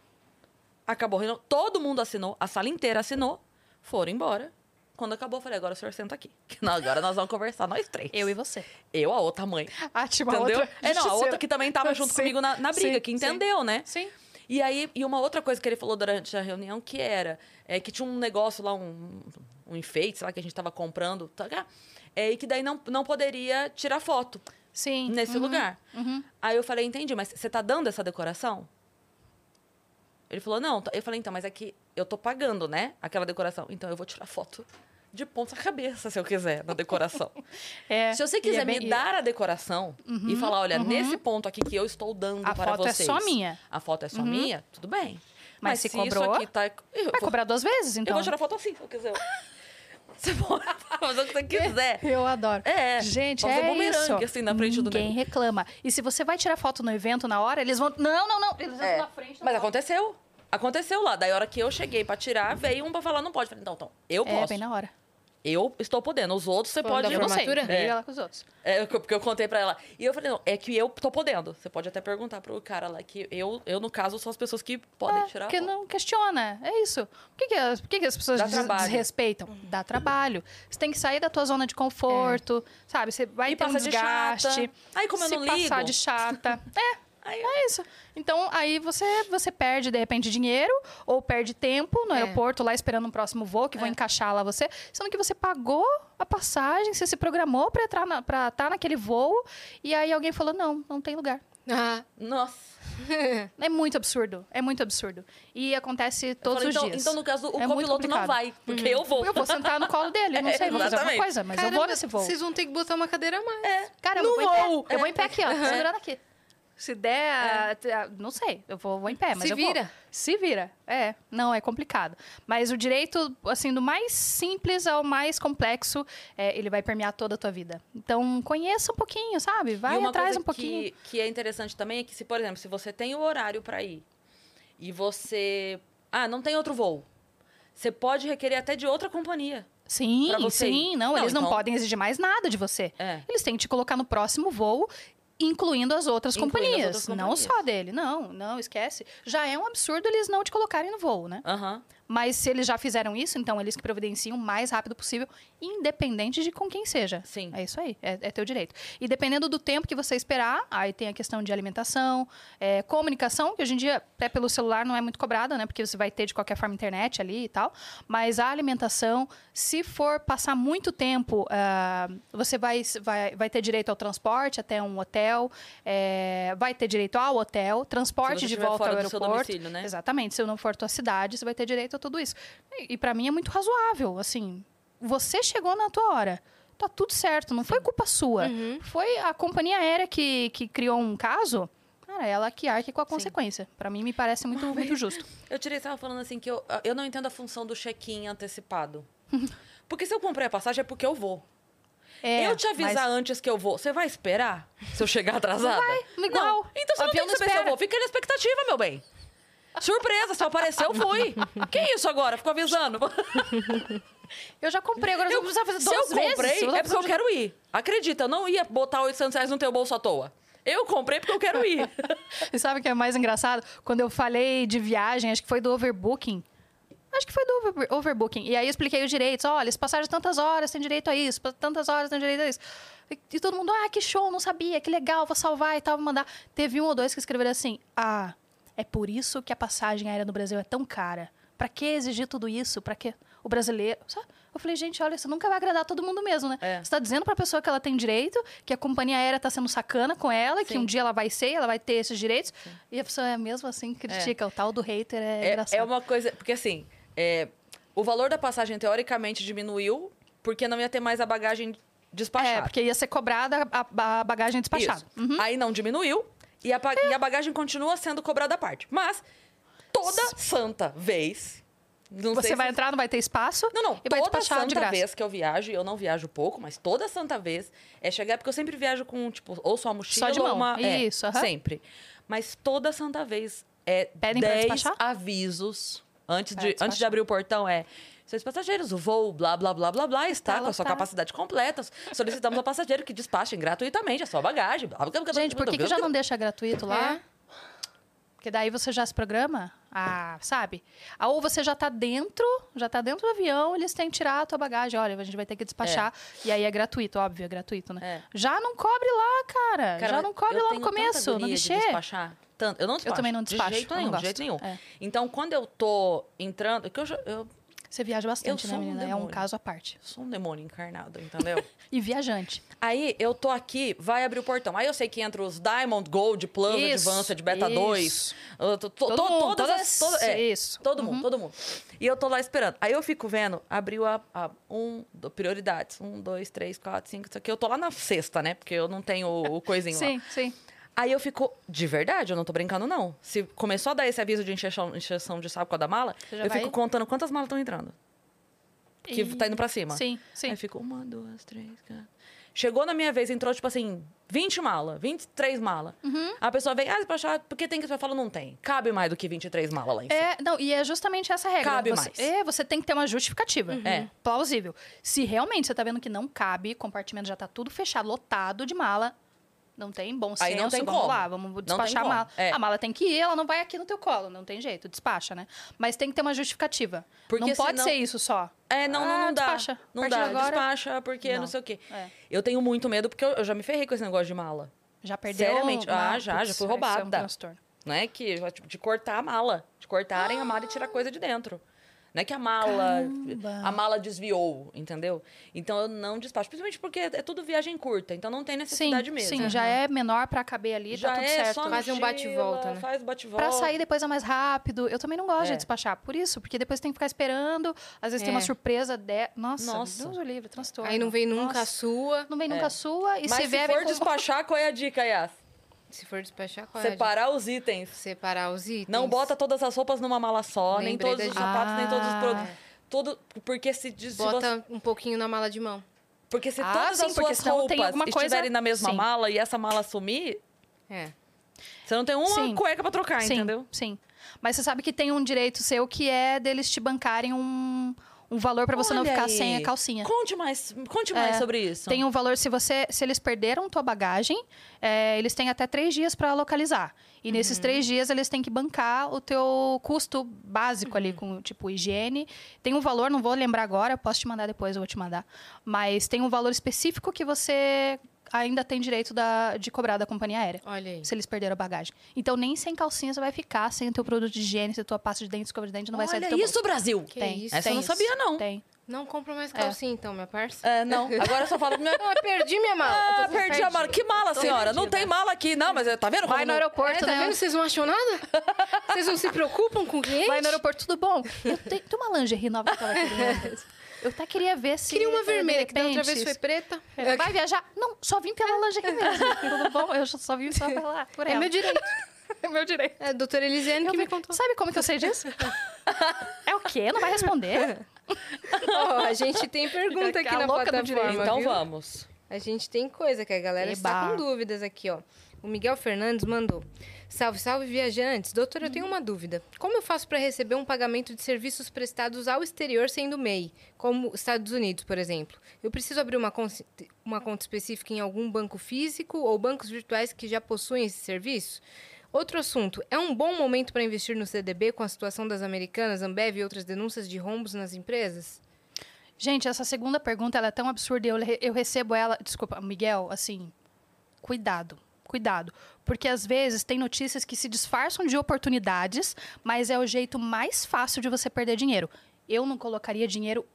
Acabou a reunião, todo mundo assinou, a sala inteira assinou, foram embora. Quando acabou, eu falei, agora o senhor senta aqui. Agora nós vamos conversar, nós três. Eu e você. Eu, a outra mãe. Ah, uma Entendeu? outra é, não, a outra que também tava junto Sim, comigo na, na briga, sim, que sim. entendeu, né? Sim. E aí, e uma outra coisa que ele falou durante a reunião, que era é, que tinha um negócio lá, um, um enfeite, sei lá, que a gente tava comprando, tá, é, e que daí não, não poderia tirar foto Sim. nesse uhum, lugar. uhum. Aí eu falei, entendi, mas você tá dando essa decoração? Ele falou, não. tá- Eu falei, então, mas é que eu tô pagando, né? Aquela decoração. Então eu vou tirar foto de ponta cabeça, se eu quiser, da decoração. É, se você e quiser é bem- me dar a decoração e falar, olha, nesse ponto aqui que eu estou dando A para foto é vocês. só minha. A foto é só minha, tudo bem. Mas, se se cobrou, isso aqui tá... Eu Vai vou, cobrar duas vezes, eu então. vou tirar foto assim, se eu quiser. Você pode fazer o que você quiser. Eu adoro. É, Gente, é bumerangue, isso. assim, na frente do Ninguém reclama. E se você vai tirar foto no evento na hora, eles vão... Não, não, não. Eles É, vão na frente. Mas aconteceu. Aconteceu lá. Daí, a hora que eu cheguei pra tirar, veio um pra falar, não pode. Falei, então, então, eu É, posso. bem na hora. Eu estou podendo. Os outros, você Falando pode... da Eu não sei. É. lá com os outros. É, porque eu contei pra ela. E eu falei, não, é que eu tô podendo. Você pode até perguntar pro cara lá que eu, eu no caso, sou as pessoas que podem É, tirar porque não questiona. É isso. Por que, que, as, por que, que as pessoas Dá des- trabalho. desrespeitam? Dá trabalho. Você tem que sair da tua zona de conforto, sabe? Você vai E ter um passa de desgaste. chata. Aí, como eu se não passar ligo. de chata. é. Aí, É isso. Então, aí você, você perde, de repente, dinheiro ou perde tempo no É. aeroporto lá esperando um próximo voo que vão É. encaixar lá você. Sendo que você pagou a passagem, você se programou pra estar na, pra estar naquele voo e aí alguém falou, não, não tem lugar. Ah, nossa. É muito absurdo. É muito absurdo. E acontece todos falei, os então, dias. então, no caso, o É copiloto não vai, porque eu vou. Eu vou sentar no colo dele, eu não É, sei, vou fazer alguma coisa, mas eu vou caramba, nesse voo. Vocês vão ter que botar uma cadeira a mais. É. Cara, eu vou. Eu vou em pé aqui, ó, É. segurando aqui. Se der, a- não sei, eu vou, vou em pé, mas Se eu vou. vira. Se vira. É, não, é complicado. Mas o direito, assim, do mais simples ao mais complexo, é, ele vai permear toda a tua vida. Então, conheça um pouquinho, sabe? Vai atrás um pouquinho. Que, que é interessante também é que, se, por exemplo, se você tem o horário pra ir e você. Ah, não tem outro voo. Você pode requerer até de outra companhia. Sim, sim, não, Não, eles não então- podem exigir mais nada de você. É. Eles têm que te colocar no próximo voo, incluindo as outras Incluindo as companhias. outras Não companhias. só dele. Não, não, esquece. Já é um absurdo eles não te colocarem no voo, né? Aham. Mas se eles já fizeram isso, então eles que providenciam o mais rápido possível, independente de com quem seja. Sim. É isso aí, é, é teu direito. E dependendo do tempo que você esperar, aí tem a questão de alimentação, é, comunicação, que hoje em dia, até pelo celular, não é muito cobrada, né? Porque você vai ter de qualquer forma internet ali e tal. Mas a alimentação, se for passar muito tempo, ah, você vai, vai, vai ter direito ao transporte até um hotel, é, vai ter direito ao hotel, transporte de volta ao aeroporto. domicílio, né? Exatamente. Se eu não for tua cidade, você vai ter direito a tudo isso. E, e para mim é muito razoável. Assim, você chegou na tua hora. Tá tudo certo. Não foi culpa sua. Uhum. Foi a companhia aérea que, que criou um caso. Cara, ela que arque com a consequência. Para mim, me parece muito, muito justo. Eu tirei, estava falando assim que eu, eu não entendo a função do check-in antecipado. Porque se eu comprei a passagem é porque eu vou. É, eu te avisar mas- antes que eu vou, você vai esperar se eu chegar atrasada? Vai, igual. Não. Então você O não tem que saber se eu espera. vou. Fica na expectativa, meu bem. Surpresa, se eu aparecer, eu fui. que isso agora? Ficou avisando. Eu já comprei, agora eu, vou precisar fazer Se duas eu vezes. comprei, é porque eu quero ir. Acredita, eu não ia botar 800 reais no teu bolso à toa. Eu comprei porque eu quero ir. E sabe o que é mais engraçado? Quando eu falei de viagem, acho que foi do overbooking. Acho que foi do over- overbooking. E aí eu expliquei os direitos. Olha, se passaram tantas horas, tem direito a isso. Tantas horas, tem direito a isso. E, e todo mundo, ah, que show, não sabia, que legal, vou salvar e tal, vou mandar. Teve um ou dois que escreveram assim, ah, é por isso que a passagem aérea no Brasil é tão cara. Pra que exigir tudo isso? Pra que... o brasileiro. sabe? Eu falei, gente, olha, você nunca vai agradar todo mundo mesmo, né? É. Você tá dizendo pra pessoa que ela tem direito, que a companhia aérea tá sendo sacana com ela, que Sim. um dia ela vai ser, ela vai ter esses direitos. E a pessoa é mesmo assim critica. O tal do hater é, É, engraçado. é uma coisa. Porque assim, é, o valor da passagem teoricamente diminuiu porque não ia ter mais a bagagem despachada. É, porque ia ser cobrada a, a bagagem despachada. Isso. Aí não diminuiu e a, pa- e a bagagem continua sendo cobrada à parte. Mas toda santa vez. Você vai se- entrar, não vai ter espaço. Não, não. E vai toda de santa vez que eu viajo, e eu não viajo pouco, mas toda santa vez é chegar, porque eu sempre viajo com, tipo, ou só uma mochila Só de ou mão. uma. é, Isso, aham. Sempre. Mas toda santa vez é Pedem pra 10 despachar? avisos antes de, antes de abrir o portão. É. Seus passageiros, o voo, blá, blá, blá, blá, blá, está Tá com a sua lotado. capacidade completa. Solicitamos ao passageiro que despachem gratuitamente a sua bagagem. Blá, blá, blá, blá, Gente, por que, que já não deixa gratuito lá? É. Porque daí você já se programa, ah, sabe? Ah, Ou você já tá dentro, já tá dentro do avião, eles têm que tirar a tua bagagem. Olha, a gente vai ter que despachar. E aí é gratuito, óbvio, é gratuito, né? É. Já não cobre lá, cara. Cara, já não cobre eu lá no começo, no de guichê. despachar. Tanto. Eu não despacho. também não despacho, De jeito eu nenhum, de jeito nenhum. É. Então, quando eu tô entrando... Que eu, eu Você viaja bastante, Eu né, sou um menina? é um caso à parte. sou um demônio encarnado, entendeu? E viajante. Aí eu tô aqui, vai abrir o portão. Aí eu sei que entra os Diamond, Gold, Plus, Isso, Advanced, Beta isso. 2. eu tô- tô- Todo mundo, todas todas- as- toda- é, isso. Uhum. Todo mundo, todo mundo. E eu tô lá esperando. Aí eu fico vendo, abriu a, a um, prioridades. Um, dois, três, quatro, cinco, isso aqui. Eu tô lá na sexta, né? Porque eu não tenho o, o coisinho lá. Sim, sim. Aí eu fico, de verdade, eu não tô brincando, não. Se começou a dar esse aviso de encheção, encheção de saco com a da mala, eu vai? fico contando quantas malas estão entrando. Que E- tá indo pra cima. Sim, sim. Aí fico, uma, duas, três, quatro. Chegou na minha vez, entrou, tipo assim, 20 malas, 23 malas. Uhum. A pessoa vem, ah, despachar, porque tem que... Eu falo, não tem. Cabe mais do que 23 malas lá em cima. É, não, e é justamente essa regra. Cabe você, mais. É, você tem que ter uma justificativa. É. Plausível. Se realmente você tá vendo que não cabe, compartimento já tá tudo fechado, lotado de mala, não tem bom senso, Aí não tem vamos como. lá, vamos despachar a mala. É. A mala tem que ir, ela não vai aqui no teu colo, não tem jeito, despacha, né? Mas tem que ter uma justificativa. Porque não pode senão- ser isso só. É, não, não, Ah, não dá. despacha. Não dá, agora- despacha, porque não. Não. sei o quê. É. Eu tenho muito medo, porque eu, eu já me ferrei com esse negócio de mala. Já perdeu? Seriamente? Ah, já, já Putz, fui um roubada. transtorno. Não é que tipo, de cortar a mala. De cortarem a mala e tirar coisa de dentro. Não é que a mala. Caramba. A mala desviou, entendeu? Então eu não despacho. Principalmente porque é tudo viagem curta, então não tem Sim, necessidade mesmo. sim, já é menor pra caber ali, Já tá tudo é certo. só Fazer um bate-volta, né? Faz bate-volta. Pra sair depois é mais rápido. Eu também não gosto É. de despachar. Por isso, porque depois tem que ficar esperando. Às vezes tem uma É. surpresa de... Nossa, Nossa. Deus o livre, transtorno. Aí não vem nunca a Nossa. sua. Não vem nunca a sua. E Mas se se vier, for despachar, qual é a dica, Yas? Se for despachar, qual é a Separar os itens. Separar os itens. Não bota todas as roupas numa mala só, nem Lembrei todos da os sapatos, nem todos os Ah. produtos. Tudo, porque se, se você Bota um pouquinho na mala de mão. Porque se Ah, todas sim, as suas roupas coisa- estiverem na mesma Sim. mala e essa mala sumir, É. você não tem uma Sim. cueca pra trocar, sim, entendeu? Sim. Mas você sabe que tem um direito seu que é deles te bancarem um, um valor pra você não ficar aí. sem a calcinha. Conte mais, conte mais É, sobre isso. Tem um valor, se você, se eles perderam tua bagagem, é, eles têm até três dias para localizar. E nesses Uhum. três dias eles têm que bancar o teu custo básico Uhum. ali, com tipo higiene. Tem um valor, não vou lembrar agora, posso te mandar depois, eu vou te mandar. Mas tem um valor específico que você ainda tem direito da- de cobrar da companhia aérea. Olha aí. Se eles perderam a bagagem. Então, nem sem calcinha você vai ficar, sem o teu produto de higiene, sem a tua pasta de dente, escova de dente, não vai sair do Olha teu isso, Brasil! Que Tem. isso? Essa eu tem não sabia, não. Tem. Não compra mais calcinha, então, minha parça. É, não. Agora eu só falo pro meu... Ah, perdi minha mala. Ah, perdi a mala. Que mala, senhora? Não perdida. tem mala aqui. Não, mas tá vendo? Vai como no não- É, aeroporto, tá né? vendo? Vocês não acham nada? Vocês não se preocupam com o cliente? Vai no aeroporto, tudo bom? Eu tenho, tem uma lingerie nova que eu tava. Eu até queria ver se... Queria uma vermelha, que da outra vez foi preta. se- Vai viajar? Não, só vim pela lingerie mesmo. tudo bom? Eu só vim só pela... Por É ela. meu direito. É meu direito. É a doutora Elisiane que me contou. Sabe como que eu sei disso? é o quê? Não vai responder? Ó, a gente tem pergunta aqui na louca do plataforma, direito. Então viu? vamos. A gente tem coisa que a galera está Eba. com dúvidas aqui, ó. O Miguel Fernandes mandou. Salve, salve, viajantes. Doutora, eu tenho uma dúvida. Como eu faço para receber um pagamento de serviços prestados ao exterior sendo MEI, como Estados Unidos, por exemplo? Eu preciso abrir uma, uma conta específica em algum banco físico ou bancos virtuais que já possuem esse serviço? Outro assunto. É um bom momento para investir no CDB com a situação das americanas, Ambev e outras denúncias de rombos nas empresas? Gente, essa segunda pergunta é tão absurda. Eu, eu recebo ela. Desculpa, Miguel, assim. Cuidado. Cuidado. Porque às vezes tem notícias que se disfarçam de oportunidades, mas é o jeito mais fácil de você perder dinheiro. eu não colocaria dinheiro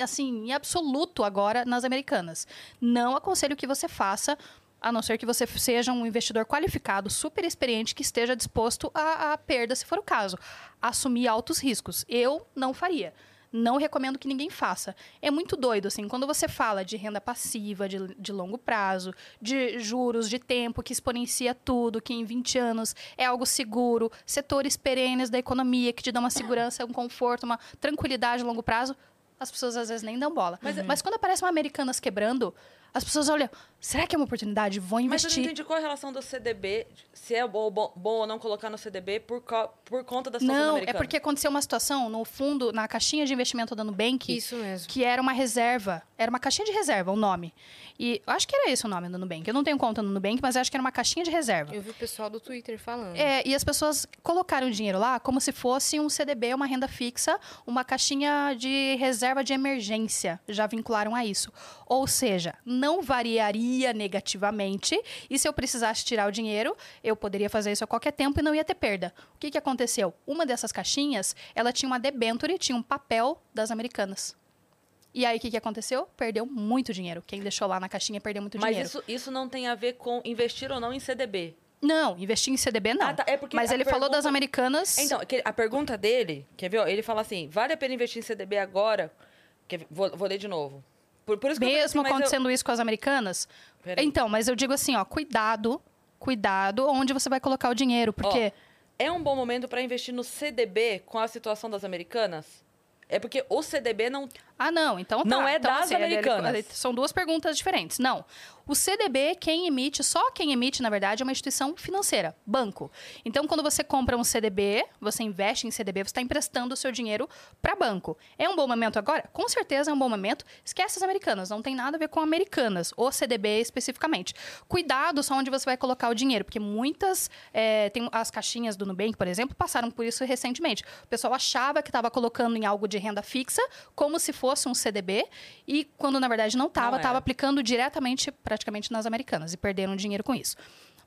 assim, em absoluto agora nas americanas. Não aconselho que você faça, a não ser que você seja um investidor qualificado, super experiente, que esteja disposto a perda, se for o caso. Assumir altos riscos. Eu não faria. Não recomendo que ninguém faça. É muito doido, assim, quando você fala de renda passiva, de, de longo prazo, de juros, de tempo, que exponencia tudo, que em 20 anos é algo seguro, setores perenes da economia que te dão uma segurança, um conforto, uma tranquilidade a longo prazo, as pessoas às vezes nem dão bola. Mas, quando aparece uma Americanas quebrando, as pessoas olham, será que é uma oportunidade? Vou Mas eu não investir. entendi qual é a relação do CDB, se é bom, bom, bom ou não colocar no CDB por, co- por conta da situação Não, é porque aconteceu uma situação no fundo, na caixinha de investimento da Nubank, Isso mesmo. que era uma reserva. Era uma caixinha de reserva, o nome. E eu acho que era esse o nome da Nubank. Eu não tenho conta no Nubank, mas eu acho que era uma caixinha de reserva. Eu vi o pessoal do Twitter falando. É, e as pessoas colocaram o dinheiro lá como se fosse um CDB, uma renda fixa, uma caixinha de reserva de emergência. Já vincularam a isso. Ou seja, não variaria negativamente. E se eu precisasse tirar o dinheiro, eu poderia fazer isso a qualquer tempo e não ia ter perda. O que, que aconteceu? Uma dessas caixinhas, ela tinha uma debenture, tinha um papel das americanas. E aí, o que, que aconteceu? Perdeu muito dinheiro. Quem deixou lá na caixinha perdeu muito Mas dinheiro. isso, isso não tem a ver com investir ou não em CDB. Não, investir em CDB não. Ah, tá. É Mas ele falou das pergunta- americanas. Então, a pergunta dele, quer ver? Ele fala assim, vale a pena investir em CDB agora? Vou, vou ler de novo. Por, por isso Mesmo assim, mas eu- acontecendo isso com as americanas? Peraí. Então, mas eu digo assim, ó, cuidado, cuidado onde você vai colocar o dinheiro, porque É um bom momento para investir no CDB com a situação das americanas? É porque o CDB não. Ah, não, então tá. Não é então, das assim, americanas. ele- são duas perguntas diferentes. Não. O CDB, quem emite, só quem emite, na verdade, é uma instituição financeira, banco. Então, quando você compra um CDB, você investe em CDB, você está emprestando o seu dinheiro para banco. É um bom momento agora? Com certeza é um bom momento. Esquece as americanas, não tem nada a ver com americanas, o CDB especificamente. Cuidado só onde você vai colocar o dinheiro, porque muitas, é, tem as caixinhas do Nubank, por exemplo, passaram por isso recentemente. O pessoal achava que estava colocando em algo de renda fixa, como se fosse um CDB, e quando na verdade não estava, estava aplicando diretamente, praticamente nas americanas, e perderam dinheiro com isso.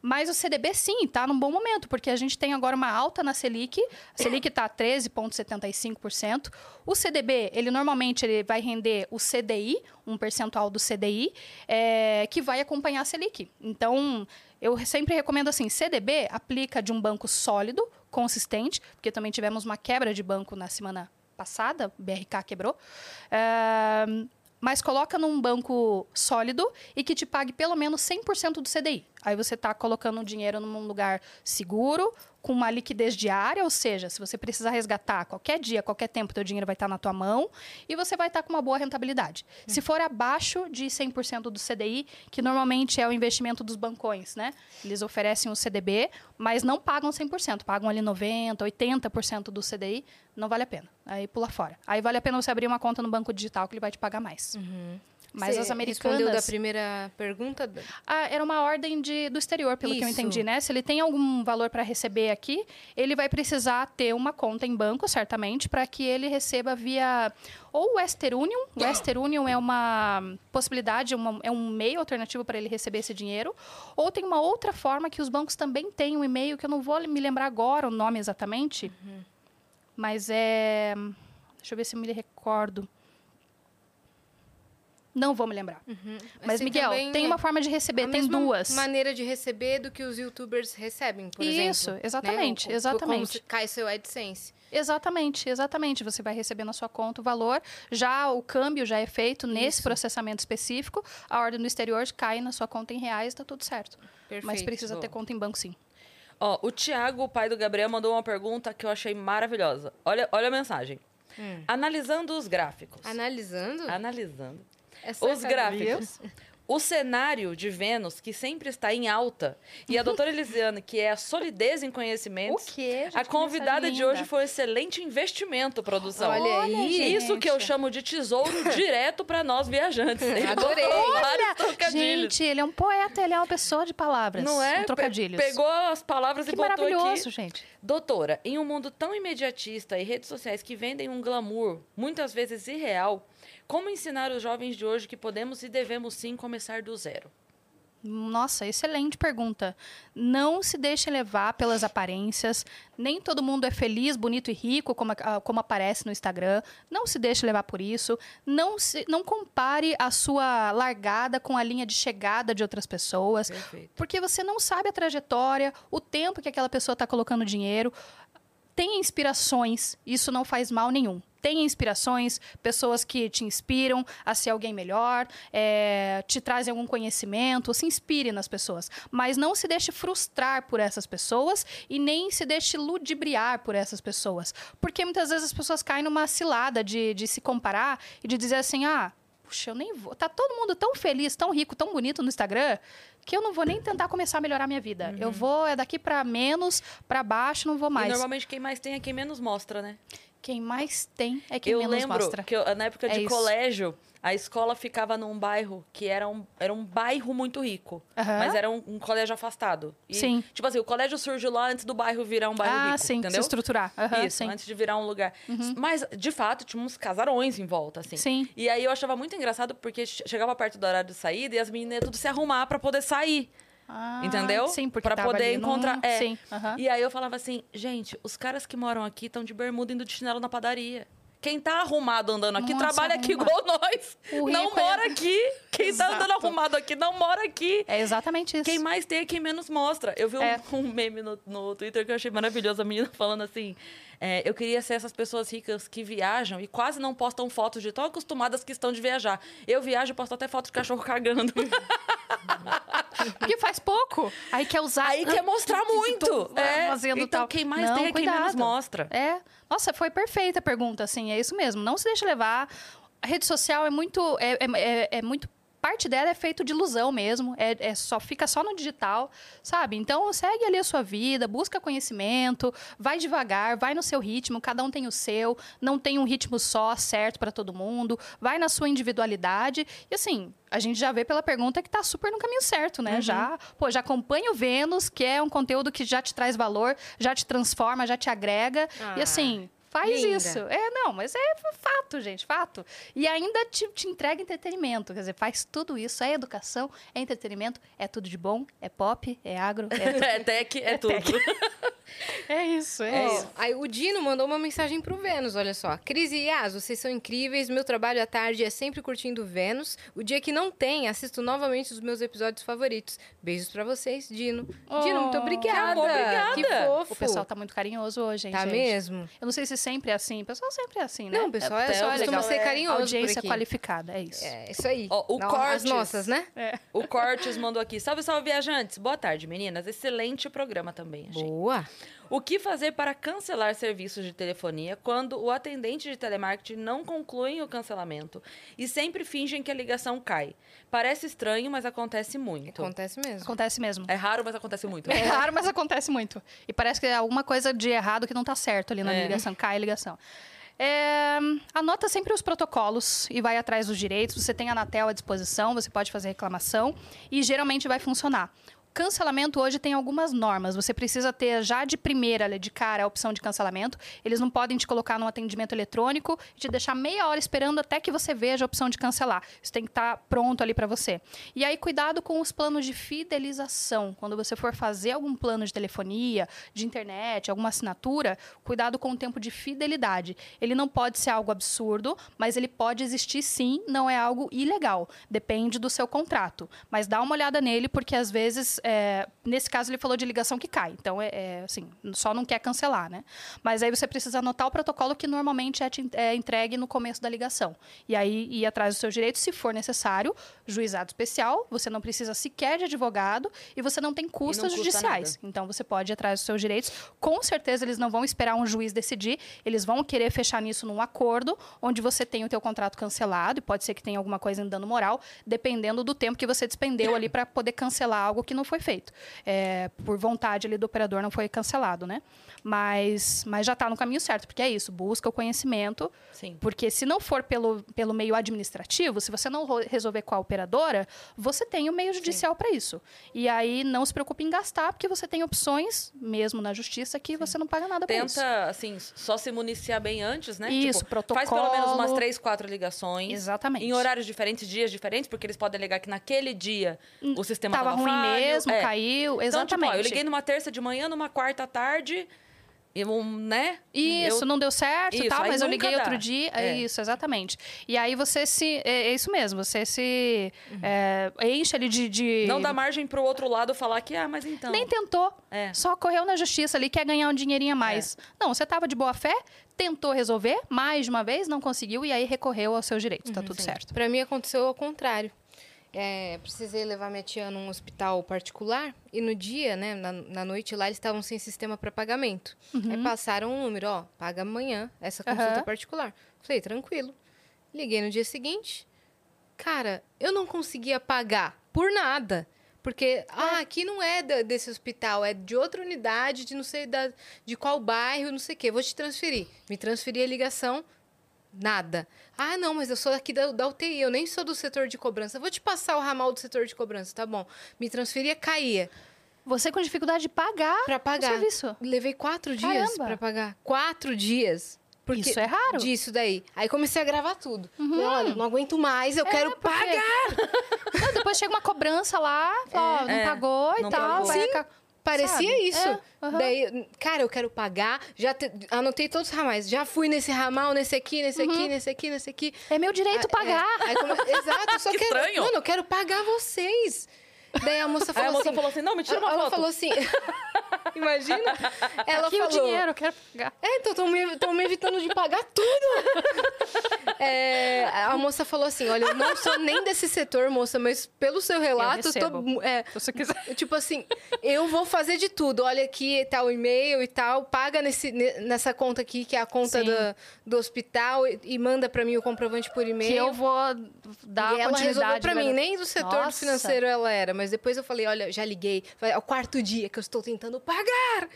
Mas o CDB sim, está num bom momento, porque a gente tem agora uma alta na Selic. A Selic está 13,75%. O CDB, ele normalmente ele vai render o CDI, um percentual do CDI, é, que vai acompanhar a Selic. Então, eu sempre recomendo assim, CDB aplica de um banco sólido, consistente, porque também tivemos uma quebra de banco na semana passada, o BRK quebrou. É, mas coloca num banco sólido e que te pague pelo menos 100% do CDI. Aí você está colocando o dinheiro num lugar seguro, com uma liquidez diária, ou seja, se você precisar resgatar qualquer dia, qualquer tempo, teu dinheiro vai estar na tua mão e você vai estar com uma boa rentabilidade. Se for abaixo de 100% do CDI, que normalmente é o investimento dos bancões, né? Eles oferecem o CDB, mas não pagam 100%, pagam ali 90%, 80% do CDI, não vale a pena. Aí pula fora. Aí vale a pena você abrir uma conta no banco digital que ele vai te pagar mais. Mas Você as respondeu da americanas. primeira pergunta? Ah, era uma ordem de, do exterior, pelo que eu Isso. entendi, né? Se ele tem algum valor para receber aqui, ele vai precisar ter uma conta em banco, certamente, para que ele receba via ou o Western Union. O Western Union é uma possibilidade, uma- é um meio alternativo para ele receber esse dinheiro. Ou tem uma outra forma que os bancos também têm um e-mail, que eu não vou me lembrar agora o nome exatamente, mas é. Deixa eu ver se eu me recordo. Não vou me lembrar. Mas, Assim, Miguel, tem uma forma de a receber, tem mesma duas. maneira de receber do que os youtubers recebem, por Isso, exemplo. exatamente, né? Como exatamente. se cai seu AdSense. Exatamente, exatamente. Você vai receber na sua conta o valor. Já o câmbio já é feito nesse Isso. processamento específico. A ordem do exterior cai na sua conta em reais, está tudo certo. Perfeito. Mas precisa ter conta em banco, sim. Ó, o Thiago, o pai do Gabriel, mandou uma pergunta que eu achei maravilhosa. Olha, olha a mensagem. Hum. Analisando os gráficos. Analisando? Analisando. Essa Os categoria- gráficos. O cenário de Vênus, que sempre está em alta, e a doutora Elisiane, que é a solidez em conhecimentos. quê? A convidada de hoje foi um excelente investimento, produção. Olha aí. Isso que eu chamo de tesouro direto para nós viajantes. Ele Adorei. trocadilhos. Gente, ele é um poeta, ele é uma pessoa de palavras. Não é? Um Pe- trocadilhos. Pegou as palavras que e botou maravilhoso, aqui. gente. Doutora, em um mundo tão imediatista e redes sociais que vendem um glamour, muitas vezes irreal, como ensinar os jovens de hoje que podemos e devemos sim começar do zero? Nossa, excelente pergunta. Não se deixe levar pelas aparências. Nem todo mundo é feliz, bonito e rico, como, como aparece no Instagram. Não se deixe levar por isso. Não, se, não compare a sua largada com a linha de chegada de outras pessoas. Perfeito. Porque você não sabe a trajetória, o tempo que aquela pessoa está colocando dinheiro. Tenha inspirações, isso não faz mal nenhum. Tenha inspirações, pessoas que te inspiram a ser alguém melhor, é, te trazem algum conhecimento, se inspire nas pessoas. Mas não se deixe frustrar por essas pessoas e nem se deixe ludibriar por essas pessoas. Porque muitas vezes as pessoas caem numa cilada de, de se comparar e de dizer assim: ah, puxa, eu nem vou. Tá todo mundo tão feliz, tão rico, tão bonito no Instagram, que eu não vou nem tentar começar a melhorar minha vida. Eu vou é daqui pra menos, pra baixo, não vou E mais. normalmente quem mais tem é quem menos mostra, né? Quem mais tem é quem eu menos lembro mostra. que eu- na época É de isso. colégio, a escola ficava num bairro que era um, era um bairro muito rico. Mas era um, um colégio afastado. E, Sim. Tipo assim, o colégio surgiu lá antes do bairro virar um bairro ah, rico. sim, se entendeu? estruturar. Aham, Isso, sim. Uhum. antes de virar um lugar. Mas, de fato, tinha uns casarões em volta, assim. Sim. E aí eu achava muito engraçado porque che- chegava perto do horário de saída e as meninas tudo se arrumar pra poder sair. Ah, Entendeu? Sim, porque Pra poder encontrar. É. Sim. E aí eu falava assim, gente, os caras que moram aqui estão de bermuda indo de chinelo na padaria. Quem tá arrumado andando aqui Não trabalha aqui igual nós. Não é- mora aqui. Quem tá andando Exato. arrumado aqui não mora aqui. É exatamente isso. Quem mais tem é quem menos mostra. Eu vi um, É. um meme no, no Twitter que eu achei maravilhoso. A menina falando assim: é, Eu queria ser essas pessoas ricas que viajam e quase não postam fotos de tão acostumadas que estão de viajar. Eu viajo e posto até foto de cachorro cagando. Porque faz pouco. Aí quer usar. Aí quer mostrar muito. É. Então tal. quem mais Não, tem é quem menos cuidado. mostra. É. Nossa, foi perfeita a pergunta, assim, é isso mesmo. Não se deixe levar. A rede social é muito. É, é, é- é muito. Parte dela é feito de ilusão mesmo, é, é só fica só no digital, sabe? Então segue ali a sua vida, busca conhecimento, vai devagar, vai no seu ritmo, cada um tem o seu, não tem um ritmo só certo para todo mundo, vai na sua individualidade. E assim, a gente já vê pela pergunta que tá super no caminho certo, né? Já, pô, já acompanha o Vênus, que é um conteúdo que já te traz valor, já te transforma, já te agrega. Ah, e assim, faz linda. isso. É, não, mas é fato, gente, fato. E ainda te, te entrega entretenimento. Quer dizer, faz tudo isso. É educação, é entretenimento, é tudo de bom, é pop, é agro, é. É tech, é, tudo. é isso, é isso. aí o Dino mandou uma mensagem pro Vênus, olha só. Cris e Yas, vocês são incríveis. Meu trabalho à tarde é sempre curtindo o Vênus. O dia que não tem, assisto novamente os meus episódios favoritos. Beijos pra vocês, Dino. Dino, muito Oh, obrigada. que amor, obrigada. Que fofo. O pessoal tá muito carinhoso hoje, hein, Tá gente? mesmo? Eu não sei se sempre é assim. O pessoal sempre é assim, né? Não, o pessoal é, até só o costuma legal ser é carinhoso Audiência por aqui. qualificada, é isso. É, isso aí. Ó, o Não, Cortes. As nossas, né? O Cortes mandou aqui. Salve, salve, viajantes. Boa tarde, meninas. Excelente programa também, achei. Boa. O que fazer para cancelar serviços de telefonia quando o atendente de telemarketing não conclui o cancelamento e sempre fingem que a ligação cai? Parece estranho, mas acontece muito. Acontece mesmo. Acontece mesmo. É raro, mas acontece muito. É raro, mas acontece muito. E parece que é alguma coisa de errado que não tá certo ali na É. ligação, cai a ligação. É, anota sempre os protocolos e vai atrás dos direitos. Você tem a Anatel à disposição, você pode fazer reclamação e geralmente vai funcionar. Cancelamento hoje tem algumas normas. Você precisa ter já de primeira, de cara, a opção de cancelamento. Eles não podem te colocar no atendimento eletrônico e te deixar meia hora esperando até que você veja a opção de cancelar. Isso tem que estar pronto ali para você. E aí, cuidado com os planos de fidelização. Quando você for fazer algum plano de telefonia, de internet, alguma assinatura, cuidado com o tempo de fidelidade. Ele não pode ser algo absurdo, mas ele pode existir sim, não é algo ilegal. Depende do seu contrato. Mas dá uma olhada nele, porque às vezes, é, nesse caso, ele falou de ligação que cai. Então, é, é, assim, só não quer cancelar, né? Mas aí você precisa anotar o protocolo que normalmente é, te- é entregue no começo da ligação. E aí ir atrás dos seus direitos, se for necessário, juizado especial, você não precisa sequer de advogado e você não tem custas custa judiciais. Então você pode ir atrás dos seus direitos. Com certeza eles não vão esperar um juiz decidir, eles vão querer fechar nisso num acordo, onde você tem o teu contrato cancelado, e pode ser que tenha alguma coisa em dano moral, dependendo do tempo que você despendeu ali para poder cancelar algo que não foi foi feito. É, por vontade ali do operador não foi cancelado, né? Mas, mas já está no caminho certo, porque é isso, busca o conhecimento. Sim. Porque se não for pelo, pelo meio administrativo, se você não resolver com a operadora, você tem o meio judicial para isso. E aí não se preocupe em gastar, porque você tem opções, mesmo na justiça, que você não paga nada por isso. Tenta, assim, só se municiar bem antes, né? Isso, tipo, Faz pelo menos umas protocolo. três, quatro ligações. Exatamente. Em horários diferentes, dias diferentes, porque eles podem alegar que naquele dia o sistema Tava tava ruim mesmo, É. caiu, Então, exatamente. tipo, ó, eu liguei numa terça de manhã, numa quarta à tarde, eu, né? Isso, Eu- não deu certo Isso, e tal, mas eu liguei dá. outro dia. É. É. Isso, exatamente. E aí você se. É, é isso mesmo, você se é, enche ali de. de- Uhum. Não dá margem pro outro lado falar que, ah, mas então. Nem tentou. É. Só correu na justiça ali, quer ganhar um dinheirinho a mais. Não, você tava de boa fé, tentou resolver mais de uma vez, não conseguiu e aí recorreu aos seus direitos. tá tudo certo. Pra mim aconteceu ao contrário. É, precisei levar minha tia num hospital particular e no dia, né, na, na noite lá, eles estavam sem sistema para pagamento. Aí passaram um número, ó, paga amanhã essa consulta Aham. particular. Falei, tranquilo. Liguei no dia seguinte. Cara, eu não conseguia pagar por nada. Porque, ah, aqui não é desse hospital, é de outra unidade, de não sei da, de qual bairro, não sei o quê. Vou te transferir. Me transferi a ligação, Nada. Ah, não, mas eu sou aqui da, da UTI, eu nem sou do setor de cobrança. Vou te passar o ramal do setor de cobrança, tá bom. Me transferia, caía. Você com dificuldade de pagar Pra o pagar. serviço. Levei quatro dias pra pagar. Quatro dias. Porque Isso é raro. Disso daí. Aí comecei a gravar tudo. Falei, olha, não aguento mais, eu quero Uhum. É, porque- pagar. Não, depois chega uma cobrança lá, fala, ó, não É, pagou e não tal. pagou. vai Sim. Parecia Sabe? isso. É, aham. Daí, cara, eu quero pagar. Já te- anotei todos os ramais. Já fui nesse ramal, nesse aqui, nesse Uhum. aqui, nesse aqui, nesse aqui. É meu direito Ah, pagar. é. Aí come- Exato, só Que quero. estranho. Mano, eu quero pagar vocês. Daí a moça falou a moça assim. falou assim, não, me tira uma ela foto. falou assim. Imagina? Ela Aqui falou. o dinheiro, eu quero pagar. É, então estão me, tão me evitando de pagar tudo. É, a moça falou assim: olha, eu não sou nem desse setor, moça, mas pelo seu relato, eu tô. recebo. É, Se você quiser. Tipo assim, eu vou fazer de tudo. Olha aqui, tá o e-mail e tal. Paga nesse, ne- nessa conta aqui, que é a conta do, do hospital, e, e manda pra mim o comprovante por e-mail. Que eu vou dar e ela continuidade. resolveu pra mim, né? nem do setor Nossa. financeiro ela era. Mas depois eu falei, olha, já liguei. Falei, É o quarto dia que eu estou tentando pagar.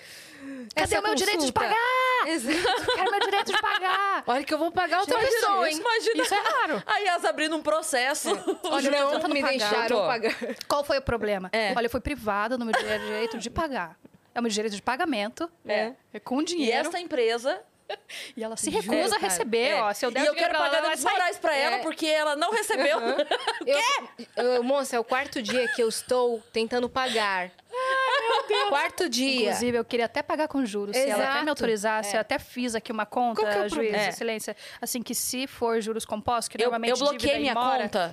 Cadê essa o meu direito de consulta." pagar? Exato. Quero meu direito de pagar. Olha que eu vou pagar outra Imagina pessoa, isso, hein? Imagina. Isso é raro. A Yas abrindo um processo. Olha, eu tô não tentando me pagar. deixaram pagar. Qual foi o problema? É. Olha, eu fui privada no meu direito de pagar. É o meu direito de pagamento. É. É com E dinheiro. essa empresa. E ela se Juro, recusa a cara. receber, é, ó. Se eu der e eu quero pagar danos sair. morais pra ela, É. porque ela não recebeu. Eu, eu, moça, é o quarto dia que eu estou tentando pagar. Quarto dia. Inclusive, eu queria até pagar com juros. Se ela até Exato. me autorizasse, eu até fiz aqui uma conta, Qual que é o juiz, problema? excelência. Assim, que se for juros compostos, que Eu, normalmente eu bloqueei minha conta.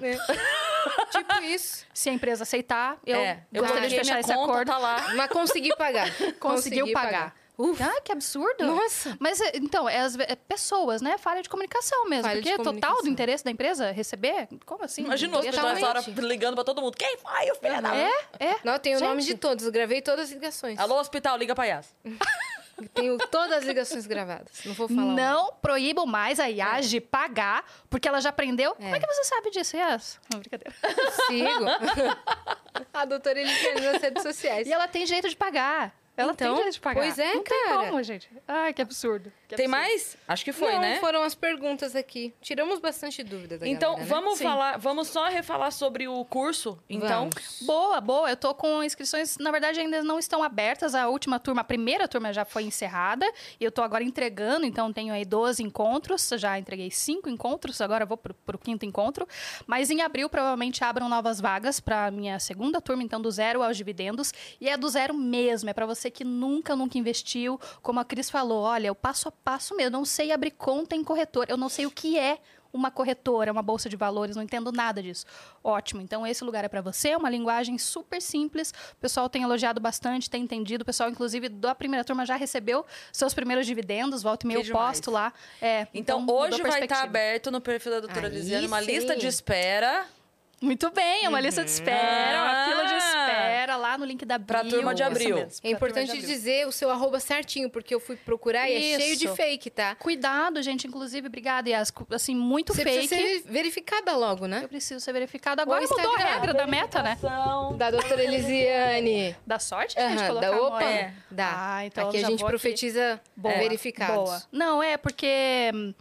tipo isso. Se a empresa aceitar, eu é, eu gostaria de bloqueei fechar minha esse conta, acordo. tá lá. Mas consegui pagar. Conseguiu Consegui pagar. Ufa. Ah, que absurdo. Nossa. Mas, é, então, é, as é pessoas, né? Falha de comunicação mesmo. Falha de porque total comunicação. do interesse da empresa receber? Como assim? Imagina o Ia hospital essa hora ligando pra todo mundo. Quem foi o filho da... É, é. Não, eu tenho o nome de todos. eu Gravei todas as ligações. Alô, hospital, liga pra Yas. Tenho todas as ligações gravadas. Não vou falar. Não proíbam mais a IAS de pagar, porque ela já aprendeu. Como é que você sabe disso, Yas? Não, brincadeira. Sigo. a doutora Elisiane nas redes sociais. E ela tem jeito de pagar. Ela Então, tem jeito de pagar. pois é, Não tem cara. como, gente. Ai, que absurdo. Que Tem absurdo. mais? Acho que foi, Não, né? foram as perguntas aqui. Tiramos bastante dúvida da Então, galera, né? vamos Sim. falar, vamos só refalar sobre o curso, então. Vamos. Boa, boa. Eu tô com inscrições, na verdade, ainda não estão abertas. A última turma, a primeira turma já foi encerrada. E eu tô agora entregando, então tenho aí 12 encontros. Já entreguei cinco encontros, agora vou pro, pro quinto encontro. Mas em abril, provavelmente, abram novas vagas para minha segunda turma, então do zero aos dividendos. E é do zero mesmo, é para você que nunca, nunca investiu. Como a Cris falou, olha, o passo a passo mesmo. Eu não sei abrir conta em corretor, eu não sei o que é uma corretora, uma bolsa de valores, não entendo nada disso. Ótimo, então esse lugar é para você, é uma linguagem super simples. O pessoal tem elogiado bastante, tem entendido. O pessoal, inclusive, da primeira turma já recebeu seus primeiros dividendos, volta e meio posto lá. É, Então, a hoje vai estar perspectiva. aberto no perfil da doutora Aí Lisiane uma sim. lista de espera Muito bem, é uma lista de espera, uma fila de espera lá no link da bio. Pra turma de Isso abril. mesmo, É turma de importante abril. dizer o seu arroba certinho, porque eu fui procurar e é cheio de Isso. fake, tá? Cuidado, gente, inclusive, obrigada, Yas. Assim, muito Você fake. precisa ser verificada logo, né? Eu preciso ser verificado. Agora Ou mudou a regra da meta, né? Da doutora Elisiane. Dá sorte de a gente colocar da opa, É. dá. Ah, então aqui a gente vou aqui. profetiza Boa, verificados. Boa. Não, é porque hum,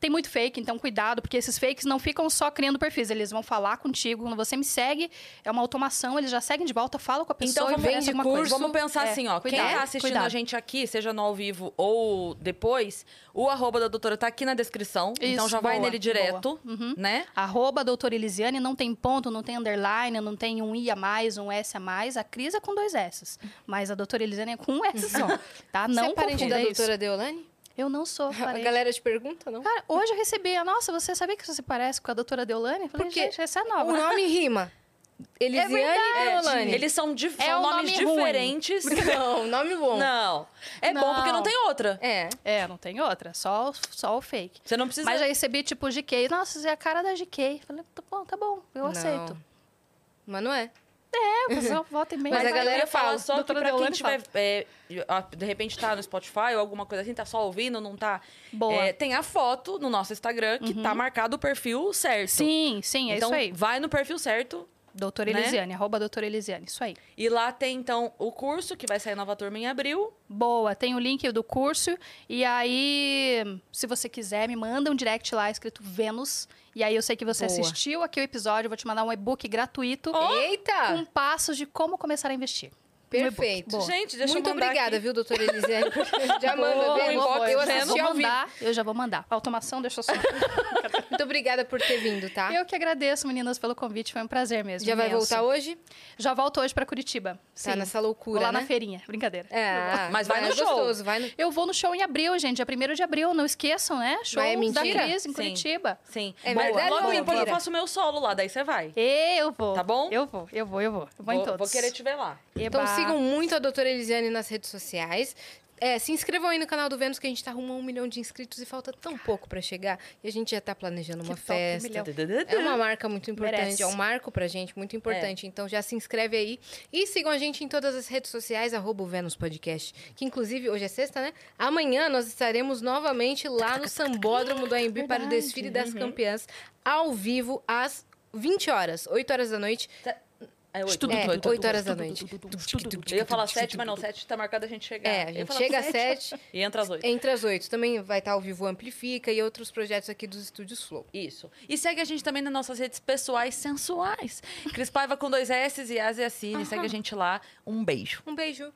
tem muito fake, então cuidado, porque esses fakes não ficam só criando perfis, eles vão falar contigo, quando você me segue, é uma automação, eles já seguem de volta, falam com a pessoa Então e vamos, alguma curso. coisa. vamos pensar É, assim, ó. Quem cuidado, tá assistindo cuidado. a gente aqui, seja no ao vivo ou depois, o arroba da doutora tá aqui na descrição. então Isso, já vai boa, nele direto. Uhum. né? Arroba doutora Elisiane, não tem ponto, não tem underline, não tem um I a mais, um S a mais. A Cris é com dois S. Mas a doutora Elisiane é com um S só, tá? Você Não é parente da doutora Deolane? Eu não sou A parente. galera te pergunta, não? Cara, hoje eu recebi, a nossa, você sabia que você se parece com a doutora Deolane? Eu falei, Por quê? gente, essa é nova. O nome rima. Elisiane e verdade. Deolane. Eles são, dif- É são um nomes nome ruim. diferentes. Não, nome bom. Não. É bom porque não Não. tem outra. É. É, não tem outra, só, só o fake. Você não precisa. Mas já recebi, tipo, GK. Nossa, você é a cara da GK. Falei, tá bom, tá bom, eu Não. aceito. Mas não é. É, pessoal, volta e meia. Mas a aí eu galera fala, só que pra quem Deolane tiver, é, de repente tá no Spotify ou alguma coisa assim, tá só ouvindo, não tá... Boa. Uhum. É, tem a foto no nosso Instagram que tá marcado o perfil certo. Sim, sim, é então, isso aí. vai no perfil certo Doutora né? Elisiane, arroba doutora Elisiane, isso aí. e lá tem, então, o curso que vai sair nova turma em abril. Boa, tem o link do curso. E aí, se você quiser, me manda um direct lá escrito Vênus. E aí eu sei que você Boa. assistiu aqui o episódio, eu vou te mandar um e-book gratuito Eita! com passos de como começar a investir. Perfeito. Boa. Gente, deixa Muito eu mandar obrigada, aqui. viu, doutora Elisiane? Já manda, vê? boa, boa. Eu Eu já assisti vou ao vivo. mandar, eu já vou mandar. Automação, deixa eu só. Muito obrigada por ter vindo, tá? Eu que agradeço, meninas, pelo convite. Foi um prazer mesmo. Já vai imenso. voltar hoje? Já volto hoje pra Curitiba. Tá Sim. nessa Vou loucura, lá né? na feirinha. Brincadeira. É, Mas vai no é show. gostoso, vai no... Eu vou no show em abril, gente. Dia 1 de abril. Não esqueçam, né? Show Vai, é da mentira? Cris em Sim. Curitiba. Sim. É Mas verdade logo depois eu faço o meu solo lá, daí você vai. Eu vou. Tá bom? Eu vou, eu vou, eu vou. Eu vou, em Vou, todos. vou querer te ver lá. Então Eba. sigam muito a doutora Elisiane nas redes sociais. É, se inscrevam aí no canal do Vênus, que a gente tá rumo a um milhão de inscritos e falta tão pouco pra chegar. E a gente já tá planejando uma Que top, um festa. milhão. É uma marca muito importante, Merece. é um marco pra gente, muito importante. Então já se inscreve aí. E sigam a gente em todas as redes sociais, arroba o Vênus Podcast. Que inclusive, hoje é sexta, né? Amanhã nós estaremos novamente lá no Sambódromo do AMB para o desfile das campeãs, ao vivo, às 20 horas, 8 horas da noite. É. Estudo, É, tudo, 8 tudo, horas da noite. Eu ia falar sete, mas não, sete tá marcado a gente chegar. É, a gente chega às sete 7. E entra às oito. Entre as oito. Também vai estar ao vivo Amplifica e outros projetos aqui dos estúdios Flow. Isso. E segue a gente também nas nossas redes pessoais sensuais. Cris Paiva com dois S e Asiacine. Segue a gente lá. Um beijo. Um beijo.